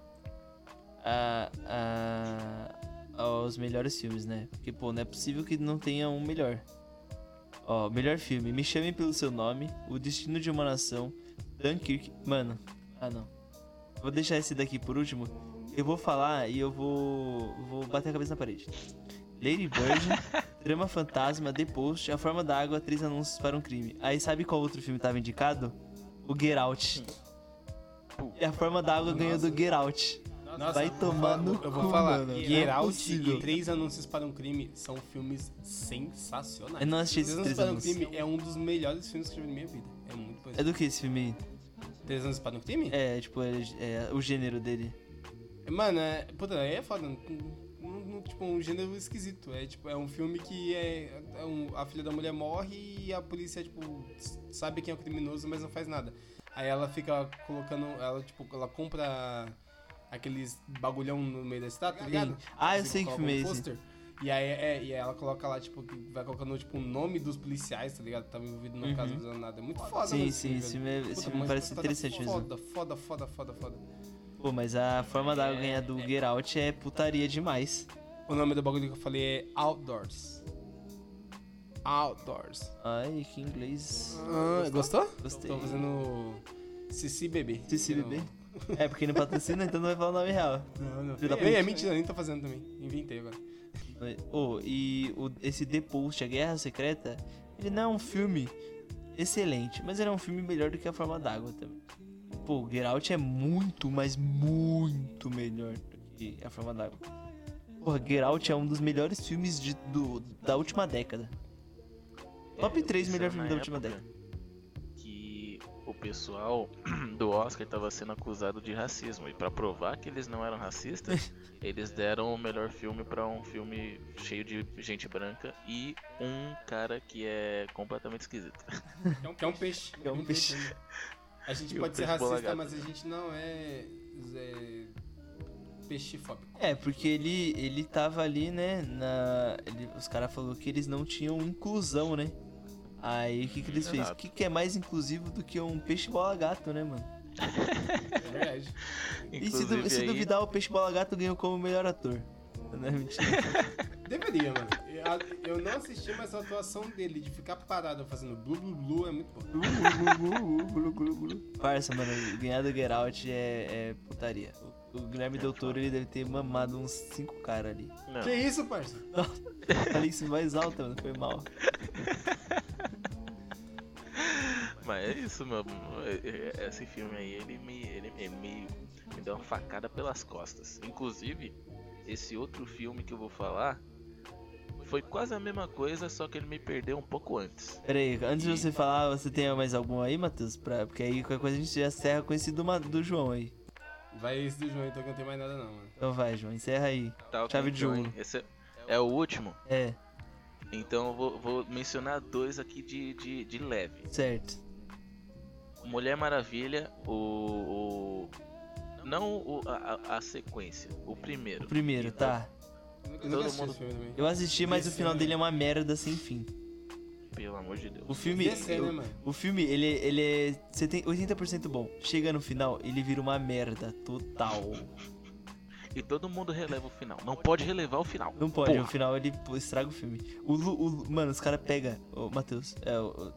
a. a aos melhores filmes, né? Porque, pô, não é possível que não tenha um melhor. Ó, melhor filme: Me Chamem Pelo Seu Nome, O Destino de uma Nação, Dunkirk. Mano, ah não. Vou deixar esse daqui por último. Eu vou falar e eu vou. vou bater a cabeça na parede. Lady Bird, Drama Fantasma, The Post, A Forma da Água, Três Anúncios para um Crime. Aí sabe qual outro filme tava indicado? O Get Out. E A Forma da Água ganhou do Get Out. Nossa, Vai no Eu vou cu, falar, mano. Get é Out e Três Anúncios para um Crime são filmes sensacionais. Eu não assisti esses Três Anúncios para um. Crime é um dos melhores filmes que eu já vi na minha vida. É muito bom. É do que esse filme aí? Três Anúncios para um Crime? É, tipo, é, é o gênero dele. Mano, é, puta, aí é foda. Não- tipo, um gênero esquisito. É tipo, é um filme que é, é um- a filha da mulher morre e a polícia, tipo, sabe quem é o criminoso, mas não faz nada. Aí ela fica colocando, ela, tipo, ela compra aqueles bagulhão no meio da estátua, tá ligado? Ah, eu Você sei que filme é um pôster. E aí, é, e aí ela coloca lá, tipo, vai colocando, tipo, o nome dos policiais, tá ligado? Tava envolvido no Uhum. caso não fazendo nada. É muito foda, Sim, sim, esse filme, é- esse filme parece puta, interessante mesmo. Foda, foda, foda, foda, foda. Pô, mas a Forma da Água ganhar do Get Out é putaria demais. O nome do bagulho que eu falei é Outdoors. Outdoors. Ai, que inglês. Ah, gostou? Gostei. Tô fazendo. Cici Bebê? É, porque não patrocina, então não vai falar o nome real. Não, não. É, é mentira, nem tô fazendo também. Inventei agora. Oh, e o- esse The Post, A Guerra Secreta, ele não é um filme excelente, mas ele é um filme melhor do que A Forma d'Água também. Pô, Get Out é muito, mas muito melhor do que A Forma d'Água. Porra, Get Out é um dos melhores filmes de- do, da última década. Top 3 Isso melhor é filme da última década. Que o pessoal do Oscar tava sendo acusado de racismo. E pra provar que eles não eram racistas, eles deram o melhor filme pra um filme cheio de gente branca e um cara que é completamente esquisito. Que é um, que é um peixe. Que é um peixe. A gente E o pode ser racista, mas a gente não é. é peixefóbico. É, porque ele, ele tava ali, né, na... ele- os caras falaram que eles não tinham inclusão, né? Aí, o que que eles fez? O que que é mais inclusivo do que um peixe bola gato, né, mano? É verdade. E se, du- se aí- duvidar, o Peixe Bola Gato ganhou como melhor ator. Não é mentira. Deveria, mano. Eu- Eu não assisti, mas a atuação dele de ficar parado fazendo blu blu blu é muito boa. Parça, mano, ganhar do Get Out é, é putaria. O, Guilherme Del Toro, ele deve ter mamado uns 5 caras ali. Não, Que isso, parça? Falei isso voz alta, mano, foi mal. mas é isso, meu. é- é- Esse filme aí, ele me, ele, ele me, me deu uma facada pelas costas. Inclusive, esse outro filme que eu vou falar foi quase a mesma coisa, só que ele me perdeu um pouco antes. Pera aí, antes de você falar, você tem mais algum aí, Matheus? Pra, porque aí qualquer coisa a gente já encerra com esse do, do João aí. Vai esse do João, então que não tem mais nada não, mano. Então vai, João, encerra aí. Tá, Chave de então, ouro. Esse é, é o último. É, Então eu vou, vou mencionar dois aqui de, de, de leve. certo. Mulher Maravilha, o. o- não o- a, a- sequência, o primeiro. O primeiro, tá. Eu nunca Todo assisti mundo- também. Eu assisti, mas o final é- dele é uma merda sem fim. Pelo amor de Deus. O filme. Ser, o- né, mano? O filme, ele, ele é 70 80% bom. Chega no final, ele vira uma merda total. E todo mundo releva o final. Não pode relevar o final. Não pode, Porra. no final ele estraga o filme. O, Lu- o mano, os caras pegam. Ô, Matheus, é, o-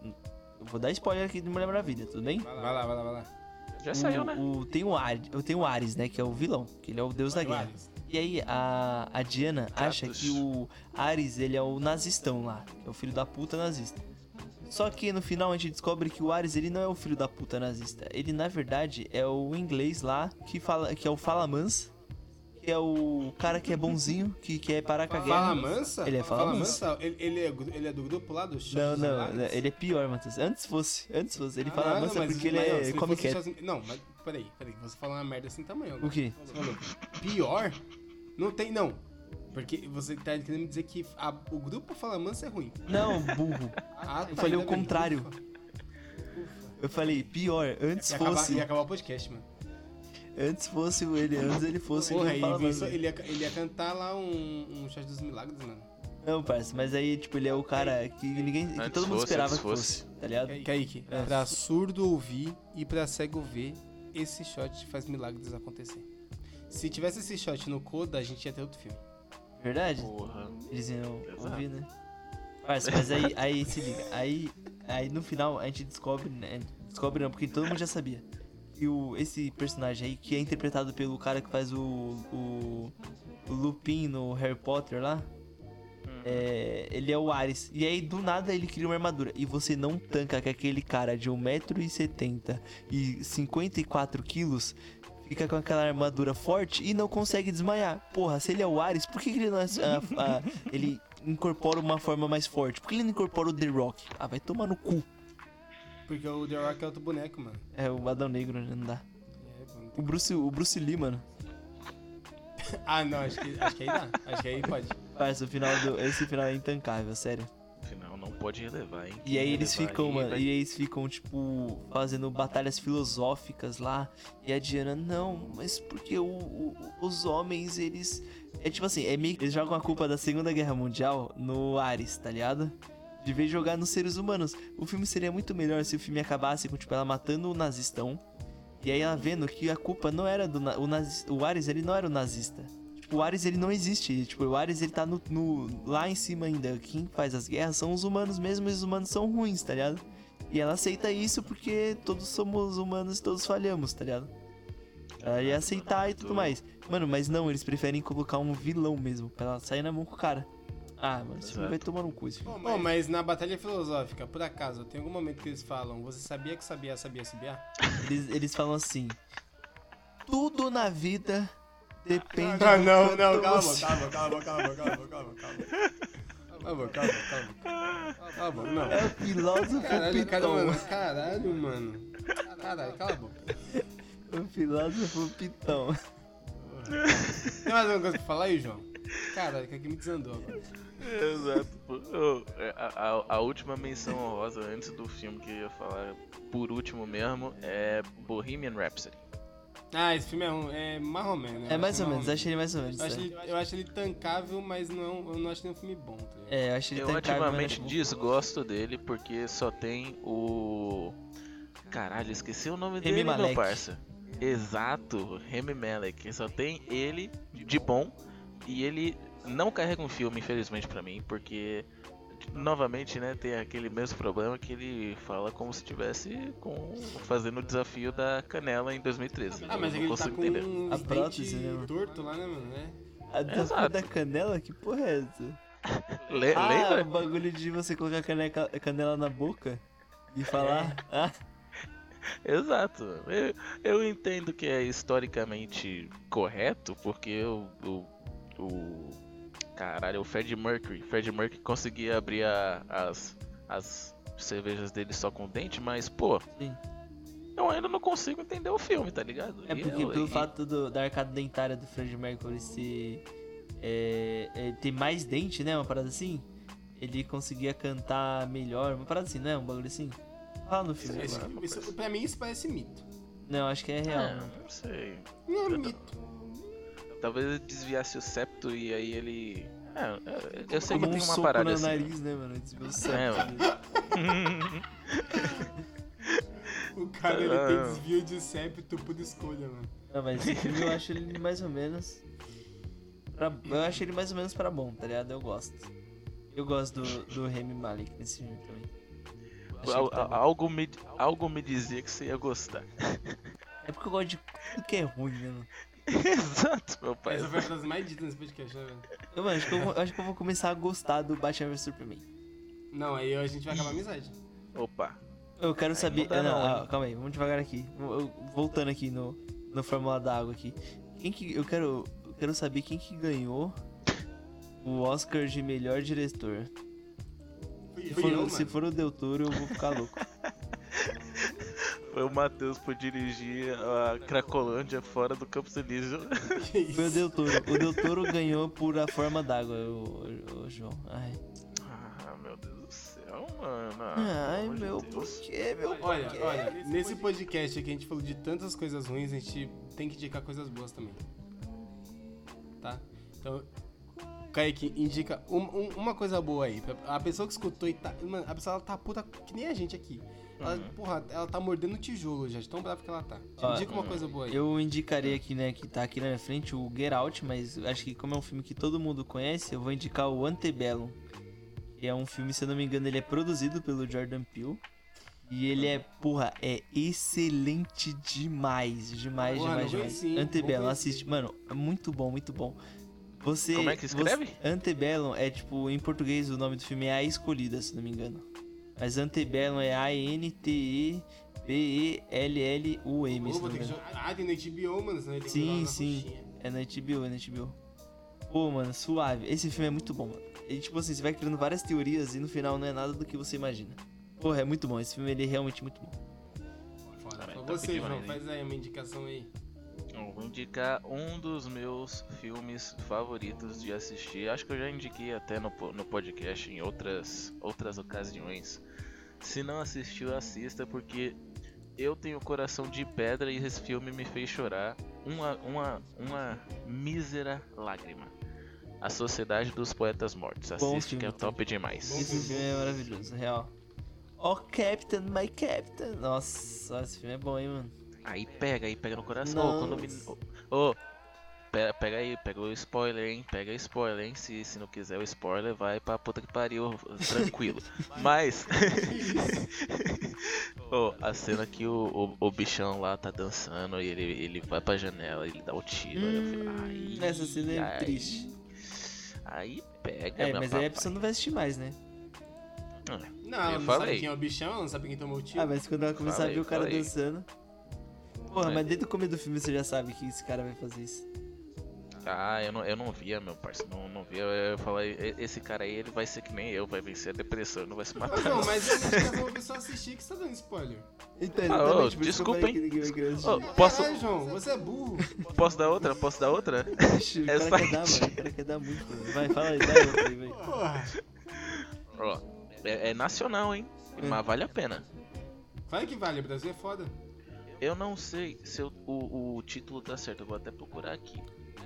eu vou dar spoiler aqui de Mulher Maravilha, tudo bem? Vai lá, vai lá, vai lá. Já O- saiu, né? O, tem o Ares, eu tenho o Ares, né, que é o vilão, que ele é o deus da guerra. Ares. E aí a, a Diana acha que o Ares, ele é o nazistão lá, é o filho da puta nazista. Só que no final a gente descobre que o Ares, ele não é o filho da puta nazista. Ele, na verdade, é o inglês lá, que, fala, que é o Falamans, que é o cara que é bonzinho, que quer parar com a guerra. Fala mansa? Ele é Fala mansa? Ele, ele, é, ele é do grupo lá do Não, não, Alliance? ele é pior, Matheus. Antes fosse, antes fosse. Ele fala Ah, mansa mas- porque ele não, é quieto. Shots- Não, mas peraí, peraí. Você falou uma merda assim tamanho. O quê? Você falou, pior? Não tem, não. Porque você tá querendo me dizer que a- o grupo Fala Mansa é ruim. Não, burro. Ah, Eu falei o contrário. Ufa. Eu falei, pior, antes Ia acabar, fosse. ia acabar o podcast, mano. Antes fosse o ele, antes ele fosse Porra, o ele, Fala ele, ele, ia, ele ia cantar lá um, um Chat dos Milagres, mano. Não, parça, mas aí, tipo, ele é o cara que ninguém. que todo mundo fosse, esperava que fosse, fosse. tá ligado? Kaique, É. pra surdo ouvir e pra cego ver, esse shot faz milagres acontecer. Se tivesse esse shot no Coda, a gente ia ter outro filme. Verdade? Porra. Eles iam Exato. ouvir, né? Parça, mas aí, aí se liga. Aí, aí no final a gente descobre, né? Descobre não, porque todo mundo já sabia. E o, esse personagem aí, que é interpretado pelo cara que faz o, o, o Lupin no Harry Potter lá, é, ele é o Ares. E aí do nada ele cria uma armadura. E você não tanca que aquele cara de 1,70m e 54 quilos fica com aquela armadura forte e não consegue desmaiar. Porra, se ele é o Ares, por que, ele não é, ah, ah, ele incorpora uma forma mais forte? Por que ele não incorpora o The Rock? Ah, vai tomar no cu. Porque o The Rock é outro boneco, mano. É o Adão Negro, né? não dá. É, mano. O Bruce, o Bruce Lee, mano. Ah, não, acho que, acho que aí dá. Acho que aí pode. Parça, o final do, esse final é intancável, sério. Pode relevar, hein? E aí eles ficam, aí, mano, vai- e aí eles ficam, tipo, fazendo batalhas filosóficas lá. E a Diana, não, mas porque o- o- os homens, eles. É tipo assim, é meio que eles jogam a culpa da Segunda Guerra Mundial no Ares, tá ligado? De vez jogar nos seres humanos. O filme seria muito melhor se o filme acabasse com, tipo, ela matando o nazistão. E aí ela vendo que a culpa não era do. na- O, nazi, o Ares, ele não era o nazista. Tipo, o Ares, ele não existe. Tipo, o Ares, ele tá no, no- lá em cima ainda. Quem faz as guerras são os humanos mesmo e os humanos são ruins, tá ligado? E ela aceita isso porque todos somos humanos e todos falhamos, tá ligado? Ela ia aceitar e tudo mais. Mano, mas não, eles preferem colocar um vilão mesmo, pra ela sair na mão com o cara. Ah, mano, esse filme vai tomar no cu esse filme. Bom, mas na batalha filosófica, por acaso, tem algum momento que eles falam, você sabia que sabia, sabia, sabia? Eles, eles falam assim: Tudo na vida depende Ah, não, não, calma, você- calma, calma, calma, calma, calma, calma. Calma, calma, calma. Calma, não. É o filósofo Caralho, mano, caralho, mano. Caralho, cala a boca. O filósofo Pitão. Tem mais alguma coisa pra falar aí, João? Caralho, que aqui me desandou agora. Exato. pô. É, a, a- a última menção honrosa antes do filme que eu ia falar, por último mesmo, é Bohemian Rhapsody. Ah, esse filme é, um, é marromeno. né? É Eu mais acho ou menos, achei ele mais ou menos. Eu acho, sabe? ele, eu acho ele tancável, mas não, é um- eu não acho ele um filme bom, tá? É, eu achei ele Eu tancável, mas ativamente é desgosto dele porque só tem o. Caralho, esqueci o nome Rami dele, Malek. meu parça. Exato, Remy Malek. Só tem ele de bom e ele não carrega um filme, infelizmente pra mim, porque novamente, né, tem aquele mesmo problema que ele fala como se estivesse com fazendo o desafio da canela em 2013. Ah, mas eu ele tá com entender. um A prótese, né, torto lá, né, mano? É. A da, Exato. da canela? Que porra é essa? Le- ah, lembra? o bagulho de você colocar a caneca- a canela na boca e falar. Ah, Exato. Eu, eu entendo que é historicamente correto, porque o, o, o caralho, o Fred Mercury, Fred Mercury conseguia abrir a- as, as cervejas dele só com dente, mas pô, sim. eu ainda não consigo entender o filme, tá ligado? É porque eu- pelo e- fato do- da arcada dentária do Fred Mercury ser. É, é, ter mais dente, né? Uma parada assim. Ele conseguia cantar melhor. Uma parada assim, né? Um bagulho assim. Fala no filme. Esse- agora. isso- pra mim isso parece mito. Não, acho que é real. É, não sei. Não é mito. Talvez ele desviasse o septo e aí ele. É, eu- eu sei Como que um tem uma soco parada no assim. nariz, né, mano? Desviou o É, septo mano. dele. O cara ele Ah. tem desvio de septo por escolha, mano. Não, mas esse filme eu acho ele mais ou menos. pra- eu acho ele mais ou menos pra bom, tá ligado? Eu gosto. Eu gosto do, do Remy Malik nesse filme também. Al- tá algo, me, algo me dizia que você ia gostar. É porque eu gosto de tudo que é ruim, né, mano? Exato, meu pai. Essa foi a frase mais dita nesse podcast, né, velho? Eu, mano, acho, que eu, vou- acho que eu vou começar a gostar do Batman vs Superman. Não, aí a gente vai acabar a amizade. Opa. Eu quero saber. não dá ah, não, não, ah, hein? calma aí, vamos devagar aqui. Eu- eu- voltando aqui no, no Fórmula da Água aqui. Quem que. Eu quero. Eu quero saber quem que ganhou o Oscar de melhor diretor. Se Fui for, eu, se for o Del Toro, eu vou ficar louco. Foi o Matheus por dirigir a Cracolândia fora do Campos Elíseo. Foi o Del Toro. O Del Toro ganhou por a forma d'água, o, o- o João. Ai, Ah, meu Deus do céu, mano. Ai meu, Deus. por quê, meu? Olha, olha, nesse podcast aqui a gente falou de tantas coisas ruins, a gente tem que indicar coisas boas também. Tá? Então, Kaique, indica um- um- uma coisa boa aí. A pessoa que escutou e tá. Mano, a pessoa ela tá puta que nem a gente aqui. Ela, porra, ela tá mordendo tijolo já, de tão brava que ela tá. Ó, Indica uma coisa boa aí. Eu indicaria aqui, né, que tá aqui na minha frente o Get Out, mas acho que como é um filme que todo mundo conhece, eu vou indicar o Antebellum. Que é um filme, se eu não me engano, ele é produzido pelo Jordan Peele. E ele é, porra, é excelente demais. Demais, Porra, demais, demais. hein? Antebellum, assiste. Mano, é muito bom, muito bom. Você, Como é que escreve? você- Antebellum é tipo, em português o nome do filme é A Escolhida, se não me engano. Mas Antebellum é A-N-T-E-B-E-L-L-U-M, Ah, tem no HBO, mano, senão ele Sim, na sim. roxinha. É na HBO, é na HBO. Pô, mano, suave. Esse filme é muito bom, mano. E tipo assim, você vai criando várias teorias e no final não é nada do que você imagina. Porra, é muito bom. Esse filme ele é realmente muito bom. Foda. Top Você, João, hein? faz aí uma indicação aí. Eu vou indicar um dos meus filmes favoritos de assistir. Acho que eu já indiquei até no, no podcast em outras, outras ocasiões. Se não assistiu, assista, porque eu tenho coração de pedra e esse filme me fez chorar uma, uma, uma mísera lágrima. A Sociedade dos Poetas Mortos. Assiste que é top demais. Esse filme é maravilhoso, real. Oh, Captain, my Captain. Nossa, esse filme é bom, hein, mano. Aí pega, aí pega no coração. Ô, quando me... Nossa. Ô, ô, pega, aí, pega o spoiler, hein? Pega spoiler, hein? Se, se não quiser o spoiler, vai pra puta que pariu, tranquilo. Mas. Ô, a cena que o, o, o bichão lá tá dançando e ele, ele vai pra janela, ele dá o tiro. aí Hum, ai, essa cena é triste. Aí pega, É, mas aí a papai. pessoa não vai assistir mais, né? Não, Eu ela não falei. sabe quem é o bichão, ela não sabe quem tomou o tiro. Ah, mas quando ela começar Falei, a ver o cara falei. dançando. Porra, mas desde o começo do filme você já sabe que esse cara vai fazer isso. Ah, eu não, eu não via, meu parceiro. Não, não via. Eu falei, "E- esse cara aí, ele vai ser que nem eu, vai vencer a depressão, não vai se matar. João, mas é uma indicação pra pessoa assistir que você tá dando spoiler. Então, Ah, eu desculpa, hein? Ô, posso, Caralho, João, você é burro. posso dar outra? Posso dar outra? Ixi, o é cara só quer dar, mano. O cara quer dar muito, mano. Vai, fala aí, dá outra aí, vai. Porra. Ó, é, é nacional, hein? Hum. Mas vale a pena. Vai que vale, o Brasil é foda. Eu não sei se eu- o, o título tá certo, eu vou até procurar aqui.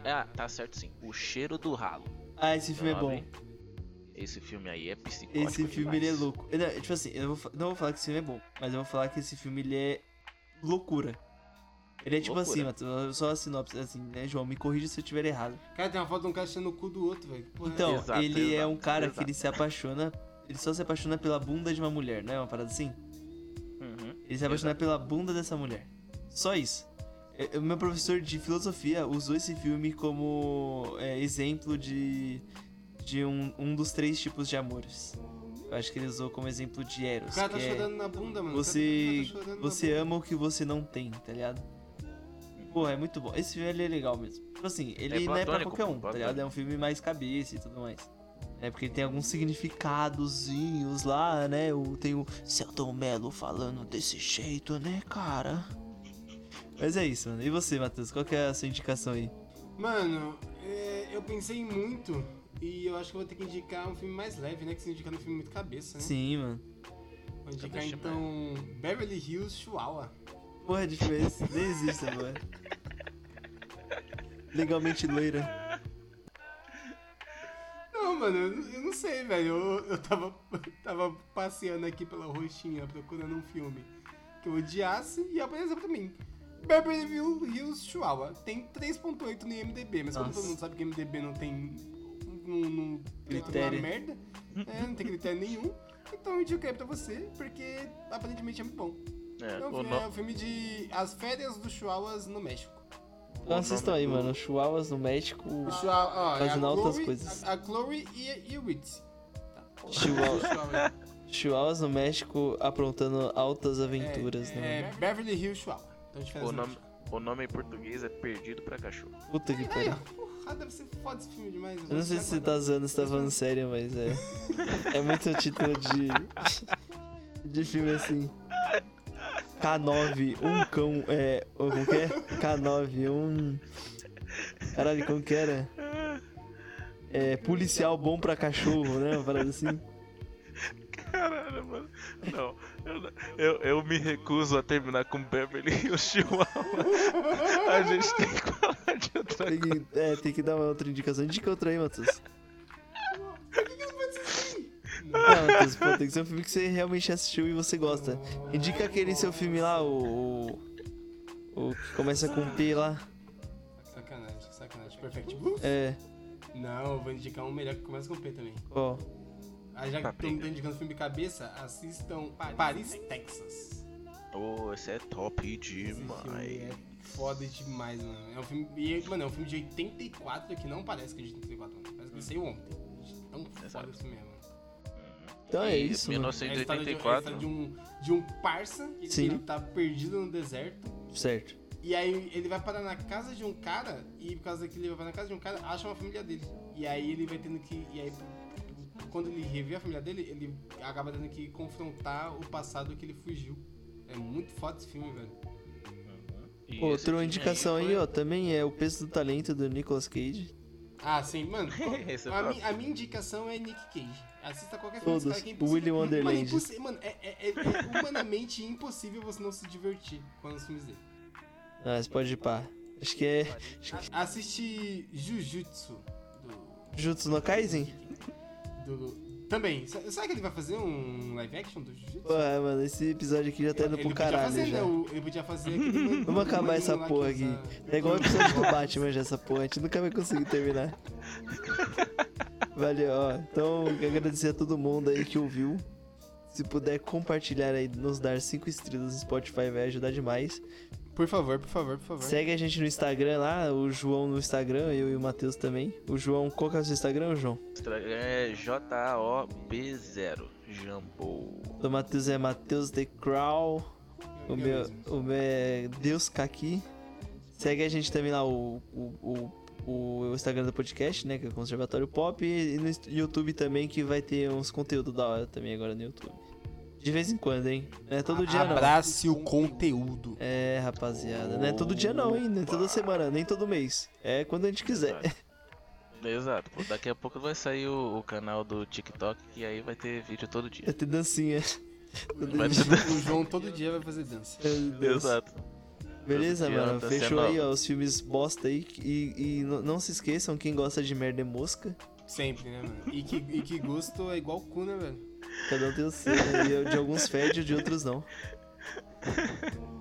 Ah, tá certo sim. O Cheiro do Ralo. Ah, esse filme é bom. Nome. Esse filme aí é psicótico Esse filme ele é louco. Não, tipo assim, eu vou fa- não vou falar que esse filme é bom, mas eu vou falar que esse filme ele é loucura. Ele é tipo Loucura. assim, Matheus, só a sinopse, assim, né, João? Me corrija se eu estiver errado. Cara, tem uma foto de um cara achando o cu do outro, velho. Que é Então, Exato, ele é exato, um cara que exato. ele se apaixona, ele só se apaixona pela bunda de uma mulher, não é uma parada assim? Uhum. Ele se apaixona pela bunda dessa mulher. Só isso. É, O meu professor de filosofia usou esse filme como é, exemplo de, de um, um dos três tipos de amores. Eu acho que ele usou como exemplo de Eros. O cara tá que é chorando na bunda, mano. você, tá você bunda. ama o que você não tem, tá ligado? Pô, é muito bom. Esse filme ele é legal mesmo. Tipo assim, ele não é pra qualquer um, tá ligado? É um filme mais cabeça e tudo mais. É porque ele tem alguns significadozinhos lá, né? O, tem o Celton Mello falando desse jeito, né, cara? Mas é isso, mano. E você, Matheus? Qual que é a sua indicação aí? Mano, é, eu pensei muito e eu acho que eu vou ter que indicar um filme mais leve, né? Que você indica um filme muito cabeça, né? Sim, mano. Vou indicar Cabeça então Beverly Hills Chihuahua. Porra de é esse? Nem existe agora. Legalmente loira. Não, mano, eu, eu não sei, velho. Eu, eu tava, tava passeando aqui pela roxinha procurando um filme que eu odiasse e apareceu pra mim. Beverly Hills Chihuahua. Tem 3.8 no IMDB, mas como Nossa. todo mundo sabe que IMDB não tem. Não, não Critério. merda, é, não tem critério nenhum. Então eu indiquei pra você, porque aparentemente é muito bom. É, É um, o, filme, no- é um filme de As Férias dos Chihuahuas no México. Então assistam aí, mano. Chihuahuas no México. O Chihuahua, ó, é a Fazendo altas Chloe- coisas. A, a Chloe e, e o Ritz. Tá. Chihuahua. Chihuahua. Chihuahuas no México aprontando altas aventuras, é, né? é Beverly Hills Chihuahua. Então o, nome, o nome em português é Perdido pra Cachorro. Puta que pariu. porra, deve ser foda esse filme demais. Eu não sei se você tá zoando, se tá falando sério, mas é. É muito título de. de filme assim. K9, um cão. É. ô, Como que é? K9, um. Caralho, como que era? É. Policial bom pra cachorro, né? Uma parada assim. Caralho, mano. Não, eu, eu, eu me recuso a terminar com Beverly e o Chihuahua. A gente tem que falar de outra Tem coisa. que, é, tem que dar uma outra indicação. Indica outra aí, Matheus. Não, Matheus, pô, tem que ser um filme que você realmente assistiu e você gosta. Indica aquele seu filme lá, o. O, o que começa com P lá. Sacanagem, sacanagem. Perfect Blue? É. Não, eu vou indicar um melhor que começa com P também. Ó. Ah, já que Paprika. estão indicando filme de cabeça, assistam Paris, Texas. Oh, esse é top Esse filme demais. é foda demais, mano. É um filme, e, mano, é um filme de 84 que não parece que é de 84, mano. Parece que saiu ontem. Tão foda filme é, mano. Então é isso, mano. É a história de, é 1984. de um, de um parça que Sim. ele tá perdido no deserto. Certo. E aí ele vai parar na casa de um cara, e por causa que ele vai parar na casa de um cara, acha uma família dele. E aí ele vai tendo que. E aí, quando ele revê a família dele, ele acaba tendo que confrontar o passado que ele fugiu. É muito foda esse filme, velho. Esse Outra indicação aí, foi- ó, também é O Peso do Talento do Nicolas Cage. Ah, sim, mano. É a, top. mi- a minha indicação é Nick Cage. Assista qualquer filme desse Todos. cara que é O impossível. Willy Mano, é, Wonderland. mano, é, é- é- é humanamente impossível você não se divertir com os filmes dele. Ah, você pode ir pá. Acho que é. Assiste Jujutsu do Jutsu no Kaisen? Do... Também. Sa- Sabe que ele vai fazer um live action do Jujutsu? Pô, mano, esse episódio aqui já tá indo ele pro caralho fazer, já. né? Ele podia fazer aquele... Vamos acabar essa porra aqui. usa- É igual o episódio do Batman já, essa porra. A gente nunca vai conseguir terminar. Valeu, ó. Então, agradecer a todo mundo aí que ouviu. Se puder compartilhar aí, nos dar 5 estrelas no Spotify, vai ajudar demais. Por favor, por favor, por favor. Segue a gente no Instagram lá, o João no Instagram, eu e o Matheus também. O João, qual que é o seu Instagram, João? É J-A-O-B-0. Jumbo. O Matheus é Matheus The Crow. O Eu meu, mesmo. o meu é Deus Kaki. Segue a gente também lá, o, o, o, o Instagram do podcast, né? Que é o Conservatório Pop. E no YouTube também, que vai ter uns conteúdos da hora também agora no YouTube. De vez em quando, hein? Não é todo dia não. Abrace o conteúdo. É, rapaziada. Não é todo dia não, hein? Nem toda semana, nem todo mês. É quando a gente quiser. Exato. Pô, daqui a pouco vai sair o, o canal do TikTok e aí vai ter vídeo todo dia. Vai ter dancinha. Todo Vai ter O João todo dia vai fazer dança. Exato. Beleza, Todo mano. Fechou aí, ó, os filmes bosta aí. E, e não se esqueçam, quem gosta de merda é mosca. Sempre, né, mano? E que, e que gosto é igual cu, né, velho? Cada um tem o seu, né? De alguns fede, de outros não.